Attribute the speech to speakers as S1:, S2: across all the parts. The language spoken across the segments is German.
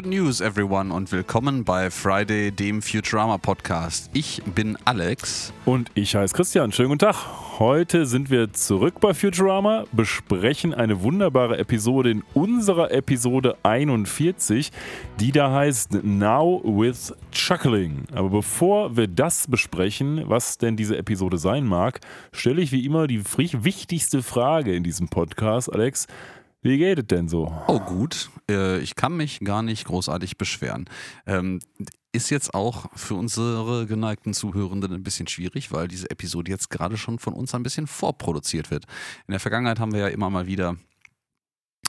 S1: Good news, everyone, und willkommen bei Friday, dem Futurama Podcast. Ich bin Alex.
S2: Und ich heiße Christian. Schönen guten Tag. Heute sind wir zurück bei Futurama, besprechen eine wunderbare Episode in unserer Episode 41, die da heißt Now with Chuckling. Aber bevor wir das besprechen, was denn diese Episode sein mag, stelle ich wie immer die wichtigste Frage in diesem Podcast, Alex. Wie geht es denn so?
S1: Oh, gut. Äh, ich kann mich gar nicht großartig beschweren. Ähm, ist jetzt auch für unsere geneigten Zuhörenden ein bisschen schwierig, weil diese Episode jetzt gerade schon von uns ein bisschen vorproduziert wird. In der Vergangenheit haben wir ja immer mal wieder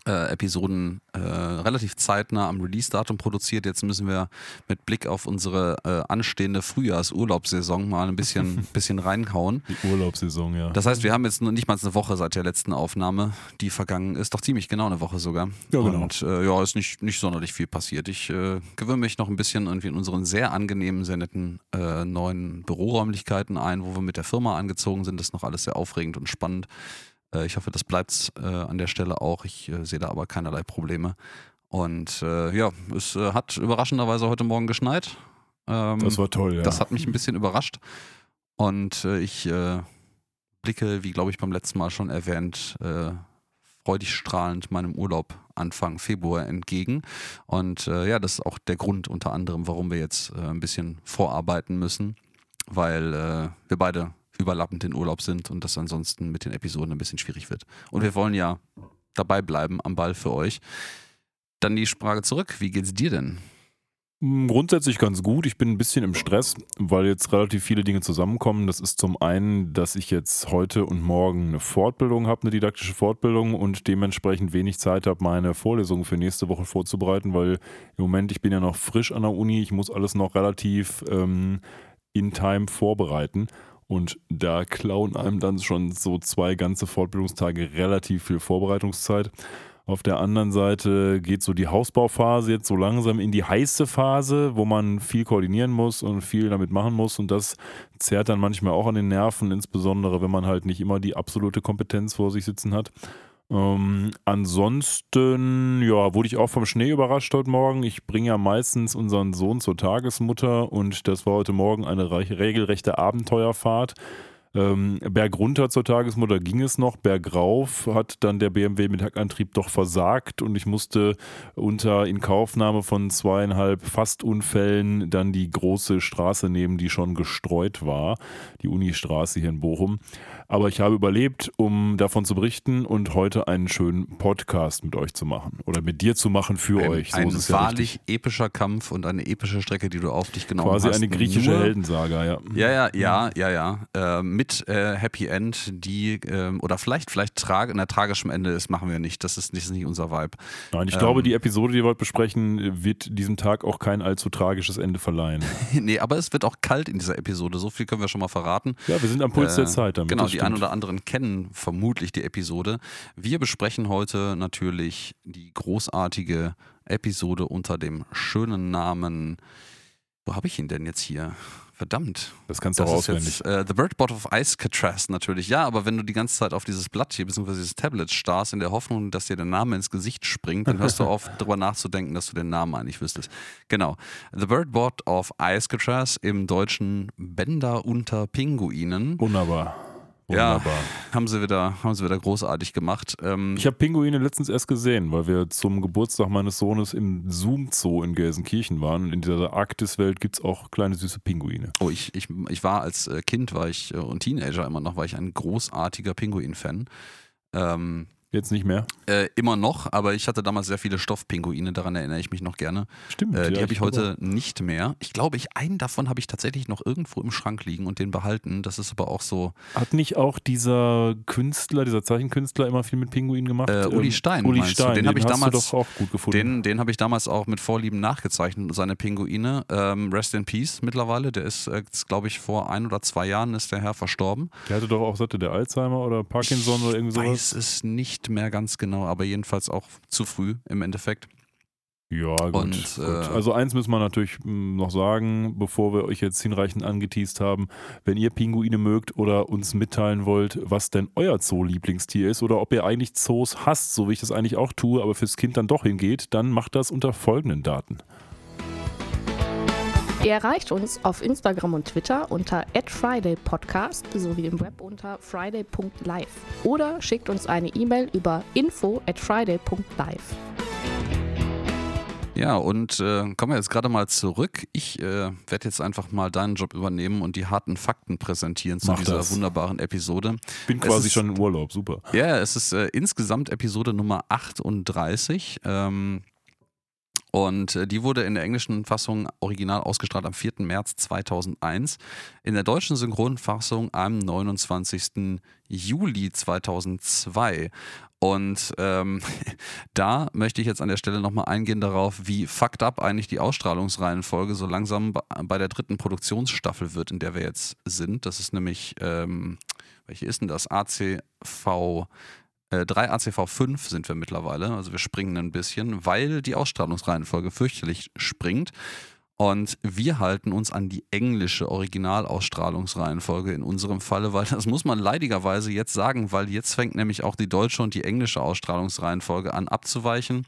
S1: äh, Episoden äh, relativ zeitnah am Release-Datum produziert. Jetzt müssen wir mit Blick auf unsere äh, anstehende Frühjahrsurlaubssaison mal ein bisschen, bisschen reinkauen.
S2: Die Urlaubssaison, ja.
S1: Das heißt, wir haben jetzt nicht mal eine Woche seit der letzten Aufnahme, die vergangen ist. Doch ziemlich genau eine Woche sogar.
S2: Ja, genau.
S1: Und äh, ja, ist nicht, nicht sonderlich viel passiert. Ich äh, gewöhne mich noch ein bisschen irgendwie in unseren sehr angenehmen, sehr netten äh, neuen Büroräumlichkeiten ein, wo wir mit der Firma angezogen sind. Das ist noch alles sehr aufregend und spannend. Äh, ich hoffe, das bleibt äh, an der Stelle auch. Ich äh, sehe da aber keinerlei Probleme. Und äh, ja, es äh, hat überraschenderweise heute Morgen geschneit.
S2: Ähm, das war toll, ja.
S1: Das hat mich ein bisschen überrascht. Und äh, ich blicke, wie glaube ich beim letzten Mal schon erwähnt, freudig strahlend meinem Urlaub Anfang Februar entgegen. Und ja, das ist auch der Grund unter anderem, warum wir jetzt ein bisschen vorarbeiten müssen, weil wir beide überlappend in Urlaub sind und das ansonsten mit den Episoden ein bisschen schwierig wird. Und wir wollen ja dabei bleiben am Ball für euch. Dann die Frage zurück, wie geht's dir denn?
S2: Hm, grundsätzlich ganz gut. Ich bin ein bisschen im Stress, weil jetzt relativ viele Dinge zusammenkommen. Das ist zum einen, dass ich jetzt heute und morgen eine Fortbildung habe, eine didaktische Fortbildung und dementsprechend wenig Zeit habe, meine Vorlesungen für nächste Woche vorzubereiten, weil im Moment, ich bin ja noch frisch an der Uni, ich muss alles noch relativ ähm, in Time vorbereiten. Und da klauen einem dann schon so zwei ganze Fortbildungstage relativ viel Vorbereitungszeit. Auf der anderen Seite geht so die Hausbauphase jetzt so langsam in die heiße Phase, wo man viel koordinieren muss und viel damit machen muss. Und das zerrt dann manchmal auch an den Nerven, insbesondere wenn man halt nicht immer die absolute Kompetenz vor sich sitzen hat. Ähm, ansonsten, ja, wurde ich auch vom Schnee überrascht heute Morgen. Ich bringe ja meistens unseren Sohn zur Tagesmutter und das war heute Morgen eine regelrechte Abenteuerfahrt. Ähm, bergunter zur Tagesmutter ging es noch, bergauf hat dann der BMW mit Hackantrieb doch versagt und ich musste unter Inkaufnahme von zweieinhalb Fastunfällen dann die große Straße nehmen, die schon gestreut war, die Unistraße hier in Bochum. Aber ich habe überlebt, um davon zu berichten und heute einen schönen Podcast mit euch zu machen oder mit dir zu machen für
S1: ein,
S2: euch.
S1: So ein wahrlich ja epischer Kampf und eine epische Strecke, die du auf dich genommen
S2: Quasi
S1: hast.
S2: Quasi eine griechische Heldensaga, ja.
S1: Ja, ja, ja, ja, ja. Äh, mit äh, Happy End, die äh, oder vielleicht, vielleicht trag, in der tragischem Ende ist, machen wir nicht. Das ist, das ist nicht unser Vibe.
S2: Nein, ich ähm, glaube, die Episode, die wir heute besprechen, wird diesem Tag auch kein allzu tragisches Ende verleihen.
S1: nee, aber es wird auch kalt in dieser Episode. So viel können wir schon mal verraten.
S2: Ja, wir sind am Puls der äh, Zeit damit.
S1: Genau, die ein oder anderen kennen vermutlich die Episode. Wir besprechen heute natürlich die großartige Episode unter dem schönen Namen. Wo habe ich ihn denn jetzt hier? Verdammt.
S2: Das kannst du das auch auswendig.
S1: Jetzt, äh, The Bird Bot of Ice Catras natürlich. Ja, aber wenn du die ganze Zeit auf dieses Blatt hier, bzw. dieses Tablet starrst, in der Hoffnung, dass dir der Name ins Gesicht springt, dann hörst du auf, darüber nachzudenken, dass du den Namen eigentlich wüsstest. Genau. The Bird Bot of Ice Catras im deutschen Bänder unter Pinguinen.
S2: Wunderbar.
S1: Wunderbar. Ja, haben sie wieder, haben sie wieder großartig gemacht.
S2: Ähm ich habe Pinguine letztens erst gesehen, weil wir zum Geburtstag meines Sohnes im Zoom-Zoo in Gelsenkirchen waren. Und in dieser Arktiswelt gibt es auch kleine süße Pinguine.
S1: Oh, ich, ich, ich war als äh, Kind, war ich äh, und Teenager immer noch, war ich ein großartiger Pinguin-Fan.
S2: Ähm, Jetzt nicht mehr?
S1: Äh, immer noch, aber ich hatte damals sehr viele Stoffpinguine, daran erinnere ich mich noch gerne.
S2: Stimmt.
S1: Äh, die ja, habe ich heute aber. nicht mehr. Ich glaube, ich einen davon habe ich tatsächlich noch irgendwo im Schrank liegen und den behalten. Das ist aber auch so.
S2: Hat nicht auch dieser Künstler, dieser Zeichenkünstler immer viel mit Pinguinen gemacht?
S1: Äh, Uli ähm, Stein.
S2: Uli Stein,
S1: den, den habe ich damals
S2: doch auch gut gefunden.
S1: Den, den habe ich damals auch mit Vorlieben nachgezeichnet, seine Pinguine. Ähm, Rest in Peace mittlerweile. Der ist, äh, glaube ich, vor ein oder zwei Jahren ist der Herr verstorben.
S2: Der hatte doch auch, sagte der Alzheimer oder Parkinson
S1: ich
S2: oder irgendwie sowas?
S1: Ich weiß es nicht mehr ganz genau aber jedenfalls auch zu früh im Endeffekt.
S2: Ja, gut.
S1: Und,
S2: gut.
S1: äh,
S2: also eins müssen wir natürlich mh, noch sagen, bevor wir euch jetzt hinreichend angeteased haben, wenn ihr Pinguine mögt oder uns mitteilen wollt, was denn euer Zoo-Lieblingstier ist oder ob ihr eigentlich Zoos hasst, so wie ich das eigentlich auch tue, aber fürs Kind dann doch hingeht, dann macht das unter folgenden Daten.
S3: Ihr erreicht uns auf Instagram und Twitter unter @fridaypodcast sowie im Web unter friday.live oder schickt uns eine E-Mail über info@friday.live.
S1: Ja, und äh, kommen wir jetzt gerade mal zurück. Ich äh, werde jetzt einfach mal deinen Job übernehmen und die harten Fakten präsentieren zu
S2: Mach
S1: dieser
S2: das.
S1: wunderbaren Episode.
S2: Bin
S1: Es
S2: quasi
S1: ist-
S2: schon im Urlaub, super.
S1: Ja, es ist äh, insgesamt Episode Nummer 38. Ähm, und äh, die wurde in der englischen Fassung original ausgestrahlt am 4. März 2001. In der deutschen Synchronfassung am 29. Juli 2002. Und ähm, da möchte ich jetzt an der Stelle nochmal eingehen darauf, wie fucked up eigentlich die Ausstrahlungsreihenfolge so langsam bei- der dritten Produktionsstaffel wird, in der wir jetzt sind. Das ist nämlich, ähm, welche ist denn das? ACV äh, 3 ACV 5 sind wir mittlerweile, also wir springen ein bisschen, weil die Ausstrahlungsreihenfolge fürchterlich springt. Und wir halten uns an die englische Originalausstrahlungsreihenfolge in unserem Falle, weil das muss man leidigerweise jetzt sagen, weil jetzt fängt nämlich auch die deutsche und die englische Ausstrahlungsreihenfolge an abzuweichen,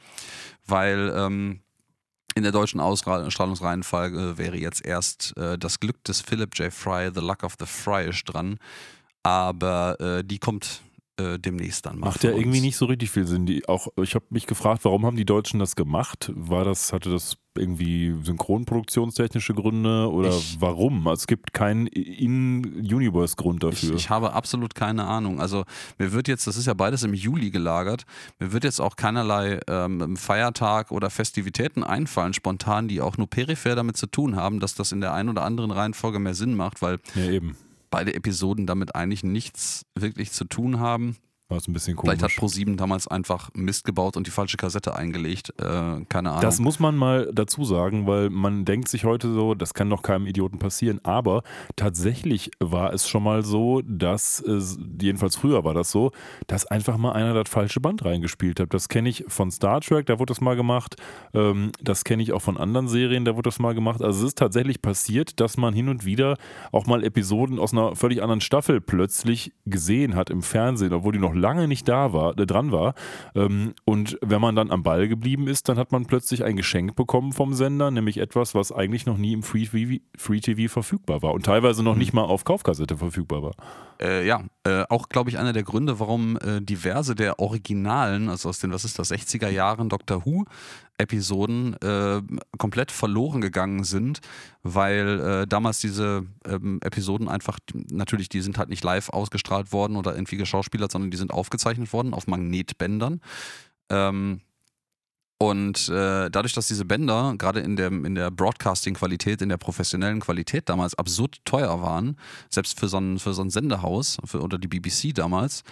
S1: weil ähm, in der deutschen Ausstrahlungsreihenfolge wäre jetzt erst äh, das Glück des Philip J. Fry, The Luck of the Fryish dran, aber äh, die kommt äh, demnächst dann mal.
S2: Macht ja irgendwie
S1: uns.
S2: nicht so richtig viel Sinn. Die auch, ich habe mich gefragt, warum haben die Deutschen das gemacht? War das, hatte das irgendwie synchronproduktionstechnische Gründe oder
S1: Ich-
S2: warum? Also es gibt keinen In-Universe-Grund
S1: Ich,
S2: dafür.
S1: ich habe absolut keine Ahnung. Also mir wird jetzt, das ist ja beides im Juli gelagert, mir wird jetzt auch keinerlei ähm, Feiertag oder Festivitäten einfallen, spontan, die auch nur peripher damit zu tun haben, dass das in der einen oder anderen Reihenfolge mehr Sinn macht, weil
S2: ja, eben.
S1: Beide Episoden damit eigentlich nichts wirklich zu tun haben.
S2: War es ein bisschen komisch.
S1: Vielleicht hat Pro7 damals einfach Mist gebaut und die falsche Kassette eingelegt. Äh, keine Ahnung.
S2: Das muss man mal dazu sagen, weil man denkt sich heute so, das kann doch keinem Idioten passieren. Aber tatsächlich war es schon mal so, dass, es, jedenfalls früher war das so, dass einfach mal einer das falsche Band reingespielt hat. Das kenne ich von Star Trek, da wurde das mal gemacht. Ähm, das kenne ich auch von anderen Serien, da wurde das mal gemacht. Also es ist tatsächlich passiert, dass man hin und wieder auch mal Episoden aus einer völlig anderen Staffel plötzlich gesehen hat im Fernsehen, obwohl die noch lange nicht da war, äh, dran war. Ähm, und wenn man dann am Ball geblieben ist, dann hat man plötzlich ein Geschenk bekommen vom Sender, nämlich etwas, was eigentlich noch nie im Free TV, Free TV verfügbar war und teilweise noch nicht mal auf Kaufkassette verfügbar war.
S1: Äh, ja, äh, auch glaube ich einer der Gründe, warum äh, diverse der Originalen, also aus den, was ist das, 60er Jahren Doctor Who Episoden äh, komplett verloren gegangen sind, weil äh, damals diese ähm, Episoden einfach, natürlich, die sind halt nicht live ausgestrahlt worden oder irgendwie geschauspielert, sondern die sind aufgezeichnet worden auf Magnetbändern. Ähm, und äh, dadurch, dass diese Bänder gerade in der, in der Broadcasting-Qualität, in der professionellen Qualität damals absurd teuer waren, selbst für so ein, für so ein Sendehaus für, oder die BBC damals,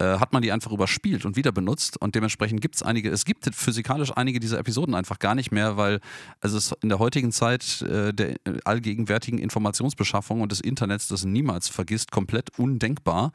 S1: äh, hat man die einfach überspielt und wieder benutzt. Und dementsprechend gibt es einige, es gibt physikalisch einige dieser Episoden einfach gar nicht mehr, weil also es in der heutigen Zeit äh, der allgegenwärtigen Informationsbeschaffung und des Internets das niemals vergisst, komplett undenkbar.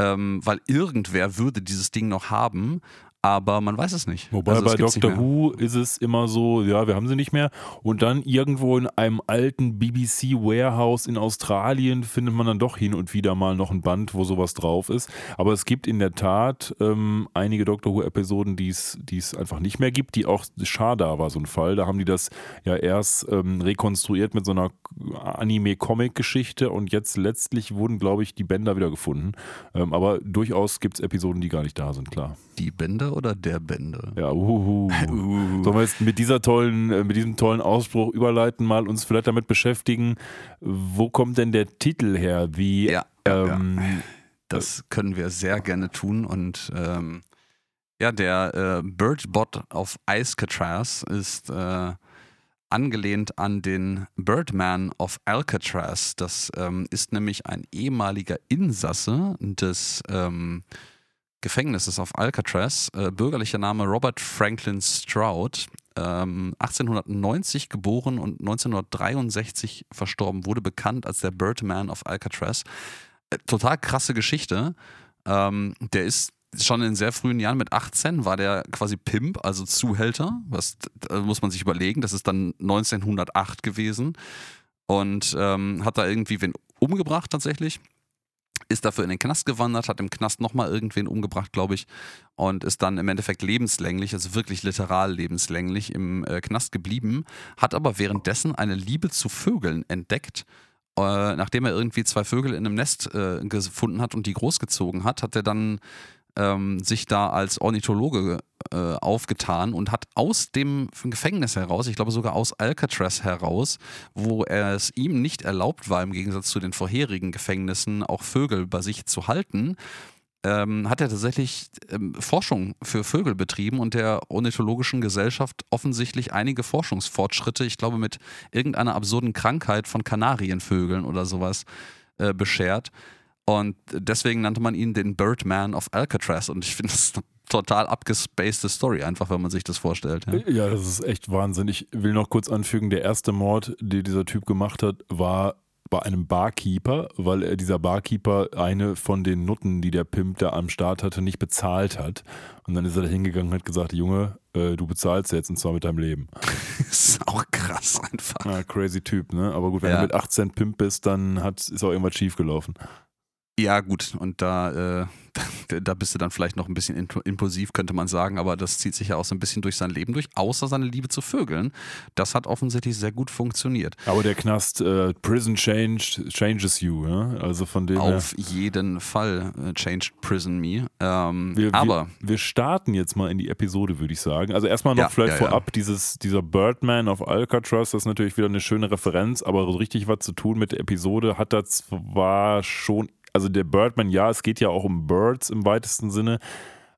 S1: Ähm, weil irgendwer würde dieses Ding noch haben, aber man weiß es nicht.
S2: Wobei
S1: Also
S2: bei Doctor. Who ist es immer so, ja, wir haben sie nicht mehr. Und dann irgendwo in einem alten BBC Warehouse in Australien findet man dann doch hin und wieder mal noch ein Band, wo sowas drauf ist. Aber es gibt in der Tat ähm, einige Doctor Who-Episoden, die es die es einfach nicht mehr gibt, die auch Schada war so ein Fall. Da haben die das ja erst ähm, rekonstruiert mit so einer Anime-Comic-Geschichte und jetzt letztlich wurden, glaube ich, die Bänder wieder gefunden. Ähm, aber durchaus gibt es Episoden, die gar nicht da sind, klar.
S1: Die Oder der Bände?
S2: Ja, uhuhu.
S1: Uh.
S2: Sollen wir jetzt mit dieser tollen, äh, mit diesem tollen Ausspruch überleiten, mal uns vielleicht damit beschäftigen, wo kommt denn der Titel her? Wie
S1: Ja, ja,
S2: ähm,
S1: Das können wir sehr gerne tun und ähm, ja, der äh, Birdbot auf Icecatraz ist äh, angelehnt an den Birdman of Alcatraz. Das ähm, ist nämlich ein ehemaliger Insasse des ähm, Gefängnisses auf Alcatraz, äh, bürgerlicher Name Robert Franklin Stroud, ähm, 1890 geboren und 1963 verstorben, wurde bekannt als der Birdman of Alcatraz. Äh, total krasse Geschichte. Ähm, der ist schon in sehr frühen Jahren mit 18 war der quasi Pimp, also Zuhälter. Was da muss man sich überlegen. Das ist dann 1908 gewesen und ähm, hat da irgendwie wen umgebracht tatsächlich. Ist dafür in den Knast gewandert, hat im Knast nochmal irgendwen umgebracht, glaube ich, und ist dann im Endeffekt lebenslänglich, also wirklich literal lebenslänglich im äh, Knast geblieben, hat aber währenddessen eine Liebe zu Vögeln entdeckt äh, nachdem er irgendwie zwei Vögel in einem Nest äh, gefunden hat und die großgezogen hat, hat er dann ähm, sich da als Ornithologe äh, aufgetan und hat aus dem Gefängnis heraus, ich glaube sogar aus Alcatraz heraus, wo es ihm nicht erlaubt war, im Gegensatz zu den vorherigen Gefängnissen auch Vögel bei sich zu halten, ähm, hat er tatsächlich ähm, Forschung für Vögel betrieben und der Ornithologischen Gesellschaft offensichtlich einige Forschungsfortschritte, ich glaube mit irgendeiner absurden Krankheit von Kanarienvögeln oder sowas, äh, beschert. Und deswegen nannte man ihn den Birdman of Alcatraz. Und ich finde das eine total abgespacede Story, einfach wenn man sich das vorstellt. Ja.
S2: ja, das ist echt Wahnsinn. Ich will noch kurz anfügen, der erste Mord, den dieser Typ gemacht hat, war bei einem Barkeeper, weil er dieser Barkeeper eine von den Nutten, die der Pimp da am Start hatte, nicht bezahlt hat. Und dann ist er da hingegangen und hat gesagt, Junge, äh, du bezahlst jetzt und zwar mit deinem Leben.
S1: das ist auch krass einfach.
S2: Ja, crazy Typ, ne? Aber gut, wenn
S1: Ja.
S2: du mit 18 Pimp bist, dann hat, ist auch irgendwas schief gelaufen.
S1: Ja, gut, und da, äh, da bist du dann vielleicht noch ein bisschen impulsiv, könnte man sagen, aber das zieht sich ja auch so ein bisschen durch sein Leben durch, außer seine Liebe zu Vögeln. Das hat offensichtlich sehr gut funktioniert.
S2: Aber der Knast, äh, Prison changed, changes you, ja? Also von dem.
S1: Auf jeden Fall äh, changed Prison Me. Ähm,
S2: Wir,
S1: aber
S2: wir, wir starten jetzt mal in die Episode, würde ich sagen. Also erstmal noch
S1: Ja,
S2: vielleicht
S1: ja, ja.
S2: vorab, Dieses, dieser Birdman auf Alcatraz, das ist natürlich wieder eine schöne Referenz, aber so richtig was zu tun mit der Episode hat das zwar schon, also der Birdman, ja, es geht ja auch um Birds im weitesten Sinne,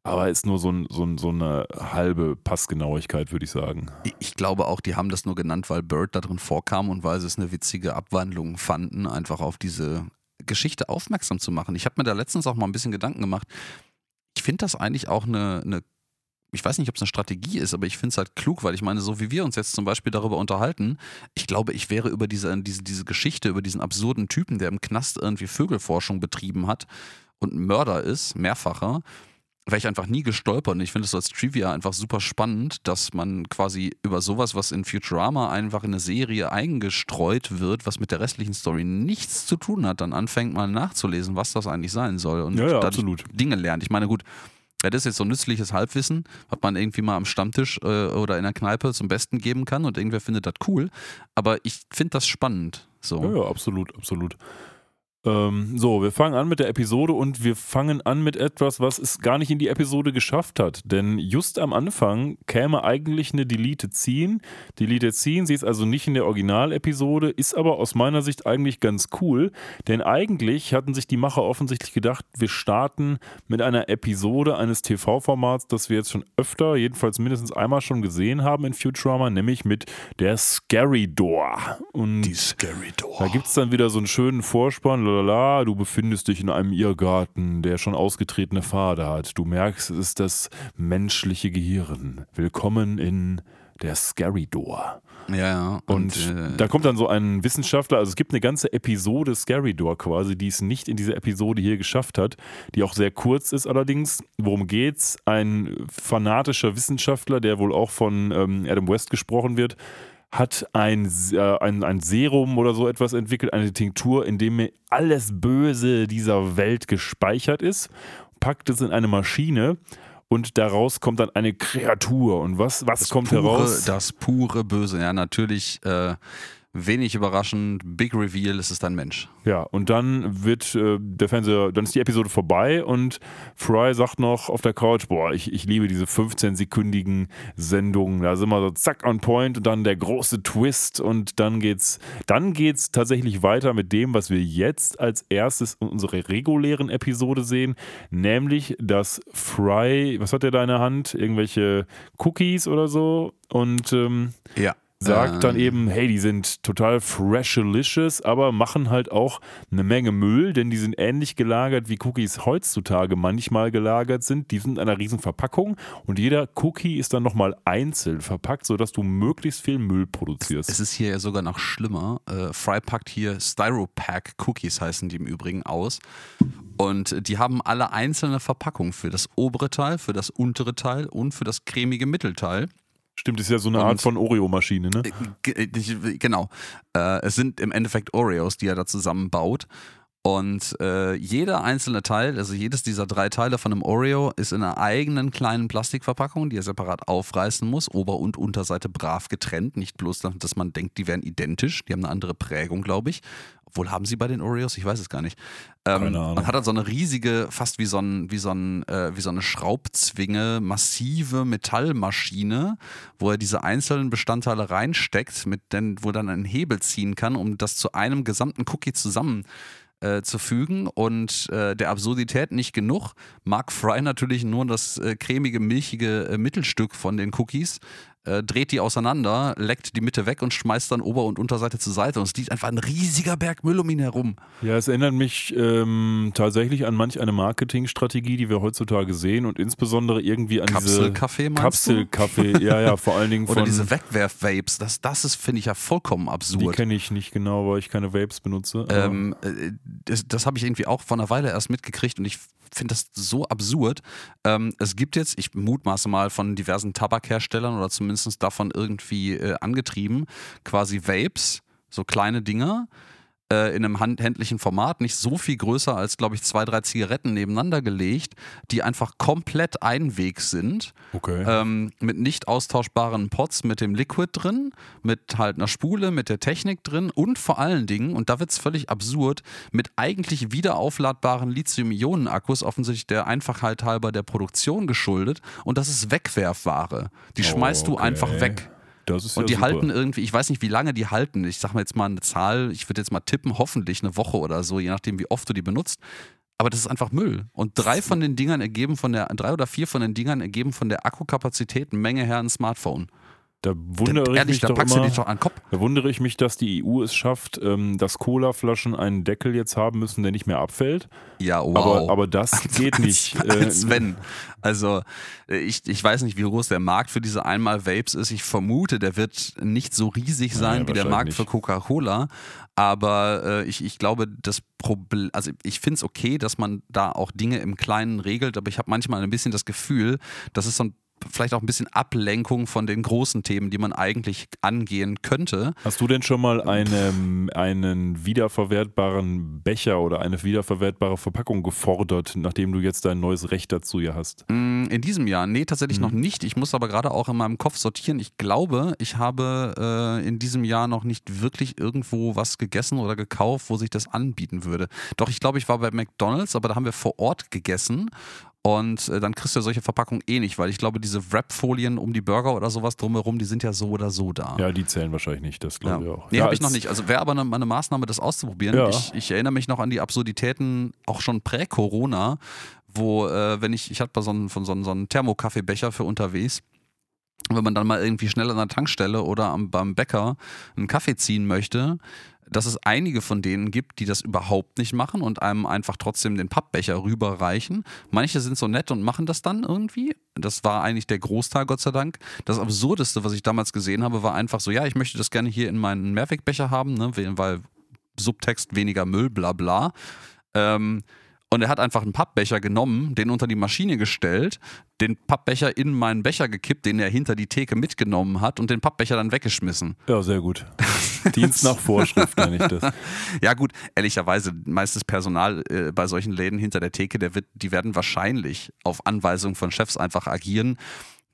S2: aber ist nur so, ein, so, ein, so eine halbe Passgenauigkeit, würde ich sagen.
S1: ich- glaube auch, die haben das nur genannt, weil Bird da drin vorkam und weil sie es eine witzige Abwandlung fanden, einfach auf diese Geschichte aufmerksam zu machen. Ich habe mir da letztens auch mal ein bisschen Gedanken gemacht. Ich finde das eigentlich auch eine, eine ich weiß nicht, ob es eine Strategie ist, aber ich finde es halt klug, weil ich meine, so wie wir uns jetzt zum Beispiel darüber unterhalten, ich glaube, ich wäre über diese, diese, diese Geschichte, über diesen absurden Typen, der im Knast irgendwie Vögelforschung betrieben hat und ein Mörder ist, mehrfacher, wäre ich einfach nie gestolpert. Und ich finde es als Trivia einfach super spannend, dass man quasi über sowas, was in Futurama einfach in eine Serie eingestreut wird, was mit der restlichen Story nichts zu tun hat, dann anfängt mal nachzulesen, was das eigentlich sein soll und
S2: Ja, ja, absolut.
S1: Dinge lernt. Ich meine, gut, ja, das ist jetzt so nützliches Halbwissen, was man irgendwie mal am Stammtisch äh, oder in der Kneipe zum Besten geben kann und irgendwer findet das cool. Aber ich finde das spannend. So.
S2: Ja, ja, absolut, absolut. Ähm, so, wir fangen an mit der Episode und wir fangen an mit etwas, was es gar nicht in die Episode geschafft hat. Denn just am Anfang käme eigentlich eine Delete Scene. Delete Scene, sie ist also nicht in der Originalepisode, ist aber aus meiner Sicht eigentlich ganz cool. Denn eigentlich hatten sich die Macher offensichtlich gedacht, wir starten mit einer Episode eines TV-Formats, das wir jetzt schon öfter, jedenfalls mindestens einmal schon gesehen haben in Futurama, nämlich mit der Scary Door. Und
S1: Scary Door.
S2: da gibt es dann wieder so einen schönen Vorspann, lalala, du befindest dich in einem Irrgarten, der schon ausgetretene Pfade hat. Du merkst, es ist das menschliche Gehirn. Willkommen in der Scary Door.
S1: Ja, ja.
S2: Und,
S1: äh,
S2: da kommt dann so ein Wissenschaftler, also es gibt eine ganze Episode Scary Door quasi, die es nicht in diese Episode hier geschafft hat, die auch sehr kurz ist allerdings. Worum geht's? Ein fanatischer Wissenschaftler, der wohl auch von ähm, Adam West gesprochen wird, hat ein, äh, ein, ein Serum oder so etwas entwickelt, eine Tinktur, in dem alles Böse dieser Welt gespeichert ist, packt es in eine Maschine und daraus kommt dann eine Kreatur. Und was, was
S1: das
S2: kommt
S1: pure,
S2: heraus?
S1: Das pure Böse. Ja, natürlich äh, wenig überraschend. Big Reveal, es ist ein Mensch.
S2: Ja, und dann wird äh, der Fernseher, dann ist die Episode vorbei und Fry sagt noch auf der Couch, boah, ich, ich liebe diese 15-sekündigen Sendungen. Da sind wir so zack on point und dann der große Twist und dann geht's, dann geht's tatsächlich weiter mit dem, was wir jetzt als erstes in unserer regulären Episode sehen, nämlich dass Fry, was hat er da in der Hand? Irgendwelche Cookies oder so und ähm,
S1: Ja.
S2: Sagt dann
S1: Ähm,
S2: eben, hey, die sind total freshalicious, aber machen halt auch eine Menge Müll, denn die sind ähnlich gelagert, wie Cookies heutzutage manchmal gelagert sind. Die sind in einer riesen Verpackung und jeder Cookie ist dann nochmal einzeln verpackt, sodass du möglichst viel Müll produzierst.
S1: Es ist hier ja sogar noch schlimmer. Äh, Fry packt hier Styropack Cookies heißen die im Übrigen aus. Und die haben alle einzelne Verpackungen für das obere Teil, für das untere Teil und für das cremige Mittelteil.
S2: Stimmt, ist ja so eine
S1: Und-
S2: Art von Oreo-Maschine, ne?
S1: Ge- äh, Genau. Äh, es sind im Endeffekt Oreos, die er da zusammenbaut. Und äh, jeder einzelne Teil, also jedes dieser drei Teile von einem Oreo, ist in einer eigenen kleinen Plastikverpackung, die er separat aufreißen muss, Ober- und Unterseite brav getrennt. Nicht bloß, dass man denkt, die wären identisch. Die haben eine andere Prägung, glaube ich. Obwohl haben sie bei den Oreos? Ich weiß es gar nicht. Ähm,
S2: Keine Ahnung.
S1: Man hat halt so eine riesige, fast wie so, ein, wie so, ein, äh, wie so eine Schraubzwinge, massive Metallmaschine, wo er diese einzelnen Bestandteile reinsteckt, mit den, wo dann ein Hebel ziehen kann, um das zu einem gesamten Cookie zusammen äh, zu fügen und äh, der Absurdität nicht genug. Mark Fry natürlich nur das äh, cremige, milchige äh, Mittelstück von den Cookies, äh, dreht die auseinander, leckt die Mitte weg und schmeißt dann Ober- und Unterseite zur Seite und es liegt einfach ein riesiger Berg Müll um ihn herum.
S2: Ja, es erinnert mich ähm, tatsächlich an manch eine Marketingstrategie, die wir heutzutage sehen und insbesondere irgendwie an
S1: Kapselkaffee
S2: diese? Kapselkaffee, ja, ja, vor allen Dingen von.
S1: Oder diese Wegwerf-Vapes, das, das ist, finde ich, ja vollkommen
S2: die
S1: absurd.
S2: kenne ich nicht genau, weil ich keine Vapes benutze.
S1: Ähm, äh, das das habe ich irgendwie auch vor einer Weile erst mitgekriegt und ich finde das so absurd. Ähm, es gibt jetzt, ich mutmaße mal von diversen Tabakherstellern oder zumindest davon irgendwie äh, angetrieben, quasi Vapes, so kleine Dinger äh, in einem hand händlichen Format, nicht so viel größer als, glaube ich, zwei, drei Zigaretten nebeneinander gelegt, die einfach komplett Einweg sind
S2: okay.
S1: ähm, mit nicht austauschbaren Pots mit dem Liquid drin, mit halt einer Spule, mit der Technik drin und vor allen Dingen, und da wird es völlig absurd, mit eigentlich wieder aufladbaren Lithium-Ionen-Akkus, offensichtlich der Einfachheit halber der Produktion geschuldet. Und das ist Wegwerfware. Die
S2: Oh,
S1: schmeißt du
S2: okay.
S1: einfach weg.
S2: Das ist
S1: Und
S2: ja
S1: die
S2: super.
S1: halten irgendwie, ich weiß nicht, wie lange die halten. Ich sag mal jetzt mal eine Zahl, ich würde jetzt mal tippen, hoffentlich eine Woche oder so, je nachdem, wie oft du die benutzt. Aber das ist einfach Müll. Und drei von den Dingern ergeben von der, drei oder vier von den Dingern ergeben von der Akkukapazität eine Menge her ein Smartphone.
S2: Da wundere ich
S1: Ehrlich,
S2: mich
S1: da
S2: doch
S1: packst
S2: immer,
S1: du dich doch an den Kopf.
S2: da wundere ich mich, dass die EU es schafft, ähm, dass Colaflaschen einen Deckel jetzt haben müssen, der nicht mehr abfällt.
S1: Ja, wow.
S2: Aber, aber das geht nicht.
S1: Als,
S2: Äh,
S1: als wenn. Also, äh, ich, ich weiß nicht, wie groß der Markt für diese Einmal-Vapes ist. Ich vermute, der wird nicht so riesig sein
S2: Nein,
S1: wie der Markt
S2: nicht.
S1: für Coca-Cola. Aber äh, ich, ich glaube, das Problem, also ich finde es okay, dass man da auch Dinge im Kleinen regelt, aber ich habe manchmal ein bisschen das Gefühl, das ist so ein vielleicht auch ein bisschen Ablenkung von den großen Themen, die man eigentlich angehen könnte.
S2: Hast du denn schon mal eine, einen wiederverwertbaren Becher oder eine wiederverwertbare Verpackung gefordert, nachdem du jetzt dein neues Recht dazu ja hast?
S1: Mm, In diesem Jahr, nee, tatsächlich
S2: Mhm.
S1: noch nicht. Ich muss aber gerade auch in meinem Kopf sortieren. Ich glaube, ich habe äh, in diesem Jahr noch nicht wirklich irgendwo was gegessen oder gekauft, wo sich das anbieten würde. Doch, ich glaube, ich war bei McDonalds, aber da haben wir vor Ort gegessen. Und äh, dann kriegst du ja solche Verpackungen eh nicht, weil ich glaube, diese Wrap-Folien um die Burger oder sowas drumherum, die sind ja so oder so da.
S2: Ja, die zählen wahrscheinlich nicht, das
S1: Ja.
S2: glaube ich auch.
S1: Nee,
S2: ja,
S1: habe ich noch nicht. Also wäre aber eine, eine Maßnahme, das auszuprobieren.
S2: Ja.
S1: Ich, ich erinnere mich noch an die Absurditäten, auch schon prä-Corona, wo, äh, wenn ich, ich hatte so einen, von so einen, so einen Thermokaffeebecher für unterwegs. Und Wenn man dann mal irgendwie schnell an der Tankstelle oder am, beim Bäcker einen Kaffee ziehen möchte, dass es einige von denen gibt, die das überhaupt nicht machen und einem einfach trotzdem den Pappbecher rüberreichen. Manche sind so nett und machen das dann irgendwie. Das war eigentlich der Großteil, Gott sei Dank. Das Absurdeste, was ich damals gesehen habe, war einfach so, ja, ich möchte das gerne hier in meinen Mehrwegbecher haben, ne, weil Subtext weniger Müll, bla bla. Ähm, und er hat einfach einen Pappbecher genommen, den unter die Maschine gestellt, den Pappbecher in meinen Becher gekippt, den er hinter die Theke mitgenommen hat und den Pappbecher dann weggeschmissen.
S2: Ja, sehr gut. Dienst nach Vorschrift nenne ich das.
S1: Ja gut, ehrlicherweise, meistes Personal äh, bei solchen Läden hinter der Theke, der wird, die werden wahrscheinlich auf Anweisung von Chefs einfach agieren.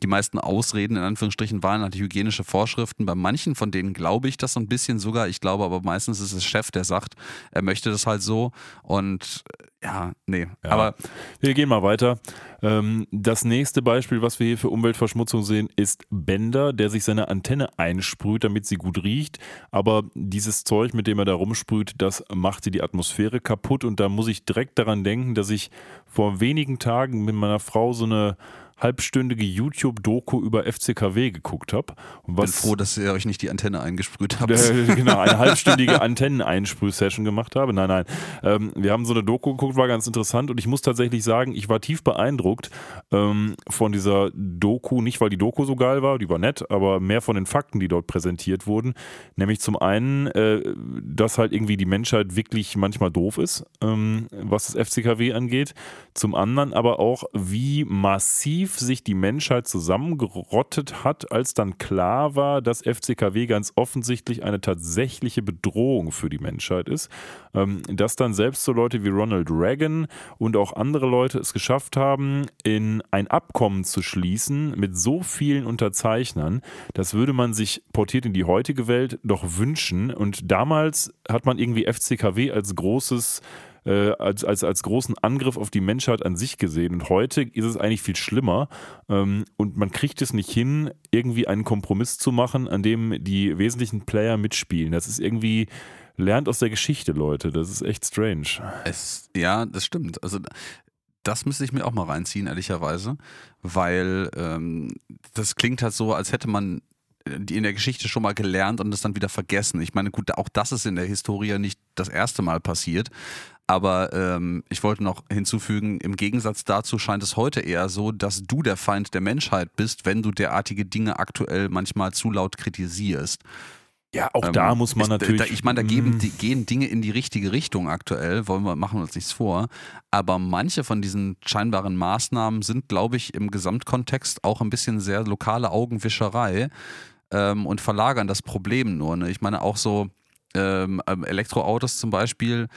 S1: Die meisten Ausreden in Anführungsstrichen waren halt hygienische Vorschriften. Bei manchen von denen glaube ich das so ein bisschen sogar. Ich glaube aber meistens ist es Chef, der sagt, er möchte das halt so. Und äh, ja, nee.
S2: Ja.
S1: Aber
S2: Wir gehen mal weiter. Ähm, das nächste Beispiel, was wir hier für Umweltverschmutzung sehen, ist Bender, der sich seine Antenne einsprüht, damit sie gut riecht. Aber dieses Zeug, mit dem er da rumsprüht, das machte die Atmosphäre kaputt. Und da muss ich direkt daran denken, dass ich vor wenigen Tagen mit meiner Frau so eine halbstündige YouTube-Doku über FCKW geguckt habe.
S1: Ich bin froh, dass ihr euch nicht die Antenne eingesprüht habt.
S2: Äh, genau, eine halbstündige Antenneneinsprüh-Session gemacht habe. Nein, nein. Ähm, wir haben so eine Doku geguckt, war ganz interessant und ich muss tatsächlich sagen, ich war tief beeindruckt ähm, von dieser Doku, nicht weil die Doku so geil war, die war nett, aber mehr von den Fakten, die dort präsentiert wurden. Nämlich zum einen, äh, dass halt irgendwie die Menschheit wirklich manchmal doof ist, ähm, was das FCKW angeht. Zum anderen aber auch, wie massiv sich die Menschheit zusammengerottet hat, als dann klar war, dass FCKW ganz offensichtlich eine tatsächliche Bedrohung für die Menschheit ist. Ähm, dass dann selbst so Leute wie Ronald Reagan und auch andere Leute es geschafft haben, in ein Abkommen zu schließen mit so vielen Unterzeichnern, das würde man sich portiert in die heutige Welt doch wünschen. Und damals hat man irgendwie FCKW als großes äh, als, als, als großen Angriff auf die Menschheit an sich gesehen. Und heute ist es eigentlich viel schlimmer. Ähm, und man kriegt es nicht hin, irgendwie einen Kompromiss zu machen, an dem die wesentlichen Player mitspielen. Das ist irgendwie, lernt aus der Geschichte, Leute. Das ist echt strange.
S1: Es, ja, das stimmt. Also das müsste ich mir auch mal reinziehen, ehrlicherweise, weil ähm, das klingt halt so, als hätte man die in der Geschichte schon mal gelernt und es dann wieder vergessen. Ich meine, gut, auch das ist in der Historie nicht das erste Mal passiert. Aber ähm, ich wollte noch hinzufügen, im Gegensatz dazu scheint es heute eher so, dass du der Feind der Menschheit bist, wenn du derartige Dinge aktuell manchmal zu laut kritisierst.
S2: Ja, auch ähm, da muss man
S1: ich,
S2: natürlich.
S1: Da, ich meine, da geben, die, gehen Dinge in die richtige Richtung aktuell, wollen wir, machen wir uns nichts vor. Aber manche von diesen scheinbaren Maßnahmen sind, glaube ich, im Gesamtkontext auch ein bisschen sehr lokale Augenwischerei ähm, und verlagern das Problem nur. Ne? Ich meine, auch so ähm, ähm Elektroautos zum Beispiel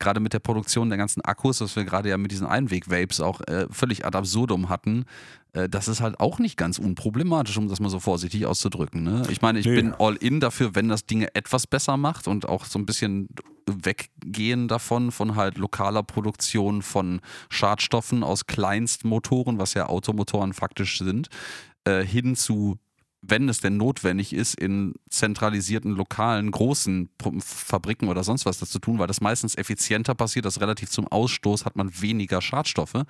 S1: gerade mit der Produktion der ganzen Akkus, was wir gerade ja mit diesen Einweg-Vapes auch äh, völlig ad absurdum hatten, äh, das ist halt auch nicht ganz unproblematisch, um das mal so vorsichtig auszudrücken. Ne? Ich meine, ich nee. bin all in dafür, wenn das Dinge etwas besser macht und auch so ein bisschen weggehen davon, von halt lokaler Produktion von Schadstoffen aus Kleinstmotoren, was ja Automotoren faktisch sind, äh, hin zu wenn es denn notwendig ist, in zentralisierten, lokalen, großen Fabriken oder sonst was das zu tun, weil das meistens effizienter passiert, das relativ zum Ausstoß hat man weniger Schadstoffe.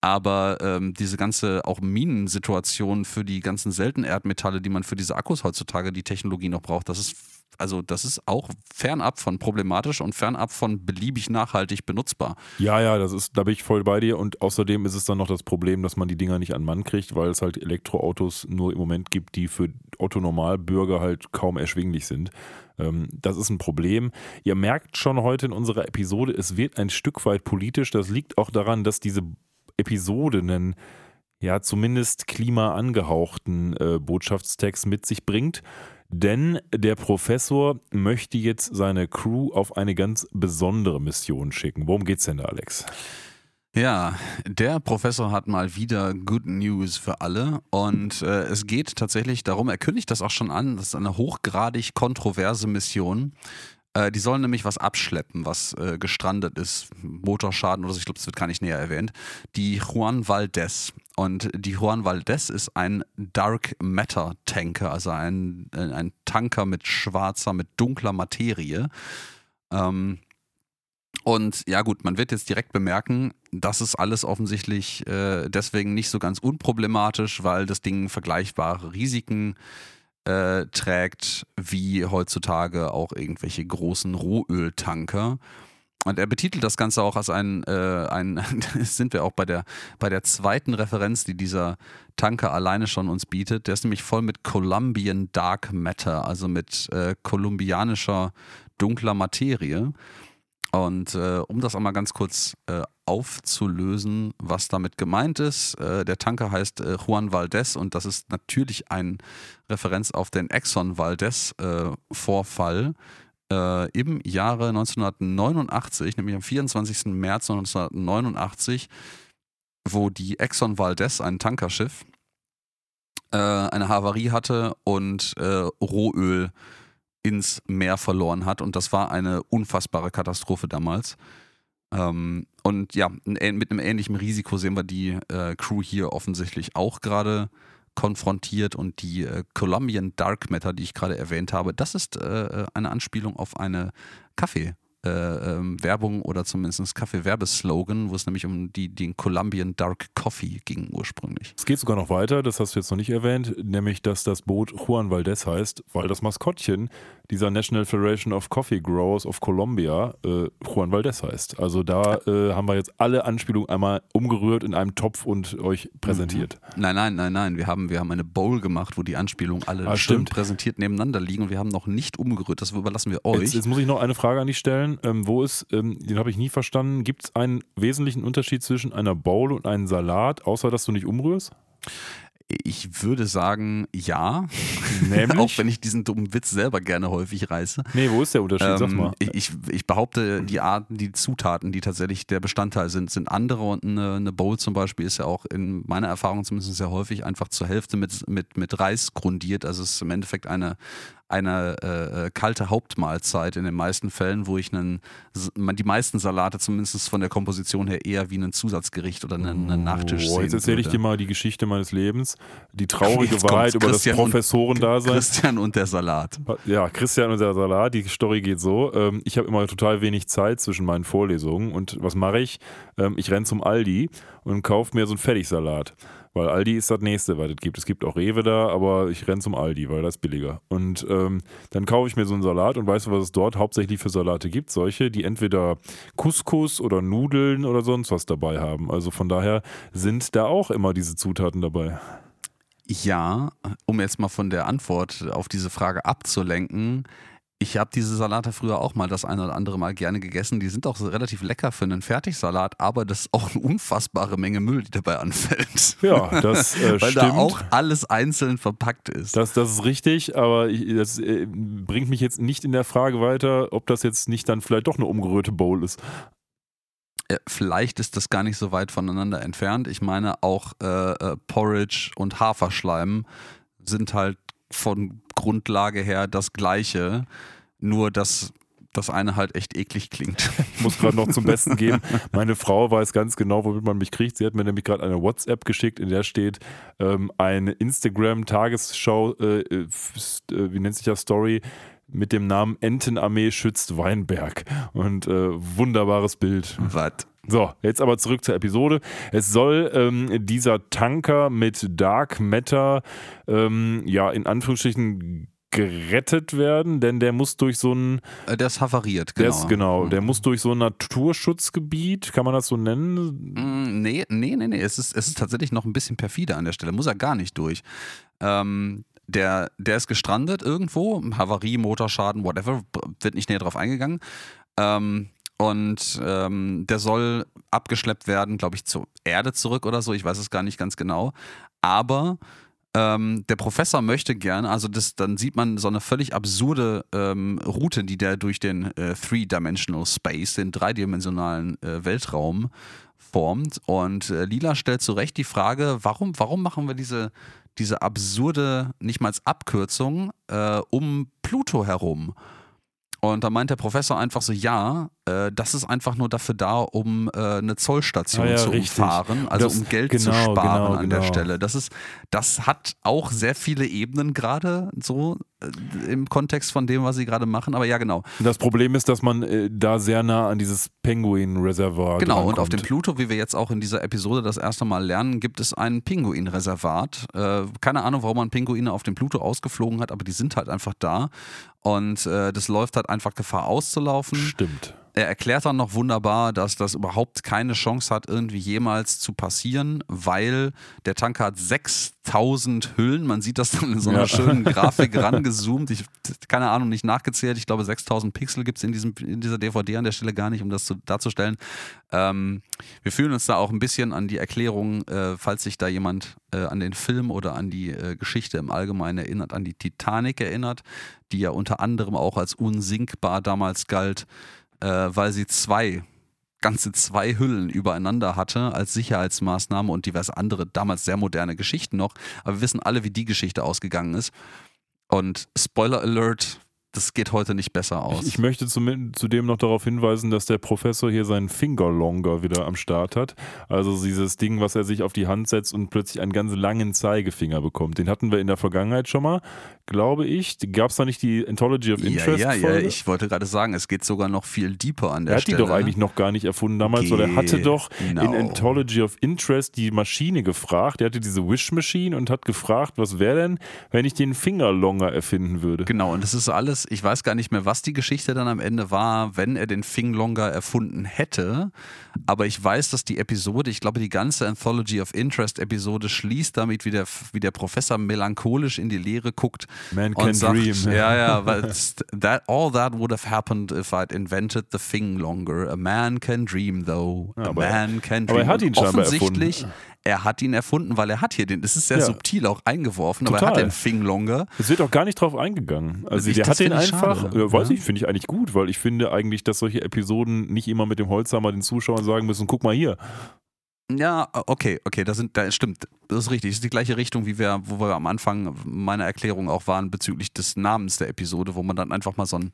S1: Aber ähm, diese ganze auch Minensituation für die ganzen seltenen Erdmetalle, die man für diese Akkus heutzutage die Technologie noch braucht, das ist also das ist auch fernab von problematisch und fernab von beliebig nachhaltig benutzbar.
S2: Ja, ja, das ist, da bin ich voll bei dir. Und außerdem ist es dann noch das Problem, dass man die Dinger nicht an Mann kriegt, weil es halt Elektroautos nur im Moment gibt, die für Otto-Normalbürger halt kaum erschwinglich sind. Ähm, das ist ein Problem. Ihr merkt schon heute in unserer Episode, es wird ein Stück weit politisch. Das liegt auch daran, dass diese Episode einen ja zumindest klimaangehauchten äh, Botschaftstext mit sich bringt. Denn der Professor möchte jetzt seine Crew auf eine ganz besondere Mission schicken. Worum geht's denn da, Alex?
S1: Ja, der Professor hat mal wieder Good News für alle und äh, es geht tatsächlich darum, er kündigt das auch schon an, das ist eine hochgradig kontroverse Mission. Äh, die sollen nämlich was abschleppen, was äh, gestrandet ist, Motorschaden oder so, ich glaube, das wird gar nicht näher erwähnt. Die Juan Valdez. Und die Juan Valdez ist ein Dark Matter Tanker, also ein, ein Tanker mit schwarzer, mit dunkler Materie. Ähm, und ja gut, man wird jetzt direkt bemerken, das ist alles offensichtlich äh, deswegen nicht so ganz unproblematisch, weil das Ding vergleichbare Risiken äh, trägt wie heutzutage auch irgendwelche großen Rohöltanker. Und er betitelt das Ganze auch als ein, äh, ein sind wir auch bei der, bei der zweiten Referenz, die dieser Tanker alleine schon uns bietet. Der ist nämlich voll mit Colombian Dark Matter, also mit äh, kolumbianischer dunkler Materie. Und äh, um das einmal ganz kurz äh, aufzulösen, was damit gemeint ist, äh, der Tanker heißt äh, Juan Valdez und das ist natürlich eine Referenz auf den Exxon Valdez-Vorfall äh, im Jahre 1989, nämlich am 24. März 1989, wo die Exxon Valdez, ein Tankerschiff, äh, eine Havarie hatte und Rohöl ins Meer verloren hat. Und das war eine unfassbare Katastrophe damals. Ähm, und ja, mit einem ähnlichen Risiko sehen wir die äh, Crew hier offensichtlich auch gerade konfrontiert. Und die äh, Colombian Dark Matter, die ich gerade erwähnt habe, das ist äh, eine Anspielung auf eine Kaffee. äh, ähm, Werbung oder zumindest Kaffee-Werbeslogan, wo es nämlich um die, den Colombian Dark Coffee ging ursprünglich.
S2: Es geht sogar noch weiter, das hast du jetzt noch nicht erwähnt, nämlich dass das Boot Juan Valdez heißt, weil das Maskottchen dieser National Federation of Coffee Growers of Colombia äh, Juan Valdez heißt. Also da äh, haben wir jetzt alle Anspielungen einmal umgerührt in einem Topf und euch präsentiert.
S1: Mhm. Nein, nein, nein, nein. Wir haben, wir haben eine Bowl gemacht, wo die Anspielungen alle
S2: Ah,
S1: schön
S2: stimmt.
S1: präsentiert nebeneinander liegen und wir haben noch nicht umgerührt. Das überlassen wir euch.
S2: Jetzt, jetzt muss ich noch eine Frage an dich stellen. Ähm, wo ist, ähm, den habe ich nie verstanden, gibt es einen wesentlichen Unterschied zwischen einer Bowl und einem Salat, außer dass du nicht umrührst?
S1: Ich würde sagen, ja.
S2: Nämlich?
S1: Auch wenn ich diesen dummen Witz selber gerne häufig reiße.
S2: Nee, wo ist der Unterschied? Sag
S1: Ähm,
S2: mal.
S1: ich, ich, ich behaupte, die Arten, die Zutaten, die tatsächlich der Bestandteil sind, sind andere und eine, eine Bowl zum Beispiel ist ja auch in meiner Erfahrung zumindest sehr häufig einfach zur Hälfte mit, mit, mit Reis grundiert. Also es ist im Endeffekt eine, eine äh, kalte Hauptmahlzeit in den meisten Fällen, wo ich einen, die meisten Salate zumindest von der Komposition her eher wie ein Zusatzgericht oder einen, einen Nachtisch
S2: Oh,
S1: sehen
S2: jetzt erzähle ich dir mal die Geschichte meines Lebens. Die traurige
S1: Jetzt.
S2: Wahrheit über das
S1: Christian und-
S2: Professorendasein.
S1: Christian und der Salat.
S2: Ja, Christian und der Salat, die Story geht so. Ähm, ich habe immer total wenig Zeit zwischen meinen Vorlesungen und was mache ich? Ähm, ich renne zum Aldi und kaufe mir so einen Fertigsalat. Weil Aldi ist das nächste, was es gibt. Es gibt auch Rewe da, aber ich renne zum Aldi, weil das ist billiger. Und ähm, dann kaufe ich mir so einen Salat und weißt du, was es dort hauptsächlich für Salate gibt? Solche, die entweder Couscous oder Nudeln oder sonst was dabei haben. Also von daher sind da auch immer diese Zutaten dabei.
S1: Ja, um jetzt mal von der Antwort auf diese Frage abzulenken. Ich habe diese Salate früher auch mal das eine oder andere Mal gerne gegessen. Die sind auch so relativ lecker für einen Fertigsalat, aber das ist auch eine unfassbare Menge Müll, die dabei anfällt.
S2: Ja, das äh,
S1: Weil
S2: stimmt.
S1: da auch alles einzeln verpackt ist.
S2: Das, das ist richtig, aber ich, das äh, bringt mich jetzt nicht in der Frage weiter, ob das jetzt nicht dann vielleicht doch eine umgerührte Bowl ist.
S1: Äh, Vielleicht ist das gar nicht so weit voneinander entfernt. Ich meine, auch äh, äh, Porridge und Haferschleim sind halt von Grundlage her das gleiche, nur dass das eine halt echt eklig klingt.
S2: Ich muss gerade noch zum Besten geben. Meine Frau weiß ganz genau, womit man mich kriegt. Sie hat mir nämlich gerade eine WhatsApp geschickt, in der steht ähm, eine Instagram-Tagesschau, äh, äh, wie nennt sich das Story? Mit dem Namen Entenarmee schützt Weinberg. Und äh, wunderbares Bild.
S1: Was?
S2: So, jetzt aber zurück zur Episode. Es soll ähm, dieser Tanker mit Dark Matter, ähm, ja, in Anführungsstrichen gerettet werden, denn der muss durch so ein,
S1: Äh, Der ist havariert,
S2: der
S1: genau.
S2: ist, genau, der muss durch so ein Naturschutzgebiet, kann man das so nennen?
S1: Mm, Nee, nee, nee, nee. Es ist, es ist tatsächlich noch ein bisschen perfide an der Stelle. Muss er gar nicht durch. Ähm, der, der ist gestrandet irgendwo, Havarie, Motorschaden, whatever, wird nicht näher drauf eingegangen. Ähm, und ähm, der soll abgeschleppt werden, glaube ich, zur Erde zurück oder so. Ich weiß es gar nicht ganz genau. Aber ähm, der Professor möchte gern, also das, dann sieht man so eine völlig absurde ähm, Route, die der durch den äh, Three-Dimensional Space, den dreidimensionalen äh, Weltraum formt. Und äh, Lila stellt zu Recht die Frage, warum, warum machen wir diese, diese absurde, nicht mal als Abkürzung, äh, um Pluto herum? Und da meint der Professor einfach so, ja, äh, das ist einfach nur dafür da, um äh, eine Zollstation
S2: Ah ja,
S1: zu
S2: richtig.
S1: umfahren, also
S2: Das-
S1: um Geld zu
S2: genau,
S1: sparen
S2: genau,
S1: an der
S2: genau.
S1: Stelle. Das ist, das hat auch sehr viele Ebenen gerade so äh, im Kontext von dem, was sie gerade machen. Aber ja, genau.
S2: Das Problem ist, dass man äh, da sehr nah an dieses Penguin-Reservoir
S1: Genau, und auf dem
S2: drankommt.
S1: Pluto, wie wir jetzt auch in dieser Episode das erste Mal lernen, gibt es ein Pinguinreservat. Äh, keine Ahnung, warum man Pinguine auf dem Pluto ausgeflogen hat, aber die sind halt einfach da. Und das läuft halt einfach Gefahr auszulaufen.
S2: Stimmt.
S1: Er erklärt dann noch wunderbar, dass das überhaupt keine Chance hat, irgendwie jemals zu passieren, weil der Tanker hat 6000 Hüllen. Man sieht das dann in so einer
S2: Ja.
S1: schönen Grafik rangezoomt. Ich, keine Ahnung, nicht nachgezählt. Ich glaube, 6000 Pixel gibt es in, diesem- in dieser DVD an der Stelle gar nicht, um das zu, darzustellen. Ähm, wir fühlen uns da auch ein bisschen an die Erklärung, äh, falls sich da jemand äh, an den Film oder an die äh, Geschichte im Allgemeinen erinnert, an die Titanic erinnert, die ja unter anderem auch als unsinkbar damals galt äh, weil sie zwei, ganze zwei Hüllen übereinander hatte als Sicherheitsmaßnahme und diverse andere, damals sehr moderne Geschichten noch. Aber wir wissen alle, wie die Geschichte ausgegangen ist. Und Spoiler Alert, das geht heute nicht besser aus.
S2: Ich, möchte zum, zudem noch darauf hinweisen, dass der Professor hier seinen Fingerlonger wieder am Start hat. Also dieses Ding, was er sich auf die Hand setzt und plötzlich einen ganz langen Zeigefinger bekommt. Den hatten wir in der Vergangenheit schon mal, glaube ich. Gab es da nicht die Anthology of Interest?
S1: Ja, ja, ja. Ich wollte gerade sagen, es geht sogar noch viel deeper an der
S2: er
S1: Stelle.
S2: Er hat die doch eigentlich noch gar nicht erfunden damals, weil er hatte doch genau. in Anthology of Interest die Maschine gefragt. Er hatte diese Wish Machine und hat gefragt, was wäre denn, wenn ich den Fingerlonger erfinden würde?
S1: Genau, und das ist alles ich weiß gar nicht mehr, was die Geschichte dann am Ende war, wenn er den Finglonger erfunden hätte. Aber ich weiß, dass die Episode, ich glaube, die ganze Anthology of Interest Episode schließt damit, wie der, wie der Professor melancholisch in die Leere guckt.
S2: Man can
S1: sagt,
S2: dream.
S1: Ja, ja, weil that, all that would have happened if I'd invented the Finglonger. A man can dream, though. A ja, man can dream.
S2: Aber er hat ihn scheinbar
S1: offensichtlich, erfunden er hat ihn erfunden, weil er hat hier den, das ist sehr ja. subtil auch eingeworfen, Total. aber er hat den Finglonger.
S2: Es wird auch gar nicht drauf eingegangen. Also ich, der hat den einfach, ja, weiß ja. ich, finde ich eigentlich gut, weil ich finde eigentlich, dass solche Episoden nicht immer mit dem Holzhammer den Zuschauern sagen müssen, guck mal hier,
S1: ja, okay, okay, das, sind, das stimmt. Das ist richtig. Das ist die gleiche Richtung, wie wir, wo wir am Anfang meiner Erklärung auch waren bezüglich des Namens der Episode, wo man dann einfach mal so ein,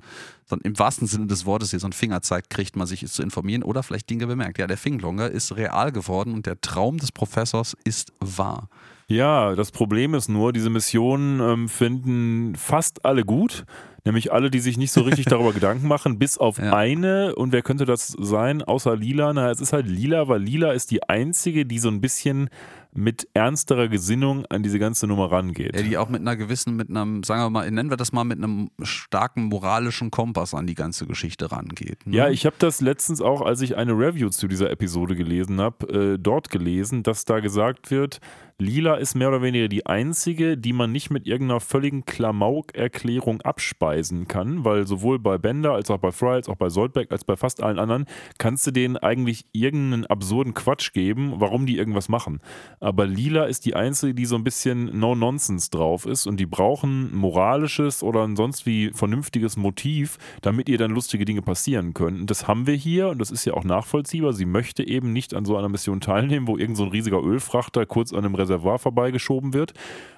S1: so ein im wahrsten Sinne des Wortes hier so ein Fingerzeig kriegt, mal sich zu informieren oder vielleicht Dinge bemerkt. Ja, der Finglonger ist real geworden und der Traum des Professors ist wahr.
S2: Ja, das Problem ist nur, diese Missionen ähm, finden fast alle gut. Nämlich alle, die sich nicht so richtig darüber Gedanken machen, bis auf ja. eine. Und wer könnte das sein, außer Lila? Na, es ist halt Lila, weil Lila ist die einzige, die so ein bisschen mit ernsterer Gesinnung an diese ganze Nummer rangeht.
S1: Ja, die auch mit einer gewissen, mit einem, sagen wir mal, nennen wir das mal, mit einem starken moralischen Kompass an die ganze Geschichte rangeht.
S2: Ne? Ja, ich habe das letztens auch, als ich eine Review zu dieser Episode gelesen habe, äh, dort gelesen, dass da gesagt wird, Lila ist mehr oder weniger die einzige, die man nicht mit irgendeiner völligen Klamauk-Erklärung abspeisen kann, weil sowohl bei Bender als auch bei Fry, als auch bei Soldbeck, als bei fast allen anderen, kannst du denen eigentlich irgendeinen absurden Quatsch geben, warum die irgendwas machen. Aber Lila ist die einzige, die so ein bisschen No-Nonsense drauf ist und die brauchen moralisches oder ein sonst wie vernünftiges Motiv, damit ihr dann lustige Dinge passieren können. Und das haben wir hier und das ist ja auch nachvollziehbar. Sie möchte eben nicht an so einer Mission teilnehmen, wo irgend so ein riesiger Ölfrachter kurz an einem Reservat Reservoir vorbeigeschoben wird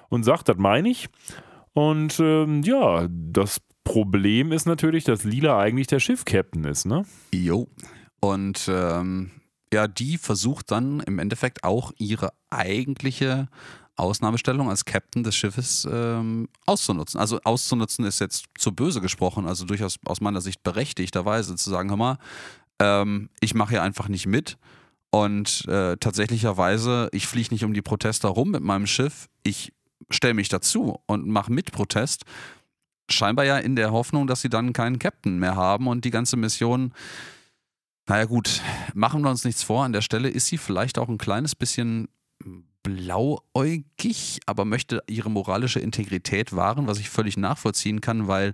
S2: und sagt, das meine ich. Und ähm, ja, das Problem ist natürlich, dass Lila eigentlich der Schiff-Captain ist, ne?
S1: Jo. Und ähm, ja, die versucht dann im Endeffekt auch ihre eigentliche Ausnahmestellung als Captain des Schiffes ähm, auszunutzen. Also auszunutzen ist jetzt zu böse gesprochen, also durchaus aus meiner Sicht berechtigterweise zu sagen, hör mal, ähm, ich mache hier einfach nicht mit und äh, tatsächlicherweise, ich fliege nicht um die Protester rum mit meinem Schiff, ich stelle mich dazu und mache mit Protest. Scheinbar ja in der Hoffnung, dass sie dann keinen Captain mehr haben und die ganze Mission, naja gut, machen wir uns nichts vor, an der Stelle ist sie vielleicht auch ein kleines bisschen blauäugig, aber möchte ihre moralische Integrität wahren, was ich völlig nachvollziehen kann, weil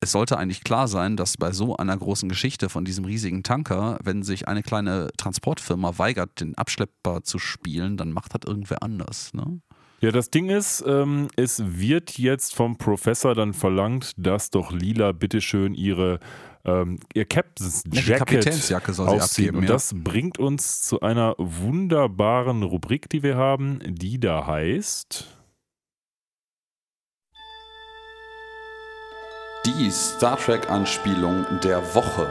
S1: es sollte eigentlich klar sein, dass bei so einer großen Geschichte von diesem riesigen Tanker, wenn sich eine kleine Transportfirma weigert, den Abschlepper zu spielen, dann macht das irgendwer anders. Ne?
S2: Ja, das Ding ist, ähm, es wird jetzt vom Professor dann verlangt, dass doch Lila bitteschön ihre ähm, ihr Captain's Jacket
S1: Kapitänsjacke soll sie abgeben.
S2: Und ja. das bringt uns zu einer wunderbaren Rubrik, die wir haben, die da heißt
S1: Die Star Trek-Anspielung der Woche.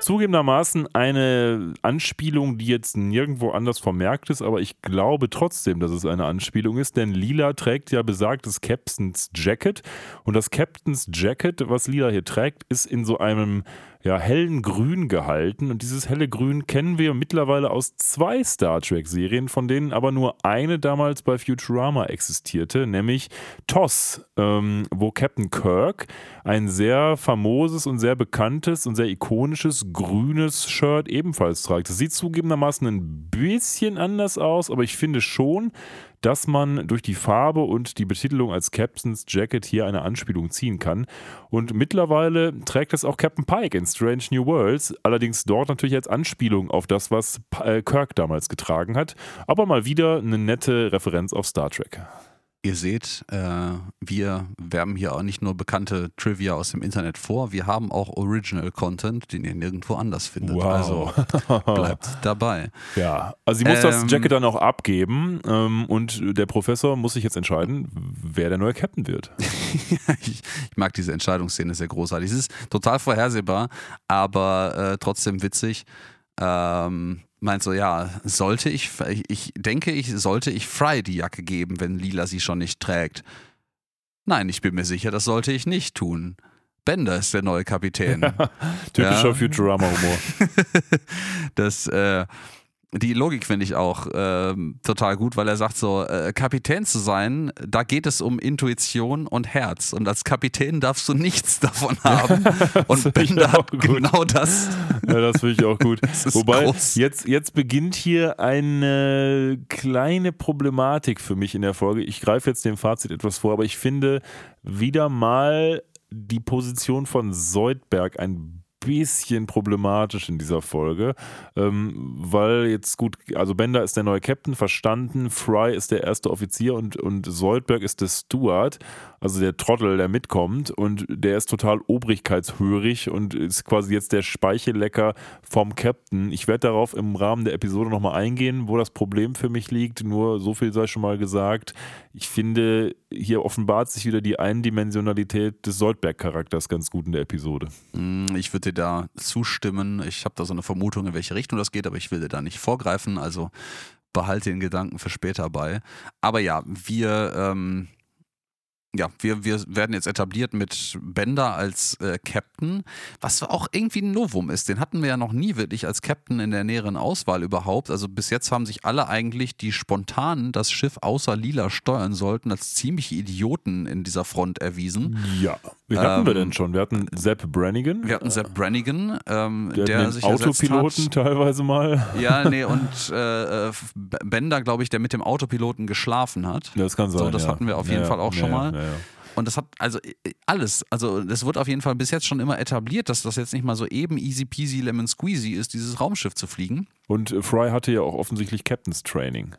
S2: Zugegebenermaßen eine Anspielung, die jetzt nirgendwo anders vermerkt ist, aber ich glaube trotzdem, dass es eine Anspielung ist, denn Lila trägt ja besagtes Captain's Jacket und das Captain's Jacket, was Lila hier trägt, ist in so einem ja, hellen Grün gehalten. Und dieses helle Grün kennen wir mittlerweile aus zwei Star Trek-Serien, von denen aber nur eine damals bei Futurama existierte, nämlich TOS, ähm, wo Captain Kirk ein sehr famoses und sehr bekanntes und sehr ikonisches grünes Shirt ebenfalls trägt. Das sieht zugegebenermaßen ein bisschen anders aus, aber ich finde schon, dass man durch die Farbe und die Betitelung als Captain's Jacket hier eine Anspielung ziehen kann. Und mittlerweile trägt es auch Captain Pike in Strange New Worlds, allerdings dort natürlich als Anspielung auf das, was äh, Kirk damals getragen hat. Aber mal wieder eine nette Referenz auf Star Trek.
S1: Ihr seht, äh, wir werben hier auch nicht nur bekannte Trivia aus dem Internet vor, wir haben auch Original Content, den ihr nirgendwo anders findet.
S2: Wow.
S1: Also bleibt dabei.
S2: Ja, also sie muss das
S1: Ähm,
S2: Jacket dann auch abgeben ähm, und der Professor muss sich jetzt entscheiden, wer der neue Captain wird.
S1: ich, ich mag diese Entscheidungsszene sehr großartig. Es ist total vorhersehbar, aber äh, trotzdem witzig. Ähm, meint so, ja, sollte ich, ich denke, ich sollte ich Fry die Jacke geben, wenn Lila sie schon nicht trägt. Nein, ich bin mir sicher, das sollte ich nicht tun. Bender ist der neue Kapitän.
S2: Typischer
S1: Ja.
S2: Futurama-Humor.
S1: das, äh, die Logik finde ich auch ähm, total gut, weil er sagt so, äh, Kapitän zu sein, da geht es um Intuition und Herz. Und als Kapitän darfst du nichts davon haben. Und Bender hat
S2: gut.
S1: genau das.
S2: Ja, das finde ich auch gut. Wobei,
S1: groß.
S2: jetzt, jetzt beginnt hier eine kleine Problematik für mich in der Folge. Ich greife jetzt dem Fazit etwas vor, aber ich finde wieder mal die Position von Soldberg ein bisschen problematisch in dieser Folge, ähm, weil jetzt gut, also Bender ist der neue Captain, verstanden, Fry ist der erste Offizier und, und Soldberg ist der Steward, also der Trottel, der mitkommt und der ist total obrigkeitshörig und ist quasi jetzt der Speichellecker vom Captain. Ich werde darauf im Rahmen der Episode nochmal eingehen, wo das Problem für mich liegt, nur so viel sei schon mal gesagt. Ich finde, hier offenbart sich wieder die Eindimensionalität des Soldberg-Charakters ganz gut in der Episode.
S1: Mm, Ich würde dir da zustimmen. Ich habe da so eine Vermutung, in welche Richtung das geht, aber ich will dir da nicht vorgreifen. Also behalte den Gedanken für später bei. Aber ja, wir, ähm, ja, wir, wir werden jetzt etabliert mit Bender als äh, Captain, was auch irgendwie ein Novum ist. Den hatten wir ja noch nie wirklich als Captain in der näheren Auswahl überhaupt. Also bis jetzt haben sich alle eigentlich, die spontan das Schiff außer Lila steuern sollten, als ziemliche Idioten in dieser Front erwiesen.
S2: Ja. Wen hatten wir
S1: Ähm,
S2: denn schon? Wir hatten Sepp Brannigan.
S1: Wir hatten Sepp Brannigan, ähm,
S2: der,
S1: der, sich
S2: Autopiloten teilweise mal.
S1: Ja, nee, und äh, Bender, glaube ich, der mit dem Autopiloten geschlafen hat.
S2: Das kann sein.
S1: So, das
S2: ja.
S1: hatten wir auf jeden
S2: Ja,
S1: Fall auch
S2: ja,
S1: schon mal.
S2: Ja.
S1: Und das hat also äh, alles, also das wird auf jeden Fall bis jetzt schon immer etabliert, dass das jetzt nicht mal so eben easy peasy lemon squeezy ist, dieses Raumschiff zu fliegen.
S2: Und äh, Fry hatte ja auch offensichtlich Captain's Training.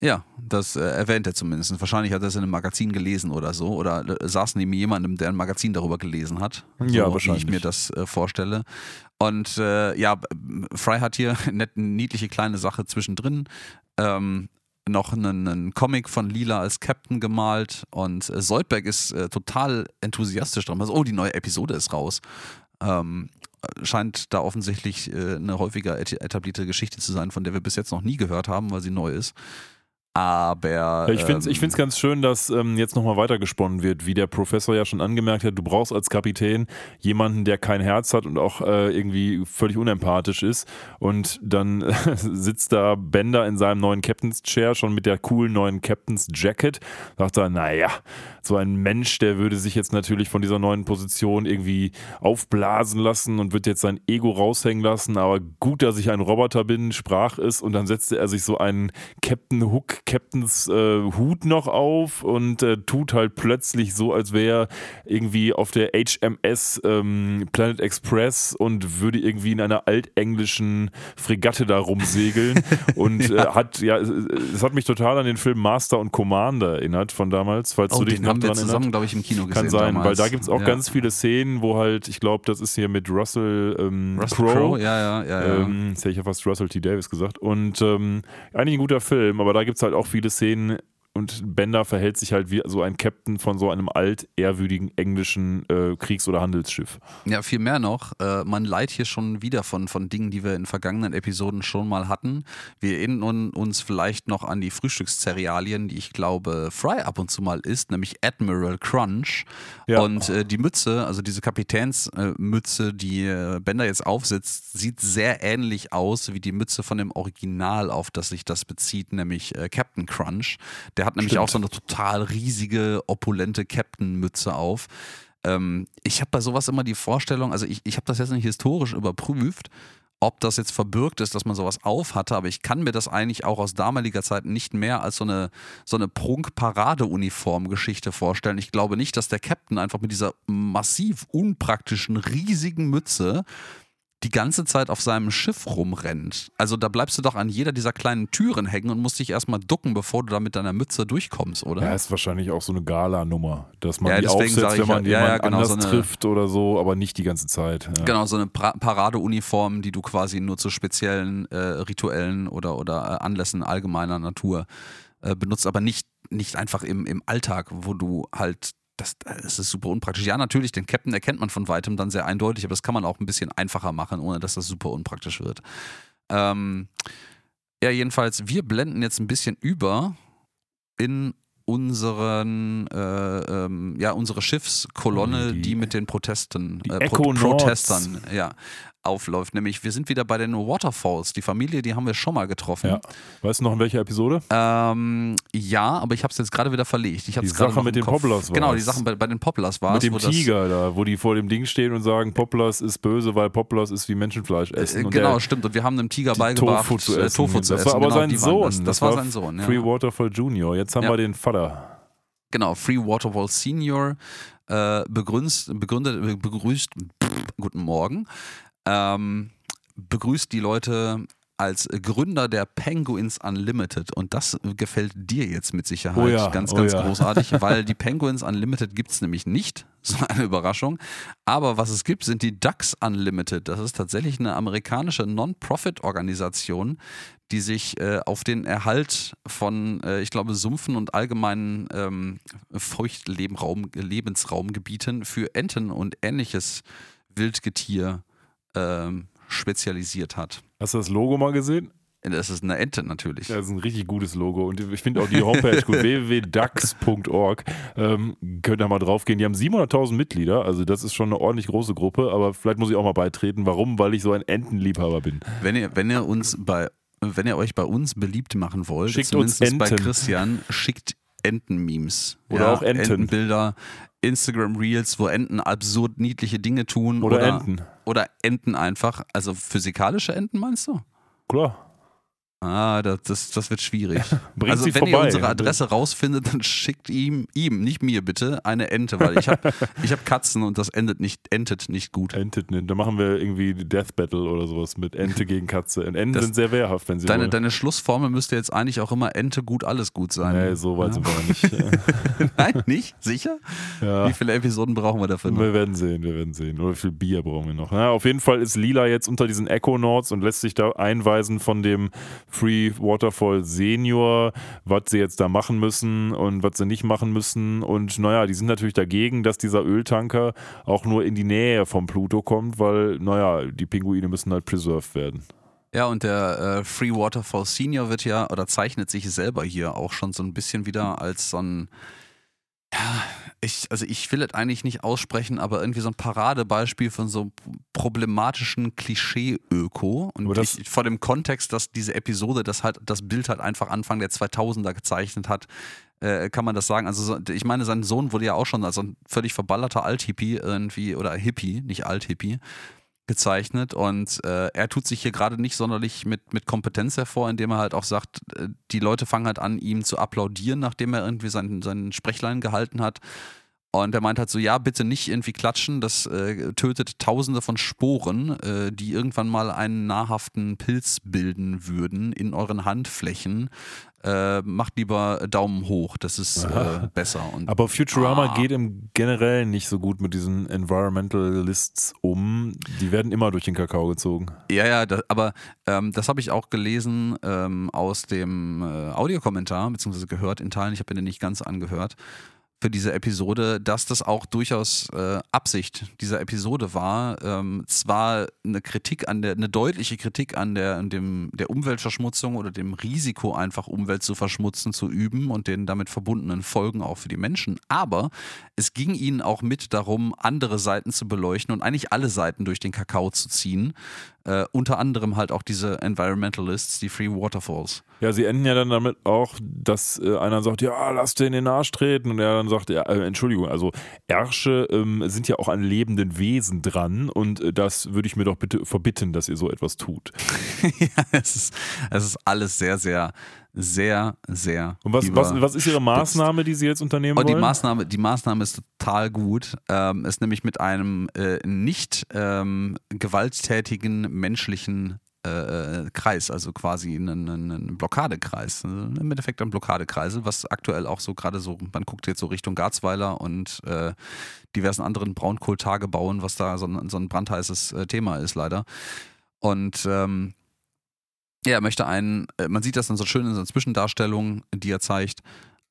S1: Ja, das äh, erwähnt er zumindest. Wahrscheinlich hat er es in einem Magazin gelesen oder so. Oder äh, saß neben jemandem, der ein Magazin darüber gelesen hat.
S2: Ja,
S1: so,
S2: wahrscheinlich.
S1: Wie ich mir das äh, vorstelle. Und äh, ja, Fry hat hier eine niedliche kleine Sache zwischendrin. Ähm, noch einen, einen Comic von Lila als Captain gemalt und äh, Soldberg ist äh, total enthusiastisch dran. Also, oh, die neue Episode ist raus. Ähm, scheint da offensichtlich äh, eine häufiger et- etablierte Geschichte zu sein, von der wir bis jetzt noch nie gehört haben, weil sie neu ist. Aber.
S2: Ja, ich finde es
S1: ähm,
S2: ich find's ganz schön, dass ähm, jetzt nochmal weitergesponnen wird, wie der Professor ja schon angemerkt hat, du brauchst als Kapitän jemanden, der kein Herz hat und auch äh, irgendwie völlig unempathisch ist. Und dann äh, sitzt da Bender in seinem neuen Captain's Chair schon mit der coolen neuen Captain's Jacket. Sagt er, naja, so ein Mensch, der würde sich jetzt natürlich von dieser neuen Position irgendwie aufblasen lassen und wird jetzt sein Ego raushängen lassen. Aber gut, dass ich ein Roboter bin, sprach es. Und dann setzte er sich so einen Captain Hook, Captains äh, Hut noch auf und äh, tut halt plötzlich so, als wäre er irgendwie auf der HMS ähm, Planet Express und würde irgendwie in einer altenglischen Fregatte da rumsegeln. und äh, hat, ja, es, hat mich total an den Film Master und Commander erinnert von damals, falls
S1: Oh,
S2: du dich
S1: den
S2: noch
S1: haben wir
S2: dran
S1: zusammen,
S2: erinnerst.
S1: glaube ich, im Kino gesehen.
S2: Kann sein,
S1: damals.
S2: weil da gibt es auch
S1: Ja.
S2: ganz viele Szenen, wo halt, ich glaube, das ist hier mit Russell, ähm,
S1: Russell
S2: Crowe.
S1: Crowe, ja, ja, ja. ja.
S2: Ähm, jetzt hätte ich ja fast Russell T. Davis gesagt. Und ähm, eigentlich ein guter Film, aber da gibt es halt auch viele Szenen und Bender verhält sich halt wie so ein Captain von so einem altehrwürdigen englischen äh, Kriegs- oder Handelsschiff.
S1: Ja, viel mehr noch. Äh, man leiht hier schon wieder von, von Dingen, die wir in vergangenen Episoden schon mal hatten. Wir erinnern uns vielleicht noch an die Frühstückszerealien, die ich glaube Fry ab und zu mal isst, nämlich Admiral Crunch.
S2: Ja.
S1: Und äh, die Mütze, also diese Kapitänsmütze, die äh, Bender jetzt aufsetzt, sieht sehr ähnlich aus wie die Mütze von dem Original, auf das sich das bezieht, nämlich äh, Captain Crunch. Der hat nämlich
S2: Stimmt.
S1: auch so eine total riesige, opulente Captain-Mütze auf. Ähm, ich habe bei sowas immer die Vorstellung, also ich, ich habe das jetzt nicht historisch überprüft, ob das jetzt verbürgt ist, dass man sowas aufhatte, aber ich kann mir das eigentlich auch aus damaliger Zeit nicht mehr als so eine, so eine Prunk-Parade-Uniform-Geschichte vorstellen. Ich glaube nicht, dass der Captain einfach mit dieser massiv unpraktischen, riesigen Mütze die ganze Zeit auf seinem Schiff rumrennt. Also da bleibst du doch an jeder dieser kleinen Türen hängen und musst dich erstmal ducken, bevor du da mit deiner Mütze durchkommst, oder?
S2: Ja, ist wahrscheinlich auch so eine Gala-Nummer, dass man
S1: Ja,
S2: die aufsetzt, wenn man
S1: ja, ja,
S2: jemanden
S1: genau,
S2: anders
S1: so eine-
S2: trifft oder so, aber nicht die ganze Zeit. Ja.
S1: Genau, so eine pra Paradeuniform, die du quasi nur zu speziellen äh, rituellen oder, oder äh, Anlässen allgemeiner Natur äh, benutzt, aber nicht, nicht einfach im, im Alltag, wo du halt, das, das ist super unpraktisch. Ja, natürlich, den Captain erkennt man von weitem dann sehr eindeutig, aber das kann man auch ein bisschen einfacher machen, ohne dass das super unpraktisch wird. Ähm, ja, jedenfalls, wir blenden jetzt ein bisschen über in unseren, äh, ähm, ja, unsere Schiffskolonne,
S2: Die-
S1: die, mit den Protesten,
S2: die
S1: äh, Pro. Protestern, ja, aufläuft. Nämlich, wir sind wieder bei den Waterfalls. Die Familie, die haben wir schon mal getroffen.
S2: Ja. Weißt du noch in welcher Episode?
S1: Ähm, ja, aber ich habe es jetzt gerade wieder verlegt. Ich
S2: Die Sache mit den
S1: Kopf.
S2: Poplars
S1: Genau,
S2: war's.
S1: die Sachen bei, bei den Poplars war
S2: Mit dem
S1: das-
S2: Tiger da, wo die vor dem Ding stehen und sagen, Poplars ist böse, weil Poplars ist wie Menschenfleisch essen.
S1: Äh,
S2: und
S1: genau, stimmt. Und wir haben einem Tiger beigebracht,
S2: Tofu zu
S1: äh,
S2: essen.
S1: Tofu zu
S2: das
S1: essen.
S2: war aber
S1: genau,
S2: sein Sohn.
S1: Das, das, war sein Sohn. Ja.
S2: Free Waterfall Junior. Jetzt haben
S1: Ja.
S2: wir den Vater.
S1: Genau, Free Waterfall Senior äh, begrüßt, begründet, begrüßt, guten Morgen, ähm, begrüßt die Leute als Gründer der Penguins Unlimited. Und das gefällt dir jetzt mit Sicherheit
S2: Oh ja,
S1: ganz,
S2: oh
S1: ganz
S2: ja.
S1: großartig, weil die Penguins Unlimited gibt es nämlich nicht, so eine Überraschung, aber was es gibt, sind die Ducks Unlimited, das ist tatsächlich eine amerikanische Non-Profit-Organisation, die sich äh, auf den Erhalt von, äh, ich glaube, Sumpfen und allgemeinen ähm, Feuchtlebensraumgebieten für Enten und ähnliches Wildgetier ähm, spezialisiert hat.
S2: Hast du das Logo mal gesehen?
S1: Das ist eine Ente natürlich.
S2: Das ist ein richtig gutes Logo und ich finde auch die Homepage gut, www.dax.org. Ähm, könnt ihr mal drauf gehen. Die haben 700.000 Mitglieder, also das ist schon eine ordentlich große Gruppe, aber vielleicht muss ich auch mal beitreten. Warum? Weil ich so ein Entenliebhaber bin.
S1: Wenn ihr, wenn ihr uns bei, wenn ihr euch bei uns beliebt machen wollt,
S2: Schickt uns
S1: zumindest bei
S2: Enten.
S1: Christian, schickt Enten-Memes.
S2: Oder auch Enten.
S1: Entenbilder, Instagram-Reels, wo Enten absurd niedliche Dinge tun.
S2: Oder,
S1: oder
S2: Enten.
S1: Oder Enten einfach. Also physikalische Enten meinst du?
S2: Klar.
S1: Ah, das, das, das wird schwierig.
S2: Bringt
S1: also wenn ihr
S2: vorbei.
S1: unsere Adresse rausfindet, dann schickt ihm, ihm, nicht mir bitte, eine Ente, weil ich habe ich hab Katzen und das endet nicht, endet nicht gut.
S2: Entet nicht. Da machen wir irgendwie Death Battle oder sowas mit Ente gegen Katze. Und Enten
S1: Das-
S2: sind sehr wehrhaft, wenn sie
S1: Deine,
S2: wollen.
S1: deine Schlussformel müsste jetzt eigentlich auch immer Ente gut, alles gut sein.
S2: Nee, so weit
S1: Ja.
S2: sind wir nicht.
S1: Nein, nicht? Sicher?
S2: Ja.
S1: Wie viele Episoden brauchen wir dafür noch?
S2: Wir werden sehen, wir werden sehen. Oder wie viel Bier brauchen wir noch? Ja, auf jeden Fall ist Lila jetzt unter diesen Echo-Nords und lässt sich da einweisen von dem Free Waterfall Senior, was sie jetzt da machen müssen und was sie nicht machen müssen. Und naja, die sind natürlich dagegen, dass dieser Öltanker auch nur in die Nähe vom Pluto kommt, weil, naja, die Pinguine müssen halt preserved werden.
S1: Ja, und der äh, Free Waterfall Senior wird ja oder zeichnet sich selber hier auch schon so ein bisschen wieder als so ein. Ja, ich, also ich will es eigentlich nicht aussprechen, aber irgendwie so ein Paradebeispiel von so problematischen Klischee-Öko. Und
S2: das-
S1: ich, vor dem Kontext, dass diese Episode das halt, das Bild halt einfach Anfang der 2000er gezeichnet hat, äh, kann man das sagen. Also so, ich meine, sein Sohn wurde ja auch schon als so ein völlig verballerter Alt-Hippie irgendwie, oder Hippie, nicht Alt-Hippie, gezeichnet und äh, er tut sich hier gerade nicht sonderlich mit, mit Kompetenz hervor, indem er halt auch sagt, äh, die Leute fangen halt an, ihm zu applaudieren, nachdem er irgendwie seinen, seinen Sprechlein gehalten hat. Und er meint halt so, ja, bitte nicht irgendwie klatschen, das äh, tötet tausende von Sporen, äh, die irgendwann mal einen nahrhaften Pilz bilden würden in euren Handflächen. Äh, macht lieber Daumen hoch, das ist äh, besser. Und
S2: Aber Futurama
S1: Ah.
S2: geht im Generellen nicht so gut mit diesen Environmentalists um. Die werden immer durch den Kakao gezogen.
S1: Ja, ja, da, aber ähm, das habe ich auch gelesen ähm, aus dem äh, Audiokommentar, beziehungsweise gehört in Teilen, ich habe ihn nicht ganz angehört, für diese Episode, dass das auch durchaus äh, Absicht dieser Episode war. Ähm, zwar eine Kritik an der, eine deutliche Kritik an der, an dem, der Umweltverschmutzung oder dem Risiko, einfach Umwelt zu verschmutzen, zu üben und den damit verbundenen Folgen auch für die Menschen. Aber es ging ihnen auch mit darum, andere Seiten zu beleuchten und eigentlich alle Seiten durch den Kakao zu ziehen. Äh, unter anderem halt auch diese Environmentalists, die Free Waterfalls.
S2: Ja, sie enden ja dann damit auch, dass äh, einer sagt, ja, lass den in den Arsch treten und er dann sagt, ja, äh, Entschuldigung, also Ärsche ähm, sind ja auch an lebenden Wesen dran und äh, das würde ich mir doch bitte verbitten, dass ihr so etwas tut.
S1: ja, es ist, es ist alles sehr, sehr, sehr, sehr.
S2: Und was, was, was ist Ihre Maßnahme, die Sie jetzt unternehmen
S1: oh, die
S2: wollen?
S1: Maßnahme, die Maßnahme ist total gut. Ähm, ist nämlich mit einem äh, nicht ähm, gewalttätigen menschlichen äh, Kreis, also quasi einen, einen Blockadekreis. Also Im Endeffekt ein Blockadekreisel, was aktuell auch so gerade so, man guckt jetzt so Richtung Garzweiler und äh, diversen anderen Braunkohltagebauen, was da so ein, so ein brandheißes äh, Thema ist, leider. Und ähm, ja, er möchte einen, äh, man sieht das dann so schön in so einer Zwischendarstellung, die er zeigt,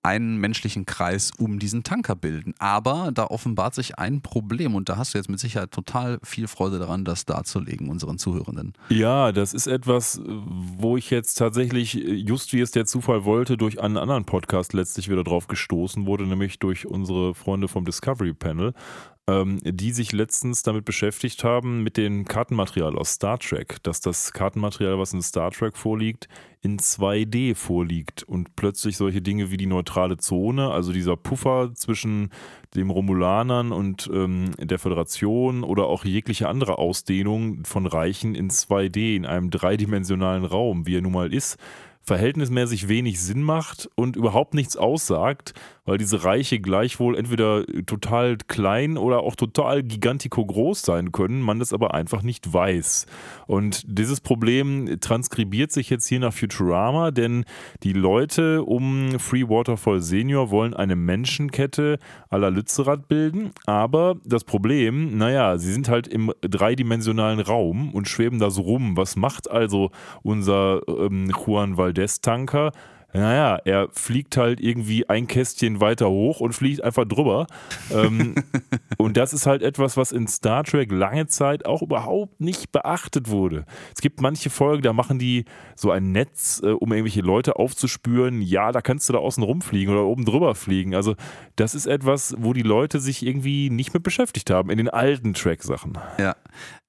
S1: einen menschlichen Kreis um diesen Tanker bilden. Aber da offenbart sich ein Problem und da hast du jetzt mit Sicherheit total viel Freude daran, das darzulegen, unseren Zuhörenden.
S2: Ja, das ist etwas, wo ich jetzt tatsächlich, just wie es der Zufall wollte, durch einen anderen Podcast letztlich wieder drauf gestoßen wurde, nämlich durch unsere Freunde vom Discovery Panel ähm, die sich letztens damit beschäftigt haben, mit dem Kartenmaterial aus Star Trek, dass das Kartenmaterial, was in Star Trek vorliegt, in 2D vorliegt und plötzlich solche Dinge wie die neutrale Zone, also dieser Puffer zwischen den Romulanern und ähm, der Föderation oder auch jegliche andere Ausdehnung von Reichen in 2D, in einem dreidimensionalen Raum, wie er nun mal ist, verhältnismäßig wenig Sinn macht und überhaupt nichts aussagt, weil diese Reiche gleichwohl entweder total klein oder auch total gigantiko groß sein können, man das aber einfach nicht weiß. Und dieses Problem transkribiert sich jetzt hier nach Futurama, denn die Leute um Free Waterfall Senior wollen eine Menschenkette à la Lützerath bilden, aber das Problem, naja, sie sind halt im dreidimensionalen Raum und schweben da so rum. Was macht also unser ähm, Juan Valdez-Tanker? Naja, er fliegt halt irgendwie ein Kästchen weiter hoch und fliegt einfach drüber. ähm, und das ist halt etwas, was in Star Trek lange Zeit auch überhaupt nicht beachtet wurde. Es gibt manche Folgen, da machen die so ein Netz, äh, um irgendwelche Leute aufzuspüren. Ja, da kannst du da außen rumfliegen oder oben drüber fliegen. Also, das ist etwas, wo die Leute sich irgendwie nicht mit beschäftigt haben in den alten Track-Sachen.
S1: Ja.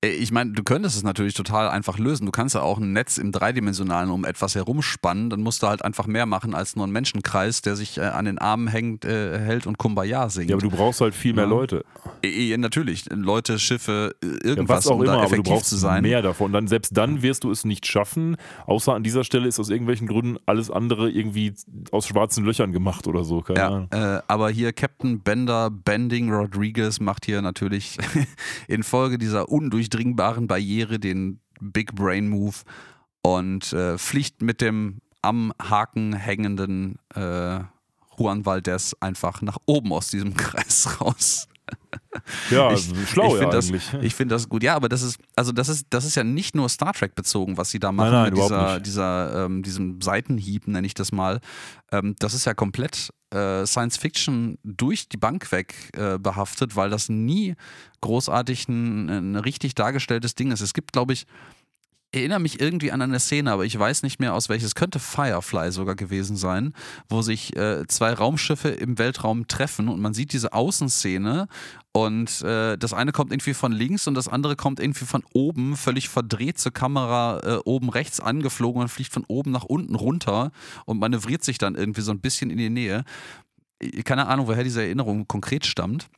S1: Äh, Ich meine, du könntest es natürlich total einfach lösen. Du kannst ja auch ein Netz im Dreidimensionalen um etwas herumspannen. Dann musst du halt einfach mehr machen als nur einen Menschenkreis, der sich äh, an den Armen hängt, äh, hält und Kumbaya singt.
S2: Ja, aber du brauchst halt viel mehr
S1: Ja.
S2: Leute.
S1: Äh, natürlich, Leute, Schiffe, äh,
S2: Ja,
S1: irgendwas,
S2: was auch
S1: um
S2: immer,
S1: da
S2: aber du
S1: effektiv
S2: brauchst
S1: zu sein.
S2: mehr davon. Und dann selbst dann wirst du es nicht schaffen, außer an dieser Stelle ist aus irgendwelchen Gründen alles andere irgendwie aus schwarzen Löchern gemacht oder so. Keine
S1: Ja,
S2: Ahnung.
S1: äh, aber hier Captain Bender Bending Rodriguez macht hier natürlich infolge dieser undurchdringbaren Barriere den Big Brain Move und äh, fliegt mit dem am Haken hängenden äh, Juan Valdez einfach nach oben aus diesem Kreis raus.
S2: Ja,
S1: ich-
S2: schlau
S1: ich
S2: ja
S1: das-
S2: eigentlich.
S1: Ich finde das gut. Ja, aber das ist, also das ist, das ist ja nicht nur Star Trek bezogen, was sie da machen
S2: nein,
S1: mit
S2: überhaupt
S1: dieser, dieser, ähm, diesem Seitenhieb, nenne ich das mal. Ähm, das ist ja komplett äh, Science Fiction durch die Bank weg äh, behaftet, weil das nie großartig ein, ein richtig dargestelltes Ding ist. Es gibt, glaube ich, erinnere mich irgendwie an eine Szene, aber ich weiß nicht mehr aus welches. Könnte Firefly sogar gewesen sein, wo sich äh, zwei Raumschiffe im Weltraum treffen und man sieht diese Außenszene und äh, das eine kommt irgendwie von links und das andere kommt irgendwie von oben, völlig verdreht zur Kamera äh, oben rechts angeflogen und fliegt von oben nach unten runter und manövriert sich dann irgendwie so ein bisschen in die Nähe. Ich- Keine Ahnung, woher diese Erinnerung konkret stammt.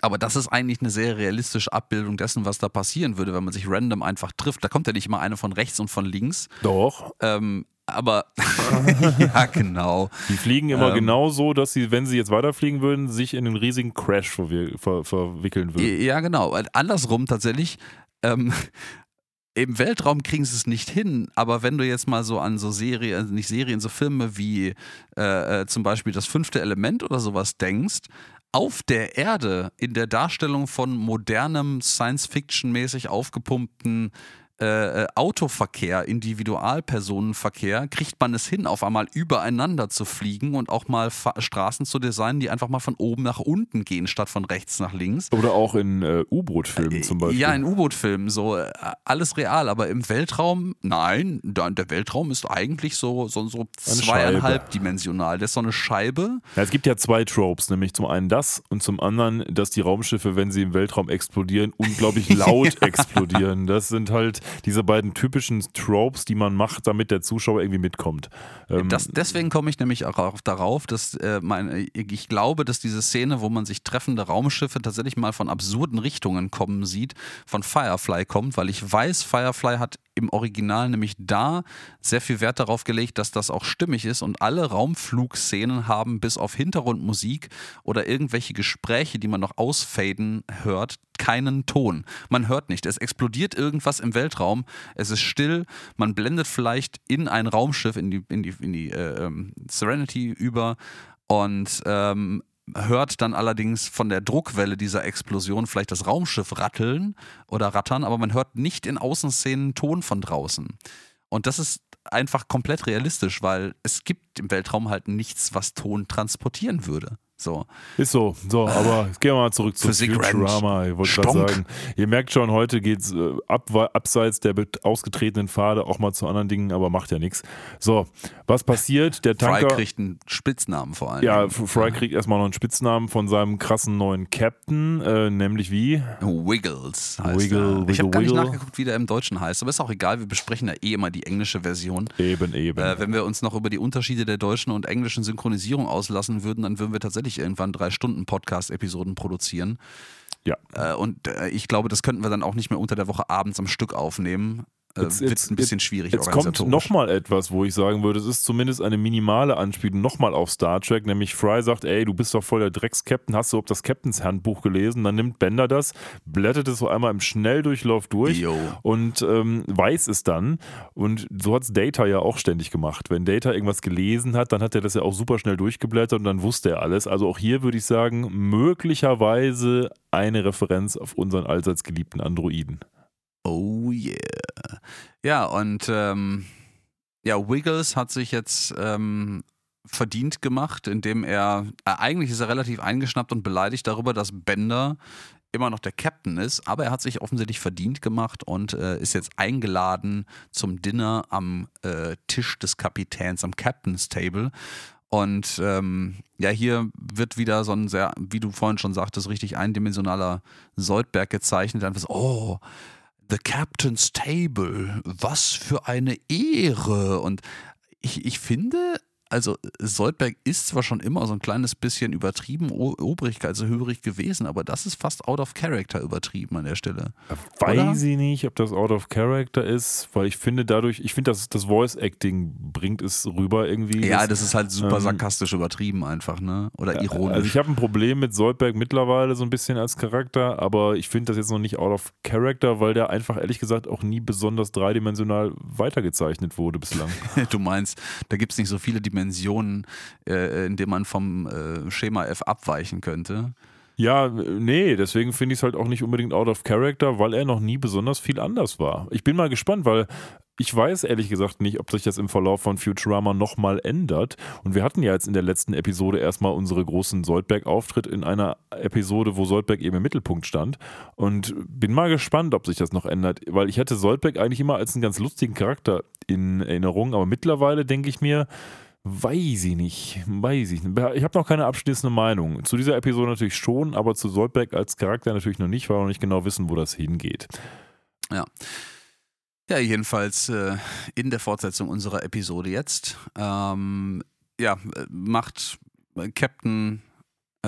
S1: Aber das ist eigentlich eine sehr realistische Abbildung dessen, was da passieren würde, wenn man sich random einfach trifft. Da kommt ja nicht mal eine von rechts und von links.
S2: Doch.
S1: Ähm, aber ja, genau.
S2: Die fliegen immer
S1: Ähm.
S2: genau so, dass sie, wenn sie jetzt weiterfliegen würden, sich in einen riesigen Crash verwir ver verwickeln würden.
S1: Ja, genau. Weil Andersrum tatsächlich. Ähm, Im Weltraum kriegen sie es nicht hin, aber wenn du jetzt mal so an so Serien, also nicht Serien, so Filme wie äh, äh, zum Beispiel das fünfte Element oder sowas denkst, auf der Erde in der Darstellung von modernem, Science-Fiction-mäßig aufgepumpten äh, äh, Autoverkehr, Individualpersonenverkehr, kriegt man es hin, auf einmal übereinander zu fliegen und auch mal Fa Straßen zu designen, die einfach mal von oben nach unten gehen, statt von rechts nach links.
S2: Oder auch in äh, U-Boot-Filmen zum Beispiel.
S1: Ja, in U-Boot-Filmen, so äh, alles real, aber im Weltraum, nein, da, der Weltraum ist eigentlich so, so, so zweieinhalb dimensional. Das ist so eine Scheibe.
S2: Ja, es gibt ja zwei Tropes, nämlich zum einen das und zum anderen, dass die Raumschiffe, wenn sie im Weltraum explodieren, unglaublich laut explodieren. Das sind halt diese beiden typischen Tropes, die man macht, damit der Zuschauer irgendwie mitkommt. Ähm,
S1: Das, deswegen komme ich nämlich auch auf- darauf, dass äh, mein, ich glaube, dass diese Szene, wo man sich treffende Raumschiffe tatsächlich mal von absurden Richtungen kommen sieht, von Firefly kommt, weil ich weiß, Firefly hat im Original nämlich da sehr viel Wert darauf gelegt, dass das auch stimmig ist und alle Raumflugszenen haben bis auf Hintergrundmusik oder irgendwelche Gespräche, die man noch ausfaden hört, keinen Ton. Man hört nicht. Es explodiert irgendwas im Weltraum, es ist still, man blendet vielleicht in ein Raumschiff, in die, in die, in die äh, ähm, Serenity über und ähm, hört dann allerdings von der Druckwelle dieser Explosion vielleicht das Raumschiff ratteln oder rattern, aber man hört nicht in Außenszenen Ton von draußen. Und das ist einfach komplett realistisch, weil es gibt im Weltraum halt nichts, was Ton transportieren würde. So.
S2: Ist so. So, aber jetzt gehen wir mal zurück zu Futurama. Ich wollte gerade sagen, ihr merkt schon, heute geht es äh, ab, abseits der ausgetretenen Pfade auch mal zu anderen Dingen, aber macht ja nichts. So, was passiert? Der
S1: Fry
S2: Tanker.
S1: kriegt einen Spitznamen vor allem.
S2: ja, Fry kriegt erstmal noch einen Spitznamen von seinem krassen neuen Captain, äh, nämlich wie?
S1: Wiggles heißt
S2: Wiggle,
S1: er. Ich habe
S2: Wiggle,
S1: gar nicht
S2: Wiggle.
S1: nachgeguckt, wie der im Deutschen heißt, aber ist auch egal, wir besprechen ja eh immer die englische Version.
S2: Eben, eben.
S1: Äh, wenn wir uns noch über die Unterschiede der deutschen und englischen Synchronisierung auslassen würden, dann würden wir tatsächlich irgendwann drei Stunden Podcast-Episoden produzieren.
S2: ja.
S1: Äh, und äh, ich glaube, das könnten wir dann auch nicht mehr unter der Woche abends am Stück aufnehmen. Äh,
S2: Jetzt-
S1: wird
S2: jetzt-
S1: ein bisschen schwierig
S2: Jetzt kommt nochmal etwas, wo ich sagen würde, es ist zumindest eine minimale Anspielung nochmal auf Star Trek, nämlich Fry sagt, ey, du bist doch voll der Drecks-Captain, hast du ob das Captains Handbuch gelesen? Dann nimmt Bender das, blättert es so einmal im Schnelldurchlauf durch
S1: Jo.
S2: und ähm, weiß es dann. Und so hat es Data ja auch ständig gemacht. Wenn Data irgendwas gelesen hat, dann hat er das ja auch super schnell durchgeblättert und dann wusste er alles. Also auch hier würde ich sagen, möglicherweise eine Referenz auf unseren allseits geliebten Androiden.
S1: Oh yeah. Ja, und ähm, ja, Wiggles hat sich jetzt ähm, verdient gemacht, indem er, äh, eigentlich ist er relativ eingeschnappt und beleidigt darüber, dass Bender immer noch der Captain ist, aber er hat sich offensichtlich verdient gemacht und äh, ist jetzt eingeladen zum Dinner am äh, Tisch des Kapitäns, am Captain's Table. Und ähm, ja, hier wird wieder so ein sehr, wie du vorhin schon sagtest, richtig eindimensionaler Soldberg gezeichnet. Einfach so, oh, The Captain's Table, was für eine Ehre. Und ich, ich finde, also Soldberg ist zwar schon immer so ein kleines bisschen übertrieben, o- obrigkeitshörig gewesen, aber das ist fast out of character übertrieben an der Stelle.
S2: Weiß ich nicht, ob das out of character ist, weil ich finde dadurch, ich finde, dass das Voice Acting bringt es rüber irgendwie.
S1: Ja, das ist halt super
S2: ähm,
S1: sarkastisch übertrieben einfach, ne? Oder ironisch.
S2: Also ich habe ein Problem mit Soldberg mittlerweile so ein bisschen als Charakter, aber ich finde das jetzt noch nicht out of character, weil der einfach ehrlich gesagt auch nie besonders dreidimensional weitergezeichnet wurde bislang.
S1: Du meinst, da gibt es nicht so viele Dimensionen, äh, in denen man vom äh, Schema F abweichen könnte.
S2: Ja, nee, deswegen finde ich es halt auch nicht unbedingt out of character, weil er noch nie besonders viel anders war. Ich bin mal gespannt, weil ich weiß ehrlich gesagt nicht, ob sich das im Verlauf von Futurama nochmal ändert. Und wir hatten ja jetzt in der letzten Episode erstmal unsere großen Soldberg-Auftritt in einer Episode, wo Soldberg eben im Mittelpunkt stand. Und bin mal gespannt, ob sich das noch ändert, weil ich hatte Soldberg eigentlich immer als einen ganz lustigen Charakter in Erinnerung, aber mittlerweile denke ich mir, Weiß ich nicht, weiß ich nicht. Ich habe noch keine abschließende Meinung. Zu dieser Episode natürlich schon, aber zu Soldberg als Charakter natürlich noch nicht, weil wir noch nicht genau wissen, wo das hingeht.
S1: Ja, jedenfalls äh, in der Fortsetzung unserer Episode jetzt. Ähm, ja, äh, macht äh, Captain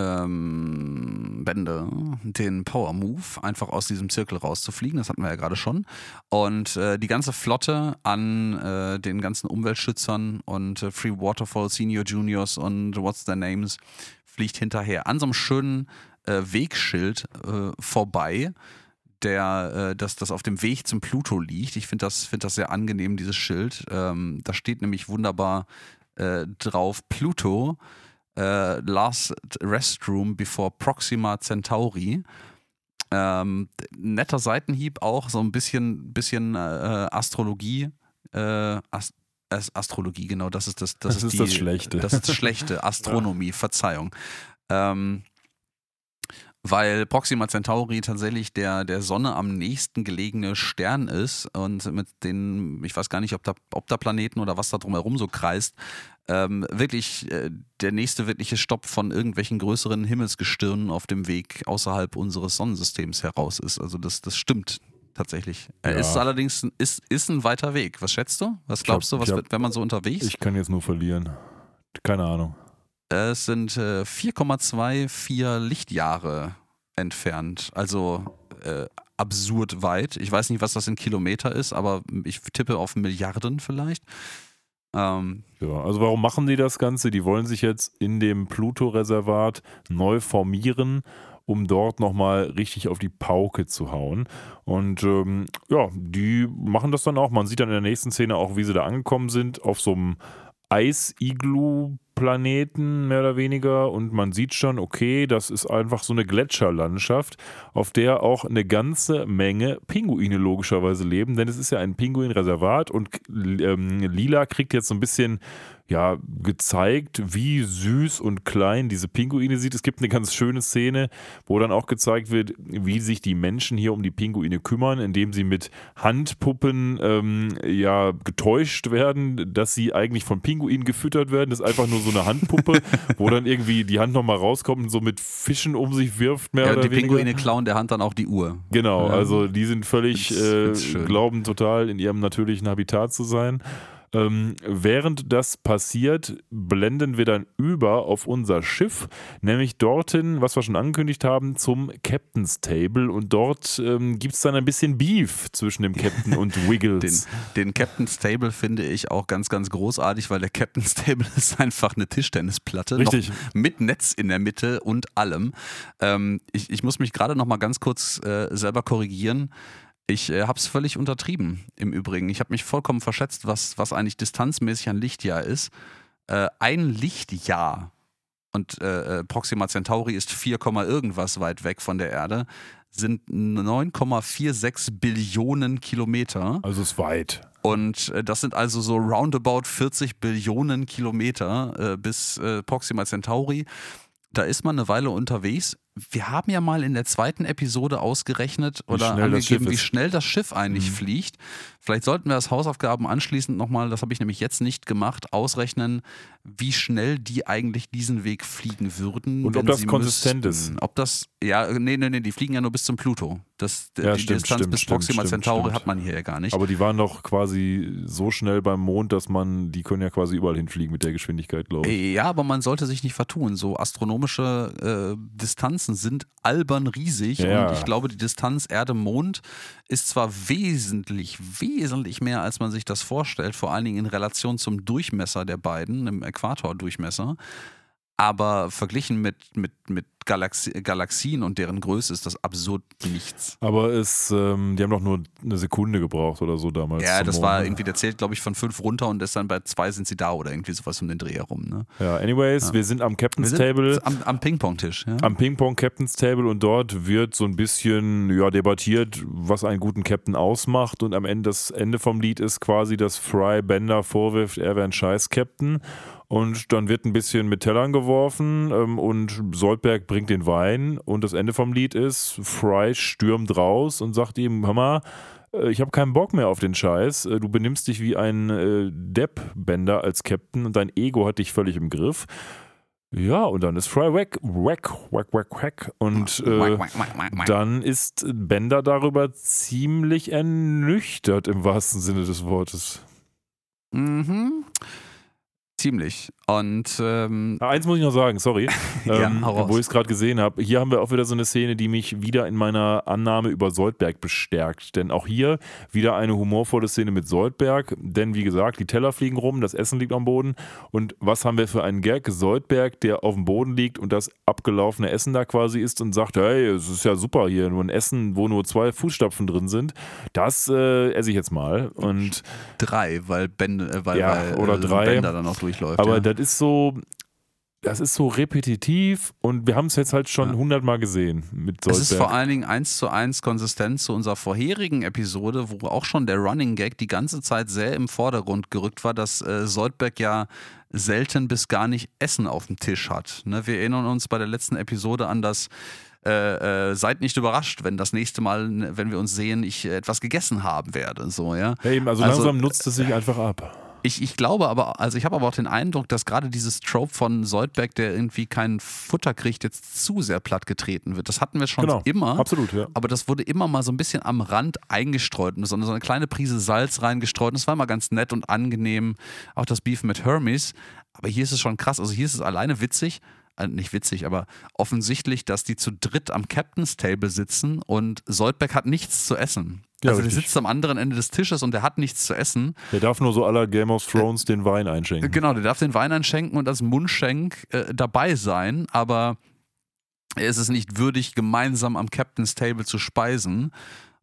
S1: ähm, Bender den Power Move, einfach aus diesem Zirkel rauszufliegen. Das hatten wir ja gerade schon. Und äh, die ganze Flotte an äh, den ganzen Umweltschützern und äh, Free Waterfall Senior Juniors und What's Their Names fliegt hinterher an so einem schönen äh, Wegschild äh, vorbei der, äh, dass das auf dem Weg zum Pluto liegt. Ich finde das, find das sehr angenehm, dieses Schild. Ähm, da steht nämlich wunderbar äh, drauf Pluto, äh, Last Restroom before Proxima Centauri. Ähm, netter Seitenhieb auch, so ein bisschen, bisschen äh, Astrologie. Äh, Ast As- Astrologie, genau, das ist das, das,
S2: Das ist
S1: die,
S2: das Schlechte.
S1: Das ist das Schlechte, Astronomie, Verzeihung. Ähm, weil Proxima Centauri tatsächlich der, der Sonne am nächsten gelegene Stern ist und mit den, ich weiß gar nicht, ob da, ob da Planeten oder was da drumherum so kreist, ähm, wirklich äh, der nächste wirkliche Stopp von irgendwelchen größeren Himmelsgestirnen auf dem Weg außerhalb unseres Sonnensystems heraus ist. Also das, das stimmt tatsächlich. Er
S2: Ja.
S1: ist allerdings ist, ist ein weiter Weg. Was schätzt du? Was glaubst
S2: hab-
S1: du, was
S2: hab-
S1: wird, wenn man so unterwegs
S2: Ich kann jetzt nur verlieren. Keine Ahnung.
S1: Es sind äh, 4,24 Lichtjahre entfernt. Also äh, absurd weit. Ich weiß nicht, was das in Kilometer ist, aber ich tippe auf Milliarden vielleicht.
S2: Ähm, ja, also warum machen die das Ganze? Die wollen sich jetzt in dem Pluto-Reservat neu formieren, um dort nochmal richtig auf die Pauke zu hauen. Und ähm, ja, die machen das dann auch. Man sieht dann in der nächsten Szene auch, wie sie da angekommen sind, auf so einem Eis-Iglu Planeten mehr oder weniger und man sieht schon, okay, das ist einfach so eine Gletscherlandschaft, auf der auch eine ganze Menge Pinguine logischerweise leben, denn es ist ja ein Pinguinreservat und ähm, Lila kriegt jetzt so ein bisschen ja, gezeigt, wie süß und klein diese Pinguine sieht. Es gibt eine ganz schöne Szene, wo dann auch gezeigt wird, wie sich die Menschen hier um die Pinguine kümmern, indem sie mit Handpuppen ähm, ja getäuscht werden, dass sie eigentlich von Pinguinen gefüttert werden. Das ist einfach nur so eine Handpuppe, wo dann irgendwie die Hand nochmal rauskommt und so mit Fischen um sich wirft, mehr
S1: ja,
S2: oder
S1: die weniger. Pinguine klauen der Hand dann auch die Uhr.
S2: Genau, also die sind völlig, äh, glauben total in ihrem natürlichen Habitat zu sein. Ähm, während das passiert, blenden wir dann über auf unser Schiff, nämlich dorthin, was wir schon angekündigt haben, zum Captain's Table. Und dort ähm, gibt es dann ein bisschen Beef zwischen dem Captain und Wiggles.
S1: Den, den Captain's Table finde ich auch ganz, ganz großartig, weil der Captain's Table ist einfach eine Tischtennisplatte.
S2: Richtig.
S1: mit Netz in der Mitte und allem. Ähm, ich, ich muss mich gerade noch mal ganz kurz äh, selber korrigieren. Ich äh, habe es völlig untertrieben im Übrigen. Ich habe mich vollkommen verschätzt, was, was eigentlich distanzmäßig ein Lichtjahr ist. Äh, ein Lichtjahr und äh, äh Proxima Centauri ist 4, irgendwas weit weg von der Erde, sind 9,46 Billionen Kilometer.
S2: Also ist weit.
S1: Und äh, das sind also so roundabout 40 Billionen Kilometer äh, bis Proxima Centauri. Da ist man eine Weile unterwegs wir haben ja mal in der zweiten Episode ausgerechnet wie oder angegeben, wie schnell das Schiff eigentlich mhm. fliegt. Vielleicht sollten wir das Hausaufgaben anschließend nochmal, das habe ich nämlich jetzt nicht gemacht, ausrechnen, wie schnell die eigentlich diesen Weg fliegen würden.
S2: Und ob das konsistent
S1: müssten. ist. Ob das, ja, nee, nee, nee, die fliegen ja nur bis zum Pluto. Das, ja, die stimmt, Distanz stimmt, bis Proxima stimmt, Centauri hat man hier ja gar nicht.
S2: Aber die waren doch quasi so schnell beim Mond, dass man, die können ja quasi überall hinfliegen mit der Geschwindigkeit, glaube ich.
S1: Ja, aber man sollte sich nicht vertun. So astronomische äh, Distanzen sind albern riesig ja. und ich glaube, die Distanz Erde-Mond ist zwar wesentlich, wesentlich mehr, als man sich das vorstellt, vor allen Dingen in Relation zum Durchmesser der beiden, im Äquatordurchmesser, aber verglichen mit, mit, mit Galaxi Galaxien und deren Größe ist das absurd nichts.
S2: Aber es, ähm, die haben doch nur eine Sekunde gebraucht oder so damals.
S1: Ja, das war irgendwie, der zählt, glaube ich, von fünf runter und ist dann bei zwei sind sie da oder irgendwie sowas um den Dreh herum. Ne?
S2: Ja, anyways, ja. wir sind am Captain's sind Table.
S1: Am, am Ping-Pong-Tisch. Ja?
S2: Am Ping-Pong Captain's Table und dort wird so ein bisschen ja, debattiert, was einen guten Captain ausmacht und am Ende, das Ende vom Lied ist quasi, dass Fry Bender vorwirft, er wäre ein scheiß Captain und dann wird ein bisschen mit Tellern geworfen ähm, und Soldberg bringt den Wein. Und das Ende vom Lied ist, Fry stürmt raus und sagt ihm, hör mal, äh, ich habe keinen Bock mehr auf den Scheiß. Äh, du benimmst dich wie ein äh, Depp-Bender als Captain und dein Ego hat dich völlig im Griff. Ja, und dann ist Fry weg, weg, weg, weg, weg. Und äh, dann ist Bender darüber ziemlich ernüchtert im wahrsten Sinne des Wortes.
S1: Mhm. Ziemlich. Und ähm,
S2: ah, eins muss ich noch sagen, sorry, ähm, ja, wo ich es gerade gesehen habe. Hier haben wir auch wieder so eine Szene, die mich wieder in meiner Annahme über Soldberg bestärkt. Denn auch hier wieder eine humorvolle Szene mit Soldberg. Denn wie gesagt, die Teller fliegen rum, das Essen liegt am Boden. Und was haben wir für einen Gag? Soldberg, der auf dem Boden liegt und das abgelaufene Essen da quasi isst und sagt, hey, es ist ja super hier, nur ein Essen, wo nur zwei Fußstapfen drin sind. Das äh, esse ich jetzt mal. Und
S1: drei, weil Ben, äh, weil,
S2: ja,
S1: weil
S2: oder
S1: äh,
S2: drei.
S1: Bender dann auch durchläuft.
S2: Aber
S1: ja.
S2: das ist so, das ist so repetitiv und wir haben es jetzt halt schon hundertmal ja. gesehen mit Soldberg.
S1: Es ist vor allen Dingen eins zu eins konsistent zu unserer vorherigen Episode, wo auch schon der Running Gag die ganze Zeit sehr im Vordergrund gerückt war, dass äh, Soldberg ja selten bis gar nicht Essen auf dem Tisch hat. Ne? Wir erinnern uns bei der letzten Episode an das äh, äh, seid nicht überrascht, wenn das nächste Mal, wenn wir uns sehen, ich etwas gegessen haben werde. So, ja?
S2: ja eben, also, also langsam nutzt es sich einfach ab.
S1: Ich, ich glaube aber, also ich habe aber auch den Eindruck, dass gerade dieses Trope von Soldberg, der irgendwie kein Futter kriegt, jetzt zu sehr platt getreten wird. Das hatten wir schon
S2: genau,
S1: immer.
S2: Absolut, ja.
S1: Aber das wurde immer mal so ein bisschen am Rand eingestreut und so eine kleine Prise Salz reingestreut. Und das war immer ganz nett und angenehm. Auch das Beef mit Hermes. Aber hier ist es schon krass. Also hier ist es alleine witzig. äh, nicht witzig, aber offensichtlich, dass die zu dritt am Captain's Table sitzen und Soldberg hat nichts zu essen.
S2: Ja,
S1: also der sitzt am anderen Ende des Tisches und der hat nichts zu essen.
S2: Der darf nur so aller Game of Thrones den Wein einschenken.
S1: Genau, der darf den Wein einschenken und als Mundschenk äh, dabei sein, aber er ist es nicht würdig, gemeinsam am Captain's Table zu speisen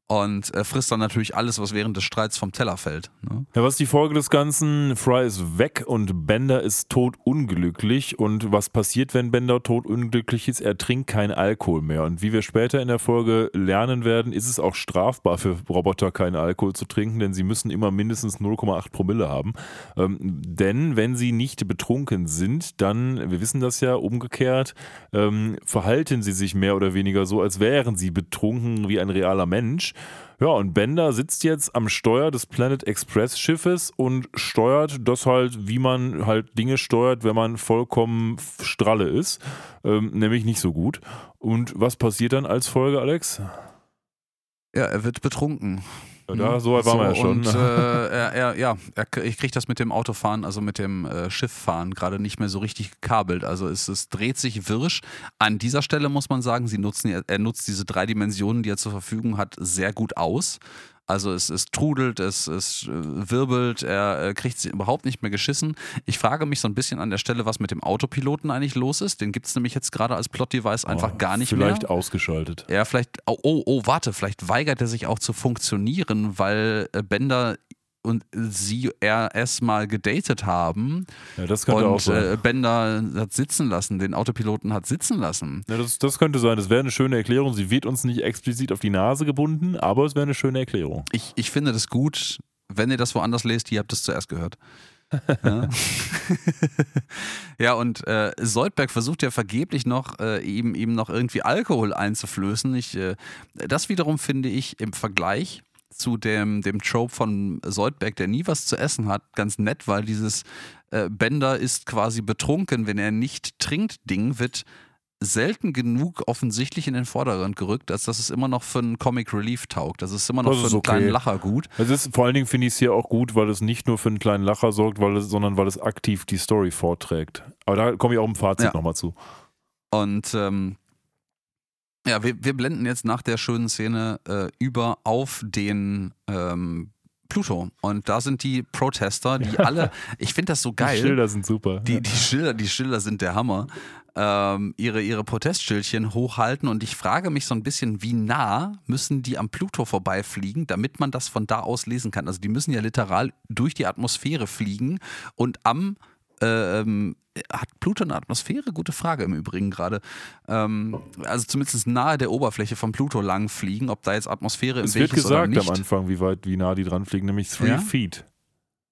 S1: und äh, frisst dann natürlich alles, was während des Streits vom Teller fällt. Ne?
S2: Ja, was ist die Folge des Ganzen? Fry ist weg und Bender ist totunglücklich. Und was passiert, wenn Bender totunglücklich ist? Er trinkt keinen Alkohol mehr. Und wie wir später in der Folge lernen werden, ist es auch strafbar für Roboter, keinen Alkohol zu trinken, denn sie müssen immer mindestens 0,8 Promille haben. Ähm, denn wenn sie nicht betrunken sind, dann, wir wissen das ja umgekehrt, ähm, verhalten sie sich mehr oder weniger so, als wären sie betrunken wie ein realer Mensch. Ja, und Bender sitzt jetzt am Steuer des Planet Express Schiffes und steuert das halt, wie man halt Dinge steuert, wenn man vollkommen stralle ist. Ähm, nämlich nicht so gut. Und was passiert dann als Folge, Alex?
S1: Ja, er wird betrunken.
S2: Ja, da, so weit waren wir ja schon.
S1: Und äh, er, er, ja, er, ich kriege das mit dem Autofahren, also mit dem äh, Schifffahren, gerade nicht mehr so richtig gekabelt. Also es, es dreht sich wirsch. An dieser Stelle muss man sagen, sie nutzen, er nutzt diese drei Dimensionen, die er zur Verfügung hat, sehr gut aus. Also es, es trudelt, es, es äh, wirbelt, er äh, kriegt sie überhaupt nicht mehr geschissen. Ich frage mich so ein bisschen an der Stelle, was mit dem Autopiloten eigentlich los ist. Den gibt es nämlich jetzt gerade als Plot-Device einfach
S2: Oh,
S1: gar nicht
S2: vielleicht
S1: mehr.
S2: ausgeschaltet.
S1: Ja, vielleicht, oh, oh, oh, warte, vielleicht weigert er sich auch zu funktionieren, weil äh, Bender und sie er erstmal gedatet haben
S2: Ja, das könnte auch
S1: und
S2: sein.
S1: äh, Bender hat sitzen lassen, den Autopiloten hat sitzen lassen.
S2: Ja, das, das könnte sein. Das wäre eine schöne Erklärung. Sie wird uns nicht explizit auf die Nase gebunden, aber es wäre eine schöne Erklärung.
S1: Ich, ich finde das gut, wenn ihr das woanders lest, ihr habt es zuerst gehört. ja. ja, und äh, Soldberg versucht ja vergeblich noch, äh, ihm, ihm noch irgendwie Alkohol einzuflößen. Ich, äh, das wiederum finde ich im Vergleich zu dem, dem Trope von Soldberg, der nie was zu essen hat, ganz nett, weil dieses äh, Bender ist quasi betrunken, wenn er nicht trinkt, Ding wird selten genug offensichtlich in den Vordergrund gerückt, als dass es immer noch für einen Comic Relief taugt. Das ist immer noch
S2: Das
S1: für einen
S2: okay.
S1: kleinen Lacher gut.
S2: Es ist, vor allen Dingen finde ich es hier auch gut, weil es nicht nur für einen kleinen Lacher sorgt, weil es, sondern weil es aktiv die Story vorträgt. Aber da komme ich auch im Fazit
S1: Ja.
S2: nochmal zu.
S1: Und ähm, ja, wir, wir blenden jetzt nach der schönen Szene äh, über auf den ähm, Pluto. Und da sind die Protester, die alle, ich finde das so
S2: Die
S1: geil.
S2: Schilder sind super.
S1: Die, die Schilder, die Schilder sind der Hammer. Ähm, ihre, ihre Protestschildchen hochhalten und ich frage mich so ein bisschen, wie nah müssen die am Pluto vorbeifliegen, damit man das von da aus lesen kann. Also die müssen ja literal durch die Atmosphäre fliegen und am ähm, hat Pluto eine Atmosphäre? Gute Frage im Übrigen gerade. Ähm, also zumindest nahe der Oberfläche von Pluto lang fliegen, ob da jetzt Atmosphäre im
S2: es
S1: Weg
S2: wird
S1: ist oder
S2: gesagt
S1: nicht.
S2: am Anfang, wie weit, wie nah die dran fliegen, nämlich three
S1: Ja?
S2: feet.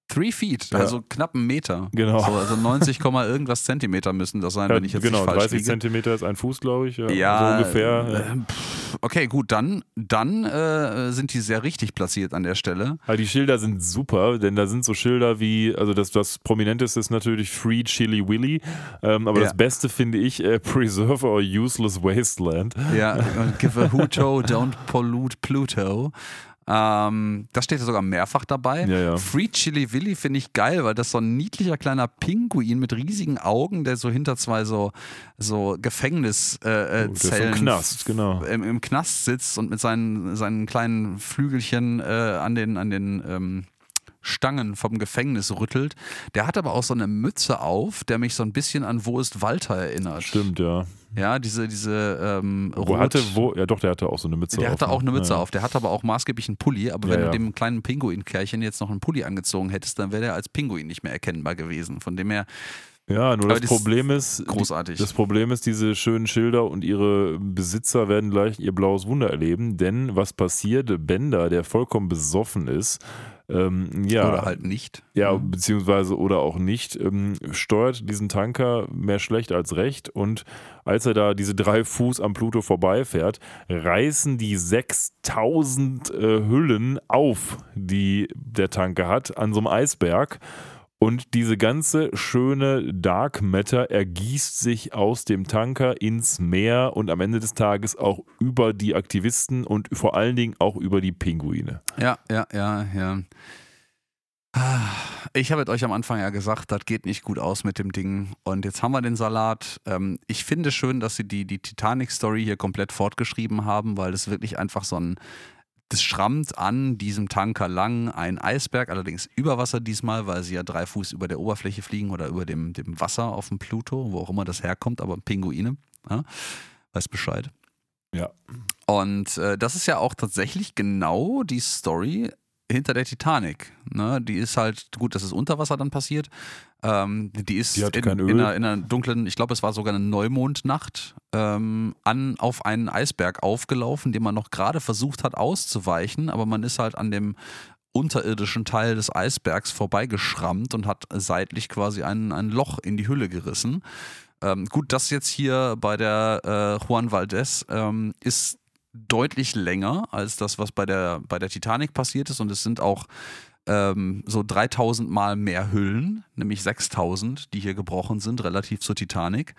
S1: Three feet,
S2: Ja.
S1: also knapp einen Meter.
S2: Genau.
S1: So, also 90, Komma irgendwas Zentimeter müssen das sein,
S2: Ja,
S1: wenn ich jetzt
S2: genau,
S1: nicht falsch
S2: 30
S1: liege.
S2: Zentimeter ist ein Fuß, glaube ich. Ja,
S1: Ja,
S2: so ungefähr.
S1: äh, okay, gut, dann, dann äh, sind die sehr richtig platziert an der Stelle.
S2: Aber die Schilder sind super, denn da sind so Schilder wie, also das, das Prominenteste ist natürlich Free Chili Willy, ähm, aber
S1: Ja.
S2: das Beste finde ich äh, Preserve or Useless Wasteland.
S1: Ja, und give a Huto, don't pollute Pluto. Ähm, das steht ja sogar mehrfach dabei.
S2: Ja, ja.
S1: Free Chili Willy finde ich geil, weil das so ein niedlicher kleiner Pinguin mit riesigen Augen, der so hinter zwei so, so Gefängniszellen äh,
S2: Oh, der ist im Knast, genau.
S1: im, im Knast sitzt und mit seinen, seinen kleinen Flügelchen äh, an den, an den ähm, Stangen vom Gefängnis rüttelt. Der hat aber auch so eine Mütze auf, der mich so ein bisschen an Wo ist Walter erinnert.
S2: Stimmt, ja.
S1: Ja, diese, diese ähm,
S2: Wo
S1: rot-
S2: hatte, wo, ja doch, der hatte auch so eine Mütze
S1: der
S2: auf.
S1: hatte
S2: ne?
S1: auch eine Mütze
S2: ja.
S1: auf, der hat aber auch maßgeblich einen Pulli, aber
S2: Ja,
S1: wenn
S2: ja.
S1: du dem kleinen Pinguin-Kerlchen jetzt noch einen Pulli angezogen hättest, dann wäre der als Pinguin nicht mehr erkennbar gewesen. Von dem her
S2: Ja, nur das
S1: das-
S2: Problem ist,
S1: großartig.
S2: Das Problem ist, diese schönen Schilder und ihre Besitzer werden gleich ihr blaues Wunder erleben, denn was passiert? Bender, der vollkommen besoffen ist, ähm, ja,
S1: Oder halt nicht.
S2: ja, beziehungsweise oder auch nicht, ähm, steuert diesen Tanker mehr schlecht als recht und als er da diese drei Fuß am Pluto vorbeifährt, reißen die 6000 äh, Hüllen auf, die der Tanker hat, an so einem Eisberg. Und diese ganze schöne Dark Matter ergießt sich aus dem Tanker ins Meer und am Ende des Tages auch über die Aktivisten und vor allen Dingen auch über die Pinguine.
S1: Ja, ja, ja, ja. Ich habe euch am Anfang ja gesagt, das geht nicht gut aus mit dem Ding. Und jetzt haben wir den Salat. Ähm, ich finde schön, dass sie die, die Titanic-Story hier komplett fortgeschrieben haben, weil das wirklich einfach so ein. Das schrammt an diesem Tanker lang ein Eisberg, allerdings über Wasser diesmal, weil sie ja drei Fuß über der Oberfläche fliegen oder über dem, dem Wasser auf dem Pluto, wo auch immer das herkommt, aber Pinguine. Ja, weiß Bescheid.
S2: Ja.
S1: Und äh, das ist ja auch tatsächlich genau die Story hinter der Titanic. Ne? Die ist halt, gut, das ist unter Wasser dann passiert. Ähm, die ist
S2: Die
S1: in, in, einer, in einer dunklen, ich glaube, es war sogar eine Neumondnacht, ähm, an, auf einen Eisberg aufgelaufen, den man noch gerade versucht hat auszuweichen, aber man ist halt an dem unterirdischen Teil des Eisbergs vorbeigeschrammt und hat seitlich quasi ein, ein Loch in die Hülle gerissen. Ähm, gut, das jetzt hier bei der äh, Juan Valdez ähm, ist deutlich länger als das, was bei der, bei der Titanic passiert ist. Und es sind auch ähm, so 3000 Mal mehr Hüllen, nämlich 6000, die hier gebrochen sind, relativ zur Titanic.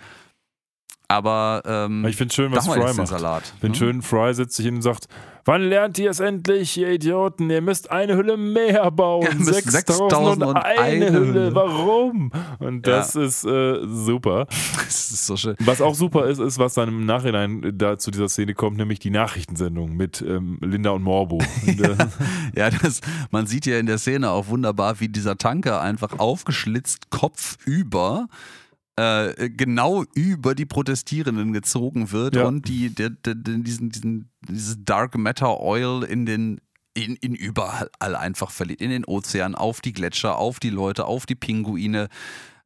S1: Aber ähm,
S2: Ich finde schön, was Fry macht.
S1: Salat.
S2: Ich finde
S1: ne?
S2: schön, Fry setzt sich hin und sagt, wann lernt ihr es endlich, ihr Idioten? Ihr müsst eine Hülle mehr bauen.
S1: Müsst
S2: 6000 und
S1: 6001
S2: eine Hülle.
S1: Hülle.
S2: Warum? Und
S1: Ja.
S2: das ist äh, super.
S1: Das ist so schön.
S2: Was auch super ist, ist, was dann im Nachhinein da zu dieser Szene kommt, nämlich die Nachrichtensendung mit ähm, Linda und Morbo. Und, äh,
S1: Ja, das, man sieht ja in der Szene auch wunderbar, wie dieser Tanker einfach aufgeschlitzt, kopfüber, äh, genau über die Protestierenden gezogen wird
S2: Ja.
S1: und die, der, der, diesen, diesen, dieses Dark Matter Oil in den in, in überall einfach verliert. In den Ozean, auf die Gletscher, auf die Leute, auf die Pinguine.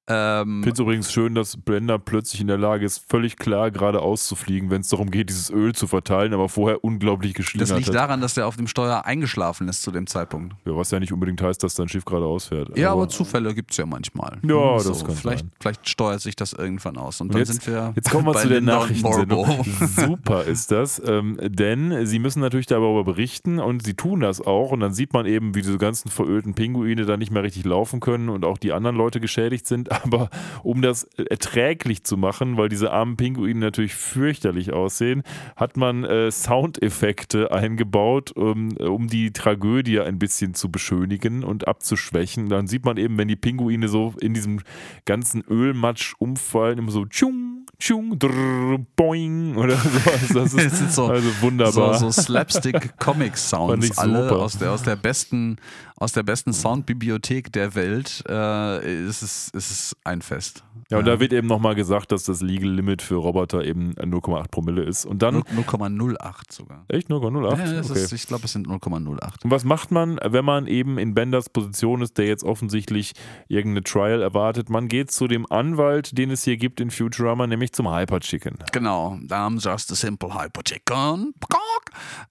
S1: Ähm,
S2: Ich finde es übrigens schön, dass Blender plötzlich in der Lage ist, völlig klar geradeaus zu fliegen, wenn es darum geht, dieses Öl zu verteilen, aber vorher unglaublich
S1: das
S2: geschlingert
S1: liegt
S2: hat.
S1: daran, dass der auf dem Steuer eingeschlafen ist zu dem Zeitpunkt.
S2: Ja, was ja nicht unbedingt heißt, dass dein Schiff geradeaus fährt.
S1: Ja, aber Zufälle gibt es ja manchmal.
S2: Ja,
S1: Hm,
S2: das kann
S1: vielleicht,
S2: sein.
S1: vielleicht steuert sich das irgendwann aus. Und,
S2: Und
S1: dann
S2: jetzt,
S1: sind wir.
S2: jetzt kommen wir zu der Nachrichtensendung. Super ist das, ähm, denn sie müssen natürlich darüber berichten und sie tun das auch. Und dann sieht man eben, wie diese ganzen verölten Pinguine da nicht mehr richtig laufen können und auch die anderen Leute geschädigt sind. Aber um das erträglich zu machen, weil diese armen Pinguine natürlich fürchterlich aussehen, hat man äh, Soundeffekte eingebaut, um, um die Tragödie ein bisschen zu beschönigen und abzuschwächen. Dann sieht man eben, wenn die Pinguine so in diesem ganzen Ölmatsch umfallen, immer so tschung, tschung, drrr, boing oder sowas. Das ist
S1: sind so,
S2: also
S1: so,
S2: wunderbar.
S1: so
S2: Fand
S1: Slapstick-Comic-Sounds, alle
S2: super.
S1: aus der, aus der besten, aus der besten Soundbibliothek der Welt. Äh, es, ist, es ist ein Fest.
S2: Ja, und da wird eben nochmal gesagt, dass das Legal Limit für Roboter eben 0,8 Promille ist. Und dann.
S1: 0,08 sogar.
S2: Echt 0,08?
S1: Ja,
S2: okay.
S1: ist, ich glaube, es sind 0,08.
S2: Und was macht man, wenn man eben in Benders Position ist, der jetzt offensichtlich irgendeine Trial erwartet? Man geht zu dem Anwalt, den es hier gibt in Futurama, nämlich zum Hyper Chicken.
S1: Genau, I'm just a simple hyper chicken.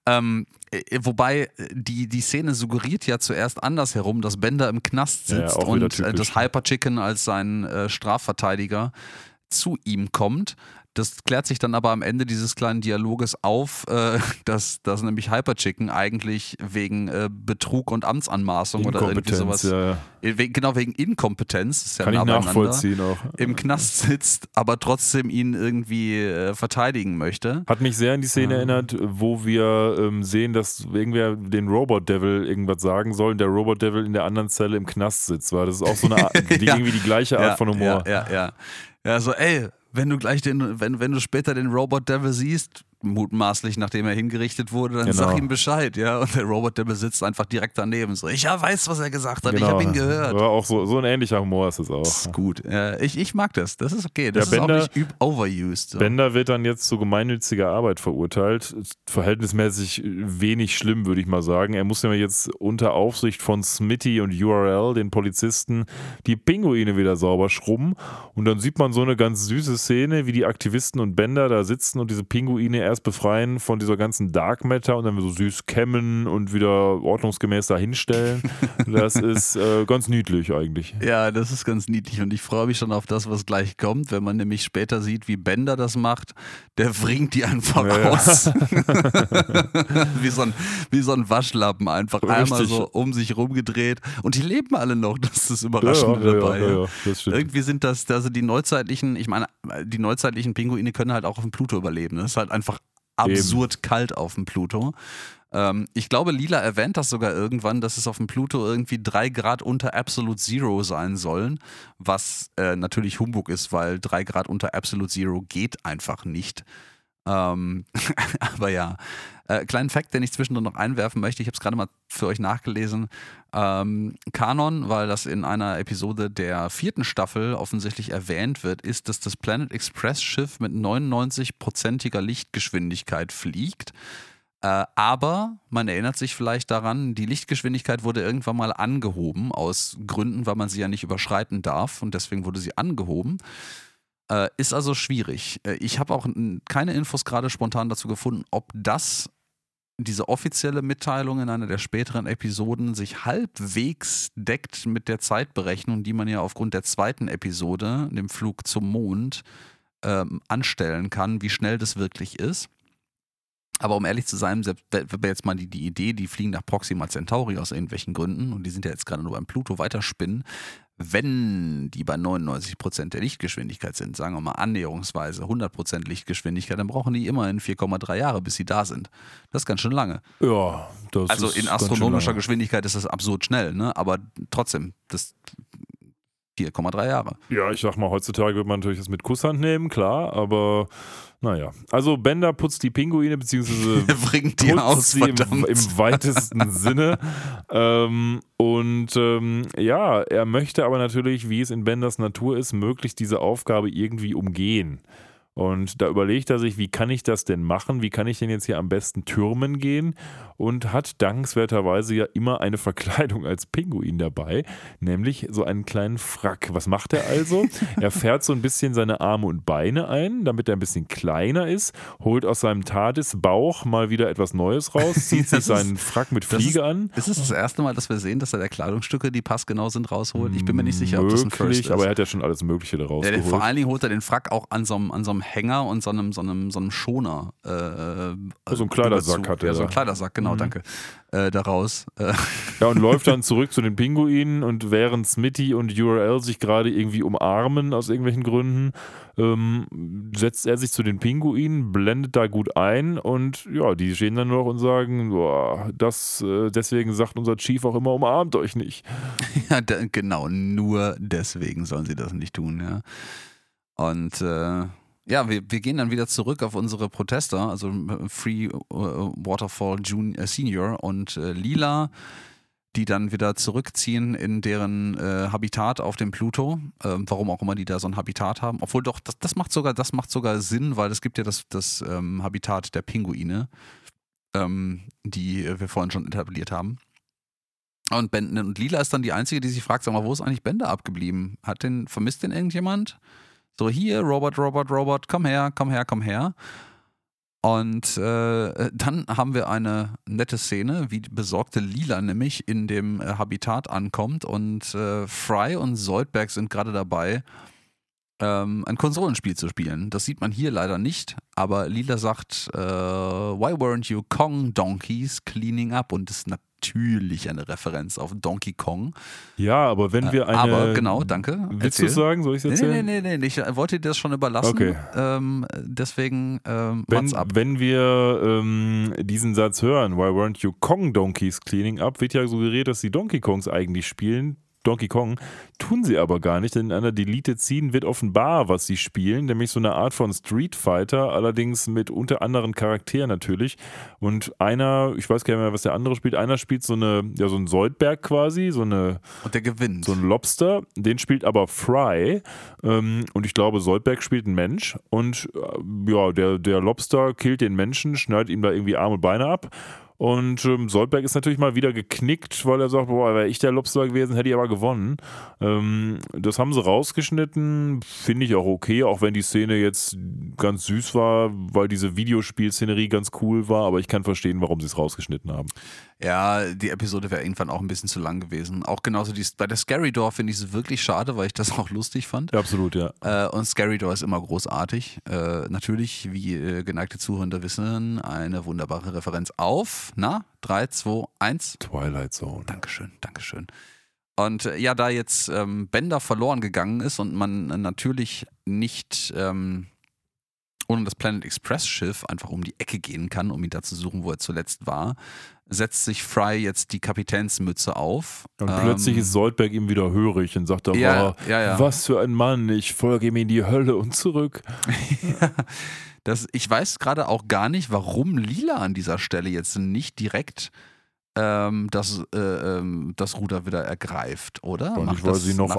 S1: Ähm, äh, wobei äh, die, die Szene suggeriert ja zuerst andersherum, dass Bender im Knast
S2: Ja,
S1: sitzt
S2: wieder
S1: und äh, das Hyper Chicken als sein äh, Strafverteidiger zu ihm kommt. Das klärt sich dann aber am Ende dieses kleinen Dialoges auf, äh, dass, dass nämlich Hyper Chicken eigentlich wegen äh, Betrug und Amtsanmaßung oder irgendwie sowas,
S2: ja, ja.
S1: äh, we- genau wegen Inkompetenz, ist ja
S2: Kann ich
S1: nah
S2: nachvollziehen auch.
S1: im Knast sitzt, aber trotzdem ihn irgendwie äh, verteidigen möchte.
S2: Hat mich sehr an die Szene
S1: Ah.
S2: erinnert, wo wir ähm, sehen, dass irgendwer den Robot Devil irgendwas sagen soll und der Robot Devil in der anderen Zelle im Knast sitzt. War das ist auch so eine Art, die
S1: Ja.
S2: irgendwie die gleiche Art von Humor.
S1: Ja, ja, ja. Ja, so, ey, wenn du gleich den, wenn, wenn du später den Robot Devil siehst, mutmaßlich, nachdem er hingerichtet wurde, dann
S2: Genau.
S1: sag ihm Bescheid, ja. Und der Robot Devil sitzt einfach direkt daneben. So, ich ja weiß, was er gesagt hat, ich habe ihn gehört.
S2: War auch so, so ein ähnlicher Humor ist es auch.
S1: Das ist gut. Ja, ich, ich mag das. Das ist okay. Das
S2: Ja,
S1: ist
S2: Bender-
S1: auch nicht overused. So.
S2: Bender wird dann jetzt zu gemeinnütziger Arbeit verurteilt. Verhältnismäßig wenig schlimm, würde ich mal sagen. Er muss ja jetzt unter Aufsicht von Smitty und URL, den Polizisten, die Pinguine wieder sauber schrubben. Und dann sieht man so eine ganz süße Szene, wie die Aktivisten und Bender da sitzen und diese Pinguine erst befreien von dieser ganzen Dark Matter und dann so süß kämmen und wieder ordnungsgemäß da hinstellen. Das ist äh, ganz niedlich eigentlich.
S1: Ja, das ist ganz niedlich und ich freue mich schon auf das, was gleich kommt, wenn man nämlich später sieht, wie Bender das macht. Der bringt die einfach
S2: Ja, ja.
S1: raus. wie, so ein, wie so ein Waschlappen einfach einmal
S2: Richtig.
S1: so um sich rumgedreht. Und die leben alle noch, das ist das
S2: Ja,
S1: Überraschende
S2: ja, ja,
S1: dabei.
S2: ja, ja.
S1: Irgendwie sind das, also die neuzeitlichen, ich meine, die neuzeitlichen Pinguine können halt auch auf dem Pluto überleben. Das ist halt einfach absurd Eben. kalt auf dem Pluto. Ähm, ich glaube, Lila erwähnt das sogar irgendwann, dass es auf dem Pluto irgendwie drei Grad unter Absolute Zero sein sollen, was äh, natürlich Humbug ist, weil drei Grad unter Absolute Zero geht einfach nicht. Ähm, aber ja, äh, kleinen Fakt, den ich zwischendrin noch einwerfen möchte, ich habe es gerade mal für euch nachgelesen. Ähm, Kanon, weil das in einer Episode der vierten Staffel offensichtlich erwähnt wird, ist, dass das Planet Express Schiff mit 99-prozentiger Lichtgeschwindigkeit fliegt. Äh, aber man erinnert sich vielleicht daran, die Lichtgeschwindigkeit wurde irgendwann mal angehoben, aus Gründen, weil man sie ja nicht überschreiten darf und deswegen wurde sie angehoben. Äh, ist also schwierig. Äh, ich habe auch keine Infos gerade spontan dazu gefunden, ob das diese offizielle Mitteilung in einer der späteren Episoden sich halbwegs deckt mit der Zeitberechnung, die man ja aufgrund der zweiten Episode, dem Flug zum Mond, ähm, anstellen kann, wie schnell das wirklich ist. Aber um ehrlich zu sein, wenn wir jetzt mal die, die Idee, die fliegen nach Proxima Centauri aus irgendwelchen Gründen und die sind ja jetzt gerade nur beim Pluto weiterspinnen, wenn die bei 99% der Lichtgeschwindigkeit sind, sagen wir mal annäherungsweise 100% Lichtgeschwindigkeit, dann brauchen die immerhin 4,3 Jahre, bis sie da sind. Das ist ganz schön lange.
S2: Ja, das
S1: Also in astronomischer Geschwindigkeit ist das absurd schnell, ne? aber trotzdem, das 4,3 Jahre.
S2: Ja, ich sag mal, heutzutage wird man natürlich das mit Kusshand nehmen, klar, aber naja. Also Bender putzt die Pinguine, beziehungsweise
S1: bringt die aus,
S2: sie im, im, weitesten Sinne. Ähm, und ähm, ja, er möchte aber natürlich, wie es in Benders Natur ist, möglichst diese Aufgabe irgendwie umgehen. Und da überlegt er sich, wie kann ich das denn machen? Wie kann ich denn jetzt hier am besten türmen gehen? Und hat dankenswerterweise ja immer eine Verkleidung als Pinguin dabei, nämlich so einen kleinen Frack. Was macht er also? er fährt so ein bisschen seine Arme und Beine ein, damit er ein bisschen kleiner ist, holt aus seinem TARDIS-Bauch mal wieder etwas Neues raus, zieht sich seinen Frack mit Fliege
S1: ist,
S2: an.
S1: Ist es das erste Mal, dass wir sehen, dass er der Kleidungsstücke, die passgenau sind, rausholt? Ich bin mir nicht sicher, ob das ein First ist.
S2: aber er hat ja schon alles Mögliche da rausgeholt.
S1: Ja, vor allen Dingen holt er den Frack auch an so einem, an so einem Hänger und so einem, so einem, so einem Schoner. Äh,
S2: äh so ein Kleidersack hat er.
S1: Ja, so ein Kleidersack, genau, mhm. danke. Äh, daraus. Äh.
S2: Ja, und läuft dann zurück zu den Pinguinen und während Smitty und URL sich gerade irgendwie umarmen aus irgendwelchen Gründen, ähm, setzt er sich zu den Pinguinen, blendet da gut ein und ja, die stehen dann noch und sagen, boah, das, äh, deswegen sagt unser Chief auch immer, umarmt euch nicht.
S1: Ja, da, genau, nur deswegen sollen sie das nicht tun, ja. Und äh, ja, wir, wir gehen dann wieder zurück auf unsere Protester, also äh, Free äh, Waterfall Junior, äh, Senior und äh, Lila, die dann wieder zurückziehen in deren äh, Habitat auf dem Pluto. Ähm, warum auch immer die da so ein Habitat haben. Obwohl doch, das, das, macht, sogar, das macht sogar Sinn, weil es gibt ja das, das ähm, Habitat der Pinguine, ähm, die wir vorhin schon etabliert haben. Und, ben, und Lila ist dann die Einzige, die sich fragt, sag mal, wo ist eigentlich Bender abgeblieben? Hat den, vermisst den irgendjemand? So, hier, Robert, Robert, Robert, komm her, komm her, komm her. Und äh, dann haben wir eine nette Szene, wie besorgte Lila nämlich in dem äh, Habitat ankommt und äh, Fry und Zoidberg sind gerade dabei, ähm, ein Konsolenspiel zu spielen. Das sieht man hier leider nicht, aber Lila sagt, äh, Why weren't you Kong Donkeys cleaning up? Und das ist natürlich eine Referenz auf Donkey Kong.
S2: Ja, aber wenn wir eine.
S1: Aber genau, danke.
S2: Willst du sagen? Soll ich es erzählen?
S1: Nee, nee, nee, nee, ich wollte dir das schon überlassen.
S2: Okay.
S1: Ähm, deswegen, ähm,
S2: wenn, ab. wenn wir ähm, diesen Satz hören, Why weren't you Kong Donkeys cleaning up, wird ja suggeriert, dass die Donkey Kongs eigentlich spielen Donkey Kong. Tun sie aber gar nicht, denn in einer Deleted Scene wird offenbar, was sie spielen, nämlich so eine Art von Street Fighter, allerdings mit unter anderen Charakteren natürlich. Und einer, ich weiß gar nicht mehr, was der andere spielt, einer spielt so eine, ja, so ein Soldberg quasi, so eine.
S1: Und der gewinnt.
S2: So ein Lobster, den spielt aber Fry. Ähm, und ich glaube, Soldberg spielt ein Mensch. Und äh, ja, der, der Lobster killt den Menschen, schneidet ihm da irgendwie Arme und Beine ab. Und ähm, Soldberg ist natürlich mal wieder geknickt, weil er sagt, boah, wäre ich der Lobster gewesen, hätte ich aber gewonnen. Ähm, das haben sie rausgeschnitten, finde ich auch okay, auch wenn die Szene jetzt ganz süß war, weil diese Videospielszenerie ganz cool war, aber ich kann verstehen, warum sie es rausgeschnitten haben.
S1: Ja, die Episode wäre irgendwann auch ein bisschen zu lang gewesen. Auch genauso die, bei der Scary Door finde ich es wirklich schade, weil ich das auch lustig fand.
S2: Ja, absolut, ja.
S1: Äh, und Scary Door ist immer großartig. Äh, natürlich, wie äh, geneigte Zuhörer wissen, eine wunderbare Referenz auf, na, 3, 2, 1.
S2: Twilight Zone.
S1: Dankeschön, Dankeschön. Und äh, ja, da jetzt ähm, Bender verloren gegangen ist und man natürlich nicht ähm, ohne das Planet Express Schiff einfach um die Ecke gehen kann, um ihn da zu suchen, wo er zuletzt war, setzt sich Fry jetzt die Kapitänsmütze auf.
S2: Und ähm, plötzlich ist Soldberg ihm wieder hörig und sagt,
S1: ja, ja, ja.
S2: was für ein Mann, ich folge ihm in die Hölle und zurück.
S1: das, ich weiß gerade auch gar nicht, warum Lila an dieser Stelle jetzt nicht direkt ähm, das, äh, ähm, das Ruder wieder ergreift, oder?
S2: Weil, nicht, weil das, sie noch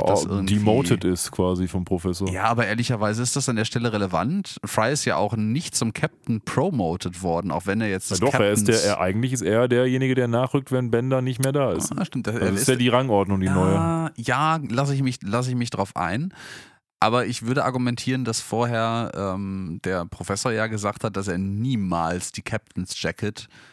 S2: demoted ist quasi vom Professor.
S1: Ja, aber ehrlicherweise ist das an der Stelle relevant. Fry ist ja auch nicht zum Captain promoted worden, auch wenn er jetzt
S2: ja doch, er ist der, er, eigentlich ist er derjenige, der nachrückt, wenn Bender nicht mehr da ist.
S1: Ah, stimmt.
S2: Das also ist ja die Rangordnung, die
S1: ja,
S2: neue.
S1: Ja, lasse ich, mich, lass ich mich drauf ein. Aber ich würde argumentieren, dass vorher ähm, der Professor ja gesagt hat, dass er niemals die Captain's Jacket äh,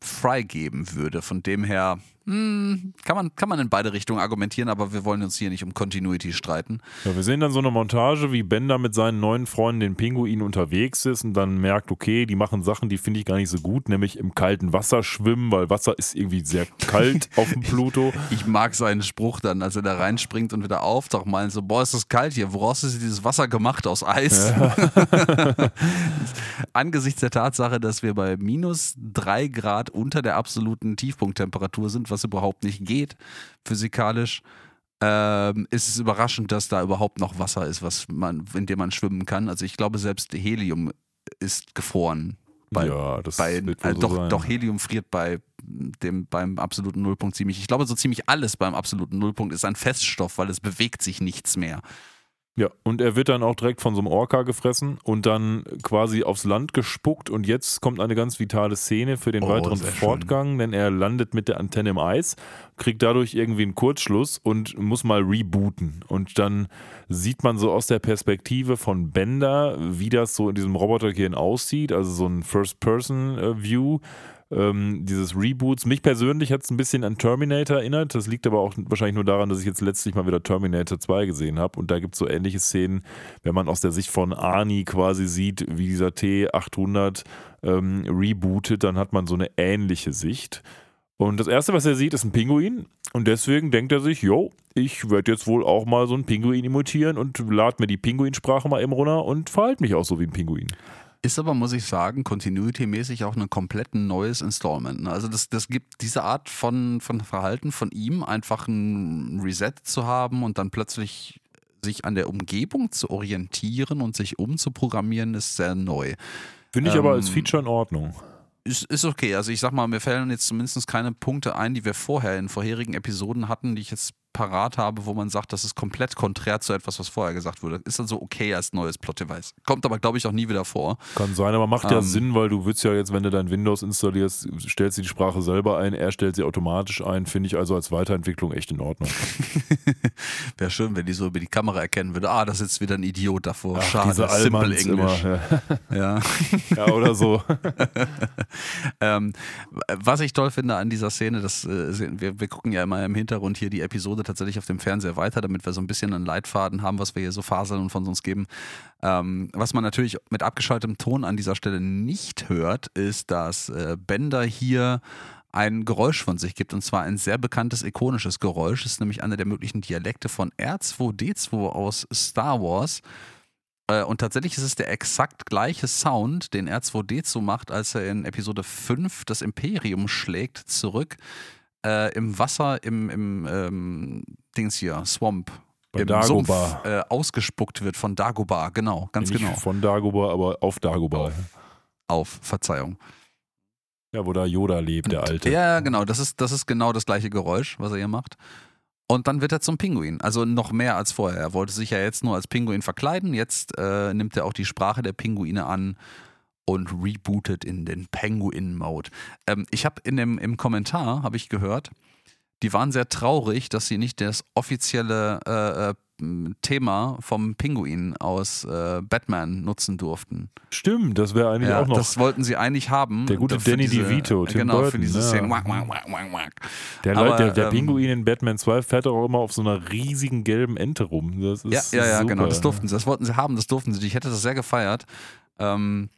S1: freigeben würde. Von dem her hm, kann, man, kann man in beide Richtungen argumentieren, aber wir wollen uns hier nicht um Continuity streiten.
S2: Ja, wir sehen dann so eine Montage, wie Bender mit seinen neuen Freunden, den Pinguinen, unterwegs ist und dann merkt, okay, die machen Sachen, die finde ich gar nicht so gut, nämlich im kalten Wasser schwimmen, weil Wasser ist irgendwie sehr kalt auf dem Pluto.
S1: Ich mag seinen Spruch dann, als er da reinspringt und wieder auftaucht, mal so, boah, ist das kalt hier, woraus ist dieses Wasser gemacht? Aus Eis? Ja. Angesichts der Tatsache, dass wir bei minus drei Grad unter der absoluten Tiefpunkttemperatur sind, was überhaupt nicht geht, physikalisch, ähm, ist es überraschend, dass da überhaupt noch Wasser ist, was man, in dem man schwimmen kann. Also ich glaube, selbst Helium ist gefroren. Bei,
S2: ja, das
S1: bei,
S2: wird
S1: äh,
S2: so
S1: doch,
S2: sein.
S1: doch Helium friert bei dem beim absoluten Nullpunkt ziemlich. Ich glaube, so ziemlich alles beim absoluten Nullpunkt ist ein Feststoff, weil es bewegt sich nichts mehr.
S2: Ja, und er wird dann auch direkt von so einem Orca gefressen und dann quasi aufs Land gespuckt. Und jetzt kommt eine ganz vitale Szene für den
S1: Oh,
S2: weiteren Fortgang,
S1: schön.
S2: denn er landet mit der Antenne im Eis, kriegt dadurch irgendwie einen Kurzschluss und muss mal rebooten. Und dann sieht man so aus der Perspektive von Bender, wie das so in diesem Robotergehirn aussieht, also so ein First-Person-View. Ähm, dieses Reboots. Mich persönlich hat es ein bisschen an Terminator erinnert. Das liegt aber auch wahrscheinlich nur daran, dass ich jetzt letztlich mal wieder Terminator 2 gesehen habe. Und da gibt es so ähnliche Szenen, wenn man aus der Sicht von Arnie quasi sieht, wie dieser T800 ähm, rebootet, dann hat man so eine ähnliche Sicht. Und das Erste, was er sieht, ist ein Pinguin. Und deswegen denkt er sich, jo, ich werde jetzt wohl auch mal so einen Pinguin imitieren und lade mir die Pinguinsprache mal eben runter und verhalte mich auch so wie ein Pinguin.
S1: Ist aber, muss ich sagen, continuity-mäßig auch ein komplett neues Installment. ne? Also das, das gibt diese Art von, von Verhalten von ihm, einfach ein Reset zu haben und dann plötzlich sich an der Umgebung zu orientieren und sich umzuprogrammieren, ist sehr neu.
S2: Finde ich aber
S1: Ähm,
S2: als Feature in Ordnung.
S1: Ist, ist okay. Also ich sag mal, mir fallen jetzt zumindest keine Punkte ein, die wir vorher in vorherigen Episoden hatten, die ich jetzt parat habe, wo man sagt, das ist komplett konträr zu etwas, was vorher gesagt wurde. Ist also okay als neues Plot-Device. Kommt aber, glaube ich, auch nie wieder vor.
S2: Kann sein, aber macht ja
S1: Ähm,
S2: Sinn, weil du willst ja jetzt, wenn du dein Windows installierst, stellst du die Sprache selber ein, er stellt sie automatisch ein, finde ich also als Weiterentwicklung echt in Ordnung.
S1: Wäre schön, wenn die so über die Kamera erkennen würde, ah, da sitzt wieder ein Idiot davor.
S2: Ach,
S1: Schade,
S2: diese
S1: simple English.
S2: immer.
S1: Ja.
S2: Ja, oder so.
S1: ähm, was ich toll finde an dieser Szene, das, äh, wir, wir gucken ja immer im Hintergrund hier die Episode tatsächlich auf dem Fernseher weiter, damit wir so ein bisschen einen Leitfaden haben, was wir hier so faseln und von uns geben. Ähm, was man natürlich mit abgeschaltetem Ton an dieser Stelle nicht hört, ist, dass äh, Bender hier ein Geräusch von sich gibt und zwar ein sehr bekanntes, ikonisches Geräusch. Das ist nämlich einer der möglichen Dialekte von R2D2 aus Star Wars. Äh, Und tatsächlich ist es der exakt gleiche Sound, den R2D2 macht, als er in Episode 5 das Imperium schlägt zurück äh, im Wasser, im, im ähm, Dings hier, Swamp.
S2: Bei
S1: Im
S2: Dagobah.
S1: Sumpf äh, ausgespuckt wird von Dagobah, genau, ganz
S2: Nicht
S1: genau.
S2: von Dagobah, aber auf Dagobah.
S1: Auf, Verzeihung.
S2: Ja, wo da Yoda lebt, der Alte.
S1: Ja, genau, das ist, das ist genau das gleiche Geräusch, was er hier macht. Und dann wird er zum Pinguin. Also noch mehr als vorher. Er wollte sich ja jetzt nur als Pinguin verkleiden. Jetzt äh, nimmt er auch die Sprache der Pinguine an und rebootet in den Penguin-Mode. Ähm, ich habe in dem im Kommentar habe ich gehört, die waren sehr traurig, dass sie nicht das offizielle äh, äh, Thema vom Pinguin aus äh, Batman nutzen durften.
S2: Stimmt, das wäre eigentlich
S1: Ja,
S2: auch noch.
S1: das wollten sie eigentlich haben.
S2: Der gute
S1: Für
S2: Danny
S1: diese,
S2: DeVito, Tim
S1: genau, für
S2: Burton,
S1: diese
S2: ja.
S1: Szene. Wack, wack, wack,
S2: der,
S1: aber,
S2: der, der
S1: ähm,
S2: Pinguin in Batman 2 fährt auch immer auf so einer riesigen gelben Ente rum. Das
S1: Ja,
S2: ist
S1: ja, ja,
S2: super.
S1: genau, das durften sie. Das wollten sie haben, das durften sie. Ich hätte das sehr gefeiert. Ähm,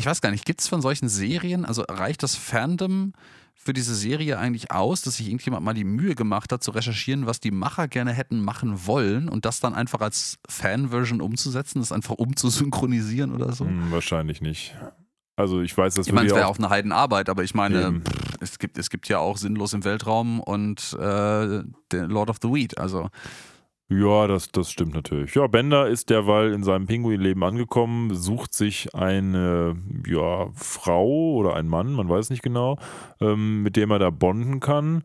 S1: ich weiß gar nicht, gibt es von solchen Serien, also reicht das Fandom für diese Serie eigentlich aus, dass sich irgendjemand mal die Mühe gemacht hat, zu recherchieren, was die Macher gerne hätten machen wollen und das dann einfach als Fanversion umzusetzen, das einfach umzusynchronisieren oder so?
S2: Hm, wahrscheinlich nicht. Also ich weiß, dass
S1: ich meine, es wäre auch eine Heidenarbeit, aber ich meine, pff, es gibt, es gibt ja auch Sinnlos im Weltraum und äh, Lord of the Weed, also
S2: ja, das, das stimmt natürlich. Ja, Bender ist derweil in seinem Pinguinleben angekommen, sucht sich eine ja, Frau oder einen Mann, man weiß nicht genau, ähm, mit dem er da bonden kann.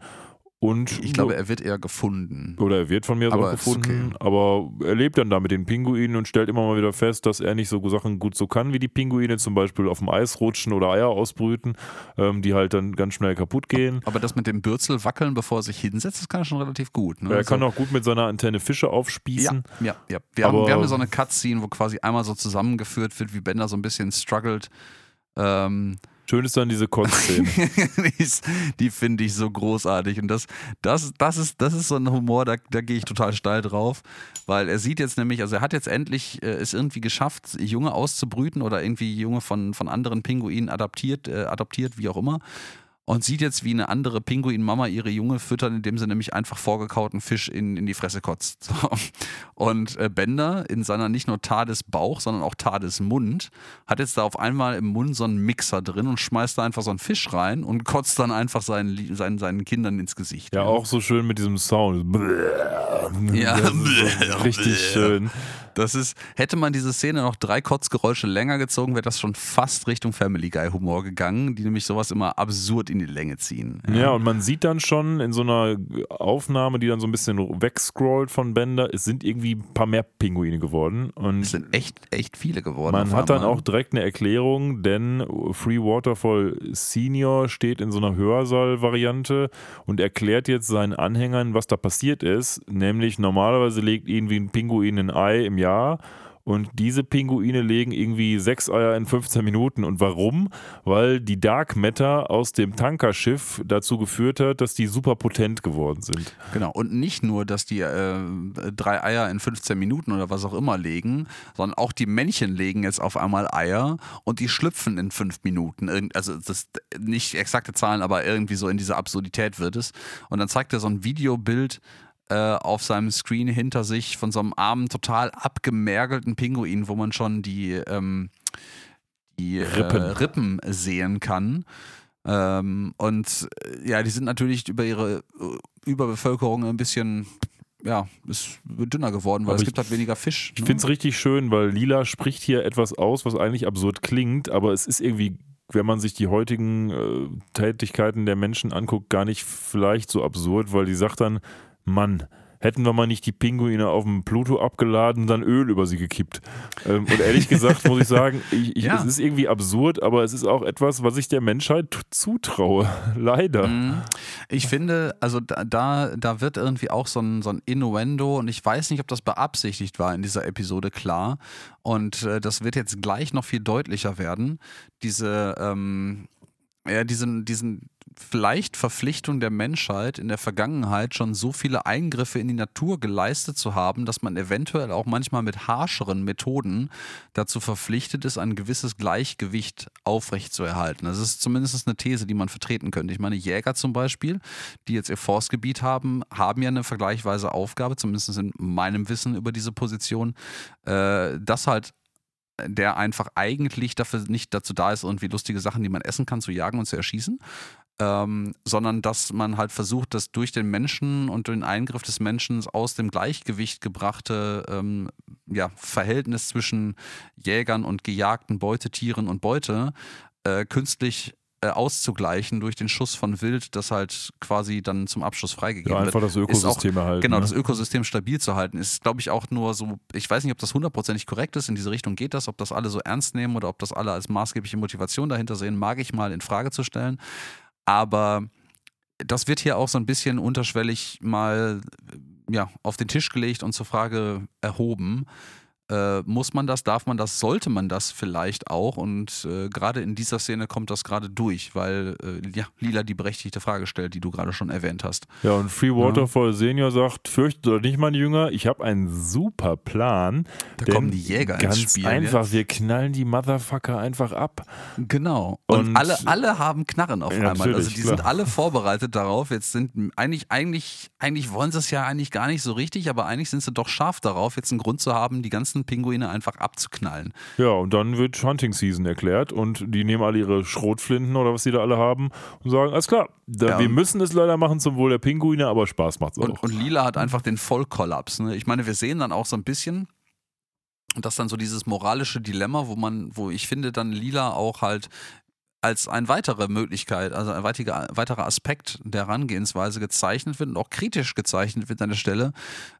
S2: Und
S1: ich glaube, er wird eher gefunden.
S2: Oder er wird von mir aber gefunden. Okay. Aber er lebt dann da mit den Pinguinen und stellt immer mal wieder fest, dass er nicht so Sachen gut so kann wie die Pinguine, zum Beispiel auf dem Eis rutschen oder Eier ausbrüten, ähm, die halt dann ganz schnell kaputt gehen.
S1: Aber das mit dem Bürzel wackeln, bevor er sich hinsetzt, das kann er schon relativ gut. Ne?
S2: Er also, kann auch gut mit seiner Antenne Fische aufspießen.
S1: Ja, ja, ja. Wir, haben, wir haben so eine Cutscene, wo quasi einmal so zusammengeführt wird, wie Bender so ein bisschen struggelt. Ähm,
S2: Schön ist dann diese Kotzszene.
S1: die, finde ich so großartig. Und das, das, das, ist, das ist so ein Humor, da, da gehe ich total steil drauf. Weil er sieht jetzt nämlich, also er hat jetzt endlich äh, es irgendwie geschafft, Junge auszubrüten oder irgendwie Junge von, von anderen Pinguinen adaptiert, äh, adoptiert, wie auch immer und sieht jetzt, wie eine andere Pinguin-Mama ihre Junge füttern, indem sie nämlich einfach vorgekauten Fisch in, in die Fresse kotzt. So. Und äh, Bender in seiner nicht nur Tades Bauch, sondern auch Tades Mund hat jetzt da auf einmal im Mund so einen Mixer drin und schmeißt da einfach so einen Fisch rein und kotzt dann einfach seinen, seinen, seinen Kindern ins Gesicht.
S2: Ja, ja. auch so schön mit diesem Sound.
S1: Ja,
S2: richtig schön.
S1: Das ist, hätte man diese Szene noch drei Kotzgeräusche länger gezogen, wäre das schon fast Richtung Family Guy Humor gegangen, die nämlich sowas immer absurd in die Länge ziehen.
S2: Ja. ja, und man sieht dann schon in so einer Aufnahme, die dann so ein bisschen wegscrollt von Bender, es sind irgendwie ein paar mehr Pinguine geworden. Und
S1: es sind echt, echt viele geworden.
S2: Man hat dann auch direkt eine Erklärung, denn Free Waterfall Senior steht in so einer Hörsaal-Variante und erklärt jetzt seinen Anhängern, was da passiert ist. Nämlich normalerweise legt irgendwie ein Pinguin ein Ei im Jahr. Und diese Pinguine legen irgendwie sechs Eier in 15 Minuten. Und warum? Weil die Dark Matter aus dem Tankerschiff dazu geführt hat, dass die super potent geworden sind.
S1: Genau. Und nicht nur, dass die äh, drei Eier in 15 Minuten oder was auch immer legen, sondern auch die Männchen legen jetzt auf einmal Eier und die schlüpfen in fünf Minuten. Also das nicht exakte Zahlen, aber irgendwie so in diese Absurdität wird es. Und dann zeigt er so ein Videobild auf seinem Screen hinter sich von so einem armen, total abgemergelten Pinguin, wo man schon die, ähm, die Rippen. Äh, Rippen sehen kann. Ähm, und äh, ja, die sind natürlich über ihre äh, Überbevölkerung ein bisschen ja, ist dünner geworden, weil aber es gibt halt weniger Fisch.
S2: Ich ne? finde es richtig schön, weil Lila spricht hier etwas aus, was eigentlich absurd klingt, aber es ist irgendwie, wenn man sich die heutigen äh, Tätigkeiten der Menschen anguckt, gar nicht vielleicht so absurd, weil die sagt dann, Mann, hätten wir mal nicht die Pinguine auf dem Pluto abgeladen und dann Öl über sie gekippt. Ähm, und ehrlich gesagt muss ich sagen, ich, ich, ja. es ist irgendwie absurd, aber es ist auch etwas, was ich der Menschheit zutraue. Leider. Mhm.
S1: Ich finde, also da, da wird irgendwie auch so ein, so ein Innuendo und ich weiß nicht, ob das beabsichtigt war in dieser Episode klar. Und äh, das wird jetzt gleich noch viel deutlicher werden. Diese, ähm, ja, diesen, diesen vielleicht Verpflichtung der Menschheit in der Vergangenheit schon so viele Eingriffe in die Natur geleistet zu haben, dass man eventuell auch manchmal mit harscheren Methoden dazu verpflichtet ist, ein gewisses Gleichgewicht aufrechtzuerhalten. Das ist zumindest eine These, die man vertreten könnte. Ich meine, Jäger zum Beispiel, die jetzt ihr Forstgebiet haben, haben ja eine vergleichweise Aufgabe, zumindest in meinem Wissen über diese Position, äh, das halt der einfach eigentlich dafür nicht dazu da ist, irgendwie lustige Sachen, die man essen kann, zu jagen und zu erschießen, ähm, sondern dass man halt versucht, das durch den Menschen und den Eingriff des Menschen aus dem Gleichgewicht gebrachte ähm, ja, Verhältnis zwischen Jägern und gejagten Beutetieren und Beute äh, künstlich äh, auszugleichen durch den Schuss von Wild, das halt quasi dann zum Abschluss freigegeben ja,
S2: einfach
S1: wird.
S2: Einfach das Ökosystem erhalten.
S1: Genau,
S2: ne?
S1: das Ökosystem stabil zu halten, ist, glaube ich, auch nur so, ich weiß nicht, ob das hundertprozentig korrekt ist, in diese Richtung geht das, ob das alle so ernst nehmen oder ob das alle als maßgebliche Motivation dahinter sehen, mag ich mal in Frage zu stellen. Aber das wird hier auch so ein bisschen unterschwellig mal ja, auf den Tisch gelegt und zur Frage erhoben. Äh, muss man das, darf man das, sollte man das vielleicht auch? Und äh, gerade in dieser Szene kommt das gerade durch, weil äh, ja, Lila die berechtigte Frage stellt, die du gerade schon erwähnt hast.
S2: Ja, und Free Waterfall ja. Senior sagt, fürchtet oder nicht, meine Jünger, ich habe einen super Plan.
S1: Da kommen die Jäger
S2: ganz
S1: ins Spiel.
S2: einfach, jetzt. wir knallen die Motherfucker einfach ab.
S1: Genau. Und, und alle, alle haben Knarren auf ja, einmal. Also die klar. sind alle vorbereitet darauf. Jetzt sind eigentlich, eigentlich, eigentlich wollen sie es ja eigentlich gar nicht so richtig, aber eigentlich sind sie doch scharf darauf, jetzt einen Grund zu haben, die ganzen Pinguine einfach abzuknallen.
S2: Ja, und dann wird Hunting Season erklärt und die nehmen alle ihre Schrotflinten oder was sie da alle haben und sagen, alles klar, da, ja, wir müssen es leider machen zum Wohl der Pinguine, aber Spaß macht es auch.
S1: Und, und Lila hat einfach den Vollkollaps. Ne? Ich meine, wir sehen dann auch so ein bisschen, und das dann so dieses moralische Dilemma, wo man, wo ich finde, dann Lila auch halt als eine weitere Möglichkeit, also ein weitiger, weiterer Aspekt der Herangehensweise gezeichnet wird und auch kritisch gezeichnet wird an der Stelle,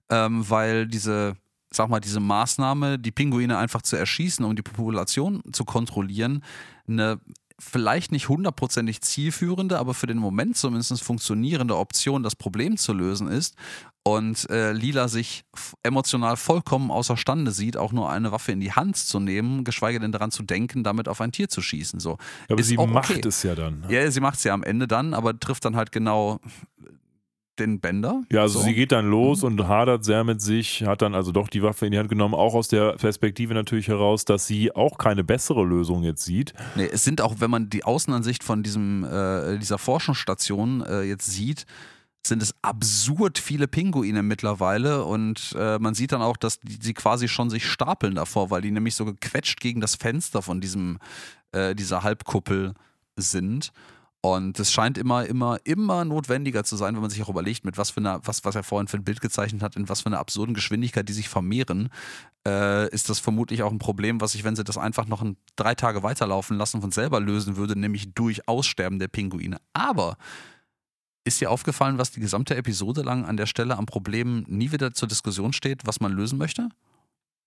S1: ähm, weil diese, sag mal, diese Maßnahme, die Pinguine einfach zu erschießen, um die Population zu kontrollieren, eine vielleicht nicht hundertprozentig zielführende, aber für den Moment zumindest funktionierende Option, das Problem zu lösen ist und äh, Lila sich emotional vollkommen außerstande sieht, auch nur eine Waffe in die Hand zu nehmen, geschweige denn daran zu denken, damit auf ein Tier zu schießen. So.
S2: Ja, aber ist sie macht okay. es ja dann.
S1: Ne? Ja, sie macht es ja am Ende dann, aber trifft dann halt genau den Bänder.
S2: Ja, also so. sie geht dann los mhm. und hadert sehr mit sich, hat dann also doch die Waffe in die Hand genommen, auch aus der Perspektive natürlich heraus, dass sie auch keine bessere Lösung jetzt sieht.
S1: Nee, es sind auch, wenn man die Außenansicht von diesem, äh, dieser Forschungsstation äh, jetzt sieht, sind es absurd viele Pinguine mittlerweile und äh, man sieht dann auch, dass die, die, quasi schon sich stapeln davor, weil die nämlich so gequetscht gegen das Fenster von diesem, äh, dieser Halbkuppel sind. Und es scheint immer, immer, immer notwendiger zu sein, wenn man sich auch überlegt, mit was für einer, was, was er vorhin für ein Bild gezeichnet hat, in was für einer absurden Geschwindigkeit die sich vermehren, äh, ist das vermutlich auch ein Problem, was sich, wenn sie das einfach noch ein, drei Tage weiterlaufen lassen, von selber lösen würde, nämlich durch Aussterben der Pinguine. Aber ist dir aufgefallen, was die gesamte Episode lang an der Stelle am Problem nie wieder zur Diskussion steht, was man lösen möchte?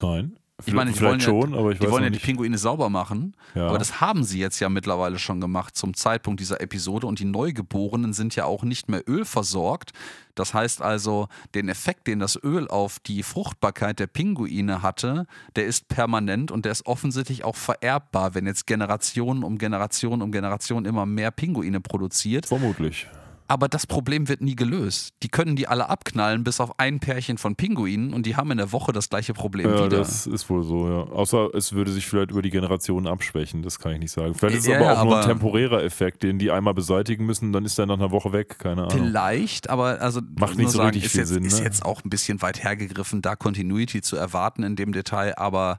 S2: Nein.
S1: Ich meine, die wollen, schon, ja, die, wollen ja die Pinguine sauber machen, ja. aber das haben sie jetzt ja mittlerweile schon gemacht zum Zeitpunkt dieser Episode und die Neugeborenen sind ja auch nicht mehr ölversorgt. Das heißt also, den Effekt, den das Öl auf die Fruchtbarkeit der Pinguine hatte, der ist permanent und der ist offensichtlich auch vererbbar, wenn jetzt Generationen um Generationen um Generationen immer mehr Pinguine produziert.
S2: Vermutlich
S1: aber das Problem wird nie gelöst. Die können die alle abknallen, bis auf ein Pärchen von Pinguinen und die haben in der Woche das gleiche Problem
S2: ja,
S1: wieder.
S2: Das ist wohl so, ja. Außer es würde sich vielleicht über die Generationen abschwächen, das kann ich nicht sagen. Vielleicht ist es ja, aber auch aber nur ein temporärer Effekt, den die einmal beseitigen müssen, dann ist er nach einer Woche weg, keine Ahnung.
S1: Vielleicht, aber also
S2: macht nicht so sagen, richtig viel
S1: jetzt,
S2: Sinn.
S1: Ist
S2: ne?
S1: jetzt auch ein bisschen weit hergegriffen, da Continuity zu erwarten in dem Detail, aber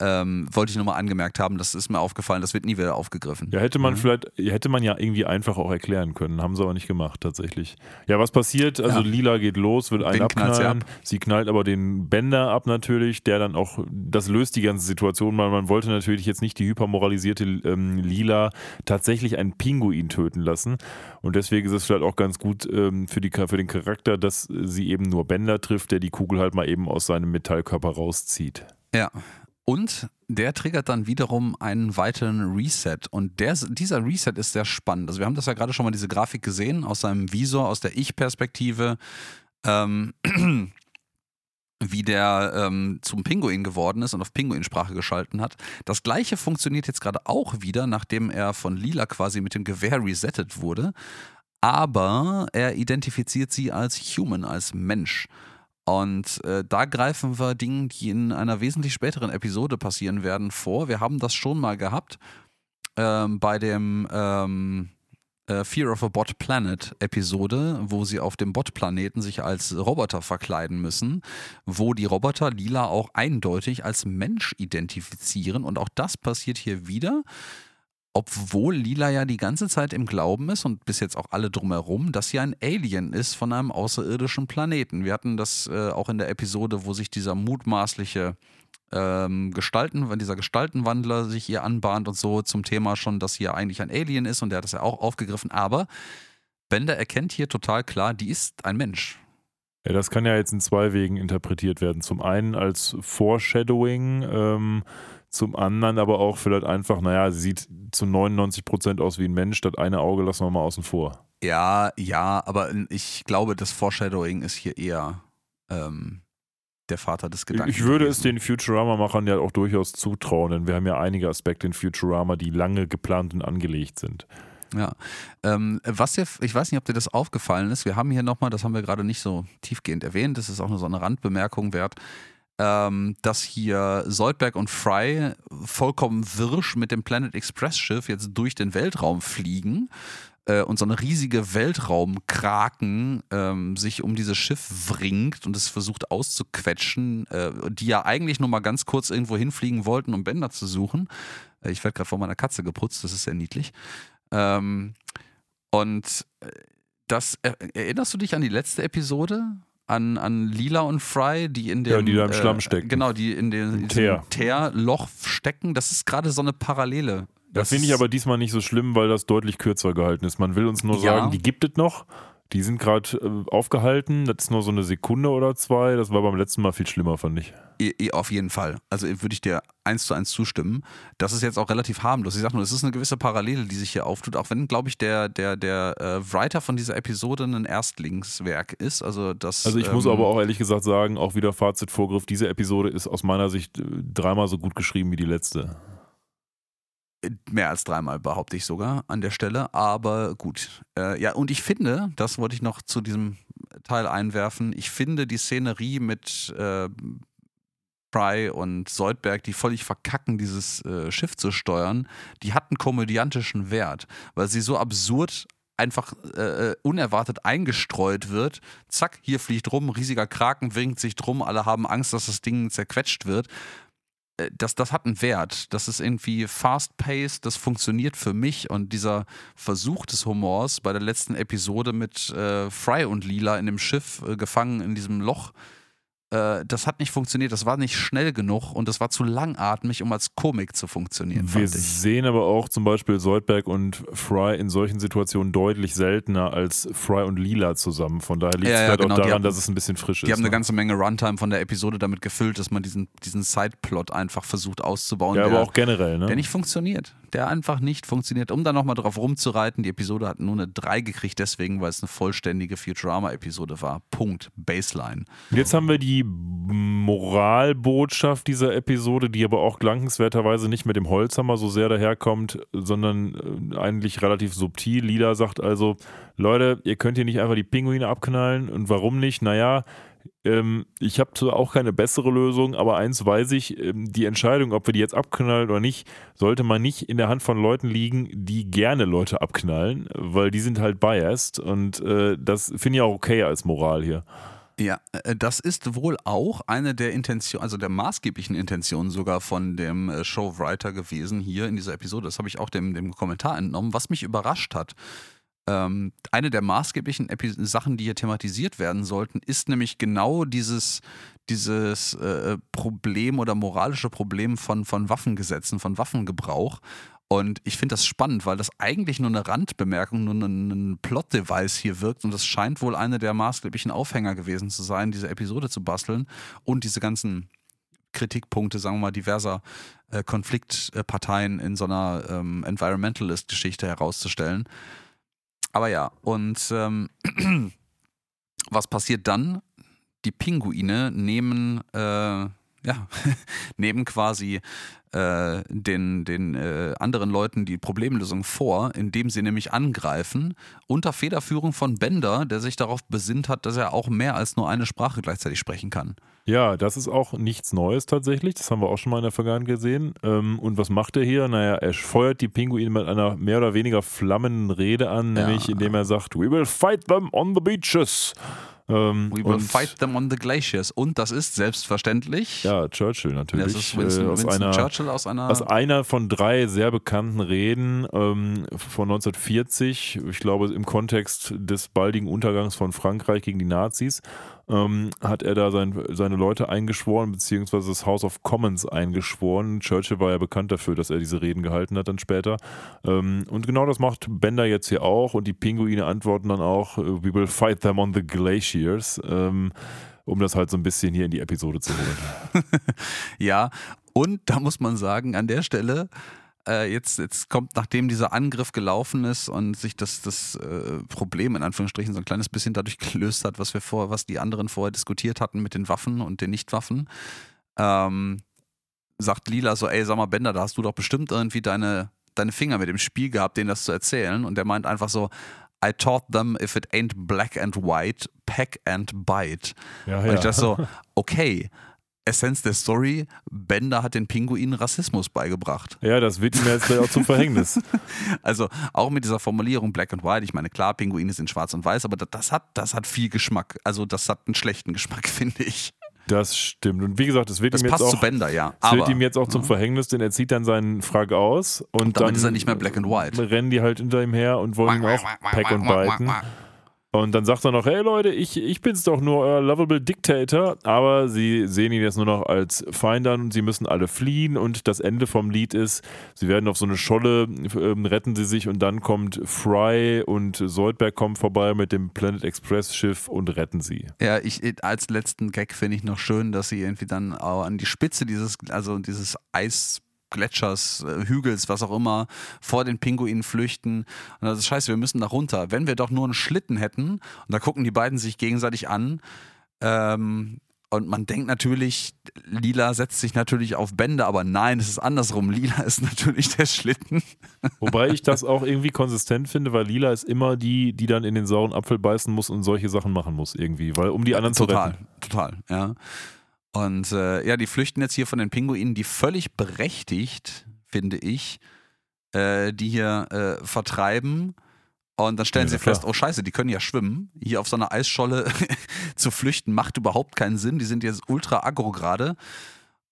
S1: ähm, wollte ich nochmal angemerkt haben, das ist mir aufgefallen, das wird nie wieder aufgegriffen.
S2: Ja, hätte man mhm. vielleicht, hätte man ja irgendwie einfach auch erklären können, haben sie aber nicht gemacht tatsächlich. Ja, was passiert? Also ja. Lila geht los, will einen abknallen, ab. sie knallt aber den Bänder ab natürlich, der dann auch, das löst die ganze Situation, weil man wollte natürlich jetzt nicht die hypermoralisierte ähm, Lila tatsächlich einen Pinguin töten lassen und deswegen ist es vielleicht auch ganz gut ähm, für, die, für den Charakter, dass sie eben nur Bänder trifft, der die Kugel halt mal eben aus seinem Metallkörper rauszieht.
S1: Ja, und der triggert dann wiederum einen weiteren Reset. Und der, dieser Reset ist sehr spannend. Also wir haben das ja gerade schon mal diese Grafik gesehen aus seinem Visor, aus der Ich-Perspektive, ähm, wie der ähm, zum Pinguin geworden ist und auf Pinguinsprache geschalten hat. Das gleiche funktioniert jetzt gerade auch wieder, nachdem er von Lila quasi mit dem Gewehr resettet wurde. Aber er identifiziert sie als Human, als Mensch. Und äh, da greifen wir Dinge, die in einer wesentlich späteren Episode passieren werden, vor. Wir haben das schon mal gehabt ähm, bei dem ähm, äh, Fear of a Bot Planet Episode, wo sie auf dem Bot-Planeten sich als Roboter verkleiden müssen, wo die Roboter Lila auch eindeutig als Mensch identifizieren. Und auch das passiert hier wieder obwohl Lila ja die ganze Zeit im Glauben ist und bis jetzt auch alle drumherum, dass sie ein Alien ist von einem außerirdischen Planeten. Wir hatten das äh, auch in der Episode, wo sich dieser mutmaßliche ähm, Gestalten, wenn dieser Gestaltenwandler sich ihr anbahnt und so zum Thema schon, dass sie ja eigentlich ein Alien ist und der hat das ja auch aufgegriffen. Aber Bender erkennt hier total klar, die ist ein Mensch.
S2: Ja, das kann ja jetzt in zwei Wegen interpretiert werden. Zum einen als Foreshadowing. Ähm zum anderen aber auch vielleicht einfach, naja, sie sieht zu 99 Prozent aus wie ein Mensch, das eine Auge lassen wir mal außen vor.
S1: Ja, ja, aber ich glaube, das Foreshadowing ist hier eher, ähm, der Vater des Gedankens.
S2: Ich würde es den Futurama-Machern ja auch durchaus zutrauen, denn wir haben ja einige Aspekte in Futurama, die lange geplant und angelegt sind.
S1: Ja, ähm, was dir, ich weiß nicht, ob dir das aufgefallen ist. Wir haben hier nochmal, das haben wir gerade nicht so tiefgehend erwähnt, das ist auch nur so eine Randbemerkung wert, ähm, dass hier Soldberg und Fry vollkommen wirsch mit dem Planet Express Schiff jetzt durch den Weltraum fliegen äh, und so eine riesige Weltraumkraken ähm, sich um dieses Schiff wringt und es versucht auszuquetschen, äh, die ja eigentlich nur mal ganz kurz irgendwo hinfliegen wollten, um Bänder zu suchen. Äh, ich werde gerade vor meiner Katze geputzt, das ist sehr niedlich. Ähm, und äh, das erinnerst du dich an die letzte Episode? An, an Lila und Fry, die in dem,
S2: ja, die da im Schlamm stecken.
S1: Genau, die in dem Teerloch stecken. Das ist gerade so eine Parallele.
S2: Das, das finde ich aber diesmal nicht so schlimm, weil das deutlich kürzer gehalten ist. Man will uns nur ja. sagen, die gibt es noch. Die sind gerade äh, aufgehalten. Das ist nur so eine Sekunde oder zwei. Das war beim letzten Mal viel schlimmer, fand ich.
S1: Auf jeden Fall. Also würde ich dir eins zu eins zustimmen. Das ist jetzt auch relativ harmlos. Ich sage nur, es ist eine gewisse Parallele, die sich hier auftut. Auch wenn, glaube ich, der, der, der äh, Writer von dieser Episode ein Erstlingswerk ist. Also, das,
S2: also ich ähm, muss aber auch ehrlich gesagt sagen, auch wieder Fazitvorgriff, diese Episode ist aus meiner Sicht äh, dreimal so gut geschrieben wie die letzte.
S1: Mehr als dreimal behaupte ich sogar an der Stelle, aber gut. Äh, ja, und ich finde, das wollte ich noch zu diesem Teil einwerfen, ich finde die Szenerie mit äh, Fry und Soldberg, die völlig verkacken, dieses äh, Schiff zu steuern, die hat einen komödiantischen Wert, weil sie so absurd einfach äh, äh unerwartet eingestreut wird. Zack, hier fliegt rum, riesiger Kraken winkt sich drum, alle haben Angst, dass das Ding zerquetscht wird. Äh, das, das hat einen Wert. Das ist irgendwie fast-paced, das funktioniert für mich. Und dieser Versuch des Humors bei der letzten Episode mit äh, Fry und Lila in dem Schiff äh, gefangen in diesem Loch, äh, das hat nicht funktioniert, das war nicht schnell genug und das war zu langatmig, um als Komik zu funktionieren.
S2: Wir sehen aber auch zum Beispiel Soldberg und Fry in solchen Situationen deutlich seltener als Fry und Lila zusammen. Von daher liegt es ja, ja, halt genau, auch daran, haben, dass es ein bisschen frisch
S1: die
S2: ist.
S1: Die haben ne? eine ganze Menge Runtime von der Episode damit gefüllt, dass man diesen, diesen Sideplot einfach versucht auszubauen.
S2: Ja, aber auch generell, ne?
S1: Der nicht funktioniert. Der einfach nicht funktioniert. Um da nochmal drauf rumzureiten, die Episode hat nur eine 3 gekriegt, deswegen, weil es eine vollständige Futurama-Episode war. Punkt. Baseline.
S2: Jetzt haben wir die Moralbotschaft dieser Episode, die aber auch glankenswerterweise nicht mit dem Holzhammer so sehr daherkommt, sondern äh, eigentlich relativ subtil. Lila sagt also, Leute, ihr könnt hier nicht einfach die Pinguine abknallen. Und warum nicht? Naja, ähm, ich habe zwar auch keine bessere Lösung, aber eins weiß ich, ähm, die Entscheidung, ob wir die jetzt abknallen oder nicht, sollte man nicht in der Hand von Leuten liegen, die gerne Leute abknallen, weil die sind halt biased und äh, das finde ich auch okay als Moral hier.
S1: Ja, äh, das ist wohl auch eine der Intentionen, also der maßgeblichen Intentionen sogar von dem äh, Showwriter gewesen hier in dieser Episode. Das habe ich auch dem, dem Kommentar entnommen, was mich überrascht hat. Ähm, eine der maßgeblichen Epi Sachen, die hier thematisiert werden sollten, ist nämlich genau dieses, dieses äh, Problem oder moralische Problem von, von Waffengesetzen, von Waffengebrauch. Und ich finde das spannend, weil das eigentlich nur eine Randbemerkung, nur ein, ein Plot-Device hier wirkt. Und das scheint wohl einer der maßgeblichen Aufhänger gewesen zu sein, diese Episode zu basteln und diese ganzen Kritikpunkte, sagen wir mal, diverser äh, Konfliktparteien in so einer ähm, Environmentalist-Geschichte herauszustellen. Aber ja, und ähm, was passiert dann? Die Pinguine nehmen, äh, ja, nehmen quasi äh, den, den äh, anderen Leuten die Problemlösung vor, indem sie nämlich angreifen, unter Federführung von Bender, der sich darauf besinnt hat, dass er auch mehr als nur eine Sprache gleichzeitig sprechen kann.
S2: Ja, das ist auch nichts Neues tatsächlich. Das haben wir auch schon mal in der Vergangenheit gesehen. Ähm, und was macht er hier? Naja, er feuert die Pinguine mit einer mehr oder weniger flammenden Rede an, nämlich ja. indem er sagt: We will fight them on the beaches.
S1: Ähm, We will fight them on the glaciers. Und das ist selbstverständlich.
S2: Ja, Churchill natürlich. Das
S1: ist Winston, äh, aus Winston einer, Churchill aus einer.
S2: Aus einer von drei sehr bekannten Reden ähm, von 1940. Ich glaube, im Kontext des baldigen Untergangs von Frankreich gegen die Nazis ähm, hat er da sein, seine Leute eingeschworen, beziehungsweise das House of Commons eingeschworen. Churchill war ja bekannt dafür, dass er diese Reden gehalten hat dann später. Ähm, und genau das macht Bender jetzt hier auch und die Pinguine antworten dann auch, äh, we will fight them on the glaciers. Ähm, um das halt so ein bisschen hier in die Episode zu holen.
S1: ja, und da muss man sagen, an der Stelle äh, jetzt, jetzt kommt, nachdem dieser Angriff gelaufen ist und sich das, das äh, Problem in Anführungsstrichen so ein kleines bisschen dadurch gelöst hat, was wir vor, was die anderen vorher diskutiert hatten mit den Waffen und den Nichtwaffen, ähm, sagt Lila so, ey, sag mal, Bender, da hast du doch bestimmt irgendwie deine, deine Finger mit dem Spiel gehabt, denen das zu erzählen. Und der meint einfach so, I taught them if it ain't black and white, pack and bite.
S2: Ja,
S1: Und
S2: ja.
S1: ich dachte so, okay, Essenz der Story, Bender hat den Pinguinen Rassismus beigebracht.
S2: ja, das wird ihm jetzt auch zum Verhängnis.
S1: Also auch mit dieser Formulierung Black and White, ich meine, klar, Pinguine sind schwarz und weiß, aber das, hat, das hat viel Geschmack. Also das hat einen schlechten Geschmack, finde ich.
S2: Das stimmt. Und wie gesagt, das wird
S1: Das
S2: ihm jetzt auch.
S1: zu Bender, ja.
S2: Das
S1: Aber
S2: wird ihm jetzt auch zum Verhängnis, denn er zieht dann seinen Frag aus und,
S1: Und
S2: dann
S1: ist er nicht mehr black and white.
S2: rennen die halt hinter ihm her und wollen ihn auch pack und biten. Und dann sagt er noch, hey Leute, ich, ich bin's doch nur euer lovable Dictator, aber sie sehen ihn jetzt nur noch als Feind an. Und sie müssen alle fliehen. Und das Ende vom Lied ist, sie werden auf so eine Scholle, ähm, retten sie sich. Und dann kommt Fry und Soldberg kommen vorbei mit dem Planet Express Schiff und retten sie.
S1: Ja, ich als letzten Gag finde ich noch schön, dass sie irgendwie dann auch an die Spitze dieses, also dieses Eisgletschers, äh, Hügels, was auch immer, vor den Pinguinen flüchten. Und das ist scheiße, wir müssen da runter. Wenn wir doch nur einen Schlitten hätten, und da gucken die beiden sich gegenseitig an, ähm, und man denkt natürlich, Lila setzt sich natürlich auf Bänder, aber nein, es ist andersrum. Lila ist natürlich der Schlitten.
S2: Wobei ich das auch irgendwie konsistent finde, weil Lila ist immer die, die dann in den sauren Apfel beißen muss und solche Sachen machen muss irgendwie, weil um die anderen zu
S1: total,
S2: retten.
S1: total, ja. Und äh, ja, die flüchten jetzt hier von den Pinguinen, die völlig berechtigt, finde ich, äh, die hier äh, vertreiben. Und dann stellen
S2: Ja,
S1: sie
S2: klar.
S1: fest, oh scheiße, die können ja schwimmen. Hier auf so einer Eisscholle zu flüchten macht überhaupt keinen Sinn. Die sind jetzt ultra aggro gerade.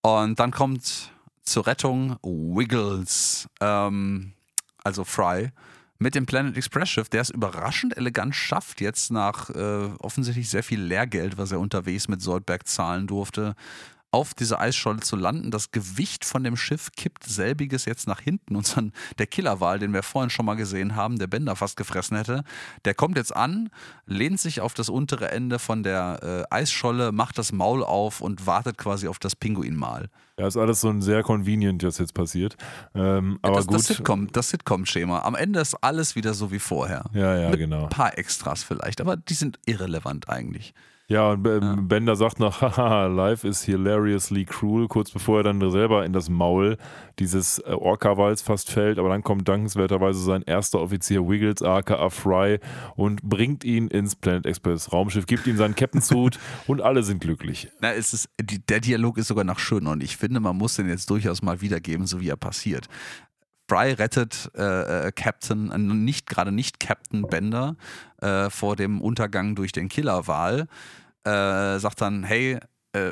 S1: Und dann kommt zur Rettung Wiggles, ähm, also Fry, mit dem Planet Express Schiff, der es überraschend elegant schafft, jetzt nach äh, offensichtlich sehr viel Lehrgeld, was er unterwegs mit Soldberg zahlen durfte, auf dieser Eisscholle zu landen. Das Gewicht von dem Schiff kippt selbiges jetzt nach hinten. Und dann der Killerwal, den wir vorhin schon mal gesehen haben, der Bender fast gefressen hätte, der kommt jetzt an, lehnt sich auf das untere Ende von der äh, Eisscholle, macht das Maul auf und wartet quasi auf das Pinguinmal.
S2: Ja, ist alles so ein sehr convenient, was jetzt passiert. Ähm, aber
S1: das,
S2: gut.
S1: das Sitcom, das Sitcom-Schema. Am Ende ist alles wieder so wie vorher.
S2: ja, ja,
S1: Mit
S2: genau.
S1: ein paar Extras vielleicht, aber die sind irrelevant eigentlich.
S2: Ja, und ähm, Bender sagt noch, haha, life is hilariously cruel, kurz bevor er dann selber in das Maul dieses äh, Orca-Wals fast fällt. Aber dann kommt dankenswerterweise sein erster Offizier Wiggles, aka Fry, und bringt ihn ins Planet Express Raumschiff, gibt ihm seinen Captain-Suit und alle sind glücklich.
S1: Na, es ist, der Dialog ist sogar noch schön und ich finde, man muss den jetzt durchaus mal wiedergeben, so wie er passiert. Fry rettet äh, äh, Captain, äh, nicht gerade nicht Captain Bender äh, vor dem Untergang durch den Killerwal. Äh, sagt dann, hey,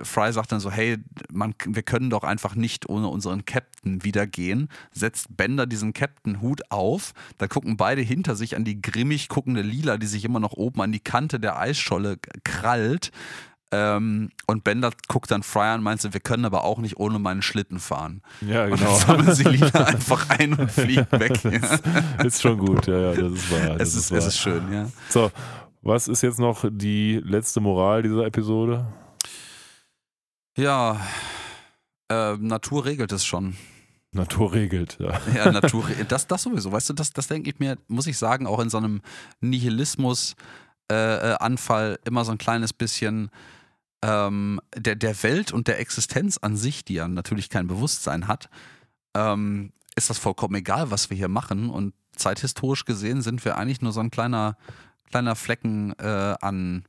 S1: Fry sagt dann so, hey, man, wir können doch einfach nicht ohne unseren Captain wieder gehen. Setzt Bender diesen Captain-Hut auf. Da gucken beide hinter sich an die grimmig guckende Lila, die sich immer noch oben an die Kante der Eisscholle krallt. Ähm, und Bender guckt dann Fry an und meint, so, wir können aber auch nicht ohne meinen Schlitten fahren.
S2: Ja,
S1: Und
S2: genau.
S1: dann sammeln sie Lila einfach ein und fliegen weg. Ja.
S2: ist schon gut, ja, ja, das ist wahr. Das
S1: Es, ist,
S2: wahr.
S1: es ist schön, ja.
S2: So, was ist jetzt noch die letzte Moral dieser Episode?
S1: Ja, äh, Natur regelt es schon.
S2: Natur regelt, ja.
S1: Ja, Natur, das, das sowieso. Weißt du, das, das denke ich mir, muss ich sagen, auch in so einem Nihilismus-Anfall immer so ein kleines bisschen ähm, der, der Welt und der Existenz an sich, die ja natürlich kein Bewusstsein hat, ähm, ist das vollkommen egal, was wir hier machen. Und zeithistorisch gesehen sind wir eigentlich nur so ein kleiner, kleiner Flecken äh, an,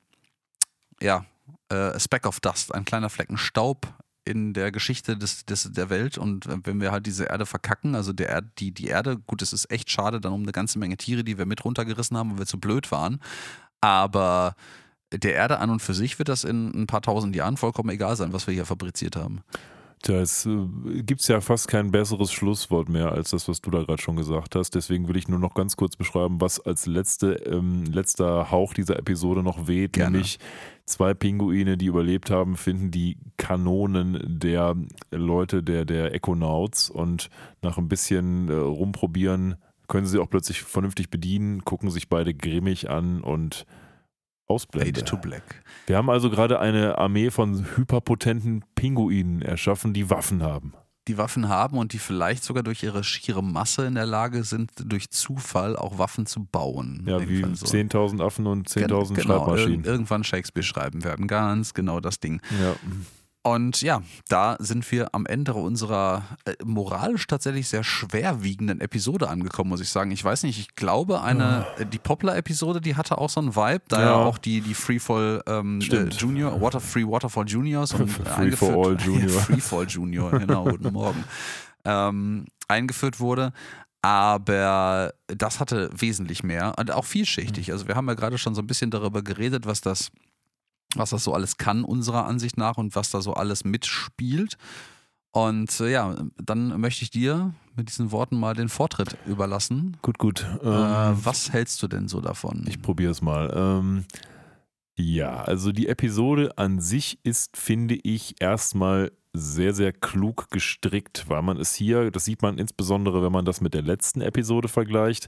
S1: ja, äh, Speck of Dust, ein kleiner Flecken Staub in der Geschichte des, des, der Welt und äh, wenn wir halt diese Erde verkacken, also der die, die Erde, gut, es ist echt schade dann um eine ganze Menge Tiere, die wir mit runtergerissen haben, weil wir zu blöd waren, aber der Erde an und für sich wird das in ein paar tausend Jahren vollkommen egal sein, was wir hier fabriziert haben.
S2: Tja, es äh, gibt ja fast kein besseres Schlusswort mehr als das, was du da gerade schon gesagt hast. Deswegen will ich nur noch ganz kurz beschreiben, was als letzte, ähm, letzter Hauch dieser Episode noch weht.
S1: Gerne.
S2: Nämlich zwei Pinguine, die überlebt haben, finden die Kanonen der Leute, der, der Econauts und nach ein bisschen äh, rumprobieren können sie auch plötzlich vernünftig bedienen, gucken sich beide grimmig an und ausblenden.
S1: Fade to Black.
S2: Wir haben also gerade eine Armee von hyperpotenten Pinguinen erschaffen, die Waffen haben.
S1: die Waffen haben und die vielleicht sogar durch ihre schiere Masse in der Lage sind, durch Zufall auch Waffen zu bauen.
S2: Ja, wie
S1: so.
S2: 10.000 Affen und 10.000
S1: Gen-
S2: Schreibmaschinen.
S1: ir- irgendwann Shakespeare schreiben werden. Ganz genau das Ding.
S2: Ja.
S1: Und ja, da sind wir am Ende unserer äh, moralisch tatsächlich sehr schwerwiegenden Episode angekommen, muss ich sagen. Ich weiß nicht, ich glaube, eine, äh, die Poplar-Episode, die hatte auch so einen Vibe, da ja,
S2: Ja.
S1: auch die, die Freefall ähm, äh. Junior, Water, Free Waterfall Juniors und
S2: Free
S1: eingeführt,
S2: for all Junior.
S1: Ja, Freefall Junior, genau, guten Morgen, ähm, eingeführt wurde. Aber das hatte wesentlich mehr und auch
S2: Mhm.
S1: vielschichtig. Also wir haben ja gerade schon so ein bisschen darüber geredet, was das was das so alles kann, unserer Ansicht nach, und was da so alles mitspielt. Und äh, ja, dann möchte ich dir mit diesen Worten mal den Vortritt überlassen.
S2: Gut, gut.
S1: Äh,
S2: Ähm,
S1: was hältst du denn so davon?
S2: Ich probiere es mal. Ähm, ja, also die Episode an sich ist, finde ich, erstmal sehr, sehr klug gestrickt, weil man es hier, das sieht man insbesondere, wenn man das mit der letzten Episode vergleicht,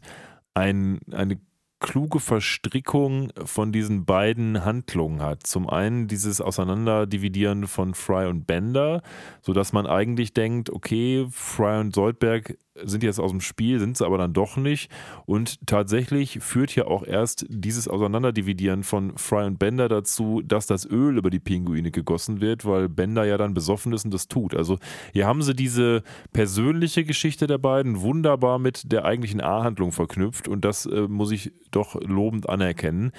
S2: ein, eine kluge Verstrickung von diesen beiden Handlungen hat. Zum einen dieses Auseinanderdividieren von Fry und Bender, sodass man eigentlich denkt, okay, Fry und Soldberg sind jetzt aus dem Spiel, sind sie aber dann doch nicht. Und tatsächlich führt ja auch erst dieses Auseinanderdividieren von Fry und Bender dazu, dass das Öl über die Pinguine gegossen wird, weil Bender ja dann besoffen ist und das tut. Also hier haben sie diese persönliche Geschichte der beiden wunderbar mit der eigentlichen A-Handlung verknüpft und das äh, muss ich doch lobend anerkennen.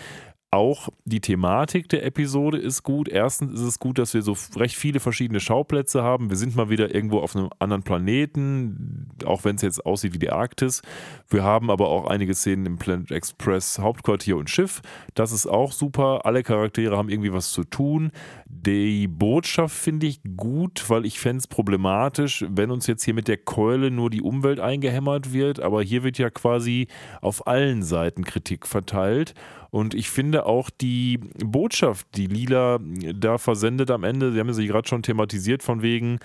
S2: Auch die Thematik der Episode ist gut. Erstens ist es gut, dass wir so recht viele verschiedene Schauplätze haben. Wir sind mal wieder irgendwo auf einem anderen Planeten, auch wenn es jetzt aussieht wie die Arktis. Wir haben aber auch einige Szenen im Planet Express Hauptquartier und Schiff. Das ist auch super. Alle Charaktere haben irgendwie was zu tun. Die Botschaft finde ich gut, weil ich fände es problematisch, wenn uns jetzt hier mit der Keule nur die Umwelt eingehämmert wird. Aber hier wird ja quasi auf allen Seiten Kritik verteilt. Und ich finde auch die Botschaft, die Lila da versendet am Ende, Sie haben sie gerade schon thematisiert, von wegen,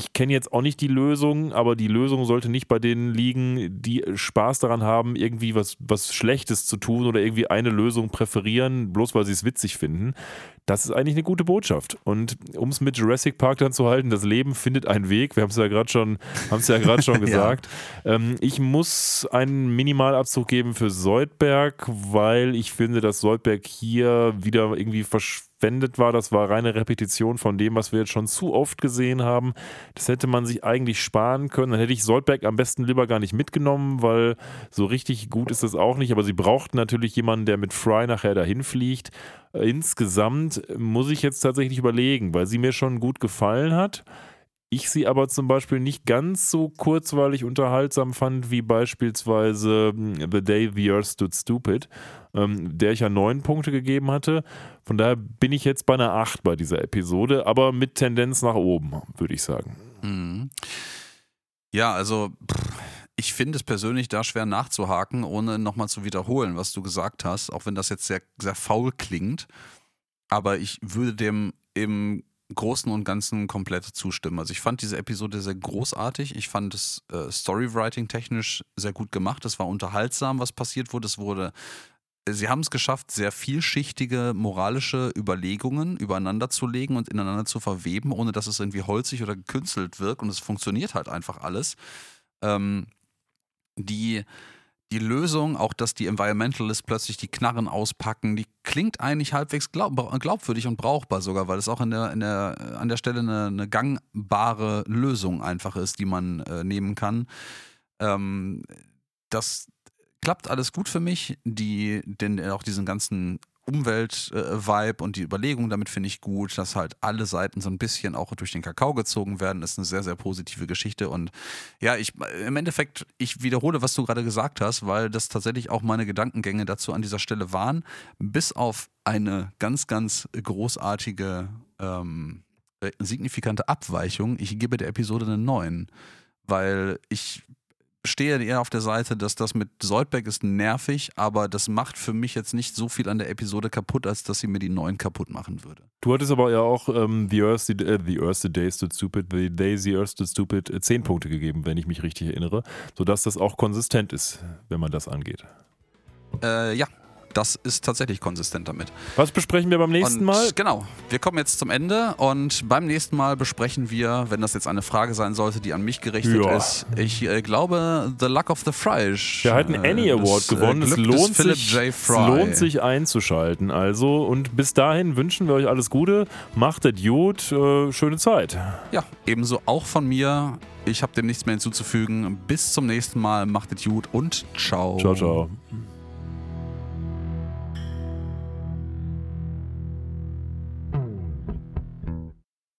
S2: ich kenne jetzt auch nicht die Lösung, aber die Lösung sollte nicht bei denen liegen, die Spaß daran haben, irgendwie was, was Schlechtes zu tun oder irgendwie eine Lösung präferieren, bloß weil sie es witzig finden. Das ist eigentlich eine gute Botschaft. Und um es mit Jurassic Park dann zu halten, das Leben findet einen Weg. Wir haben es ja gerade schon, haben es ja gerade schon gesagt. ähm, ich muss einen Minimalabzug geben für Soldberg, weil ich finde, dass Soldberg hier wieder irgendwie verschwendet war. Das war reine Repetition von dem, was wir jetzt schon zu oft gesehen haben. Das hätte man sich eigentlich sparen können. Dann hätte ich Soldberg am besten lieber gar nicht mitgenommen, weil so richtig gut ist das auch nicht. Aber sie brauchten natürlich jemanden, der mit Fry nachher dahin fliegt. Insgesamt muss ich jetzt tatsächlich überlegen, weil sie mir schon gut gefallen hat. Ich sie aber zum Beispiel nicht ganz so kurzweilig unterhaltsam fand, wie beispielsweise hm, The Day the Earth Stood Stupid, ähm, der ich ja neun Punkte gegeben hatte. Von daher bin ich jetzt bei einer acht bei dieser Episode, aber mit Tendenz nach oben, würde ich sagen.
S1: Mhm. Ja, also ich finde es persönlich da schwer nachzuhaken, ohne nochmal zu wiederholen, was du gesagt hast, auch wenn das jetzt sehr, sehr faul klingt. Aber ich würde dem im Großen und Ganzen komplett zustimmen. Also ich fand diese Episode sehr großartig. Ich fand es äh, Storywriting technisch sehr gut gemacht. Es war unterhaltsam, was passiert wurde. Es wurde Sie haben es geschafft, sehr vielschichtige moralische Überlegungen übereinander zu legen und ineinander zu verweben, ohne dass es irgendwie holzig oder gekünstelt wirkt. Und es funktioniert halt einfach alles. Ähm, die, die Lösung, auch dass die Environmentalists plötzlich die Knarren auspacken, die klingt eigentlich halbwegs glaub, glaubwürdig und brauchbar sogar, weil es auch in der, in der, an der Stelle eine, eine gangbare Lösung einfach ist, die man äh, nehmen kann. Ähm, das klappt alles gut für mich. Die, denn auch diesen ganzen Umwelt-Vibe und die Überlegung damit finde ich gut, dass halt alle Seiten so ein bisschen auch durch den Kakao gezogen werden. Das ist eine sehr, sehr positive Geschichte. Und ja, ich im Endeffekt, ich wiederhole, was du gerade gesagt hast, weil das tatsächlich auch meine Gedankengänge dazu an dieser Stelle waren, bis auf eine ganz, ganz großartige, ähm, signifikante Abweichung. Ich gebe der Episode einen 9, weil ich stehe eher auf der Seite, dass das mit Soldberg ist nervig, aber das macht für mich jetzt nicht so viel an der Episode kaputt, als dass sie mir die neuen kaputt machen würde.
S2: Du hattest aber ja auch ähm, the, Earth, the, äh, the Earth, the Day Stood Stupid, The Day the Earth Stood Stupid äh, 10 Punkte gegeben, wenn ich mich richtig erinnere, sodass das auch konsistent ist, wenn man das angeht.
S1: Äh, ja, das ist tatsächlich konsistent damit.
S2: Was besprechen wir beim nächsten
S1: und
S2: Mal?
S1: Genau, wir kommen jetzt zum Ende und beim nächsten Mal besprechen wir, wenn das jetzt eine Frage sein sollte, die an mich gerichtet
S2: Ja.
S1: ist, ich äh, glaube, The Luck of the Fries.
S2: Der hat einen
S1: äh,
S2: Annie Award
S1: das,
S2: gewonnen.
S1: Äh,
S2: es,
S1: Glück des
S2: lohnt
S1: Philip
S2: sich,
S1: J.
S2: es lohnt sich einzuschalten. Also, und bis dahin wünschen wir euch alles Gute. Macht es gut. Äh, schöne Zeit.
S1: Ja, ebenso auch von mir. Ich habe dem nichts mehr hinzuzufügen. Bis zum nächsten Mal. Macht es gut und ciao.
S2: Ciao, ciao.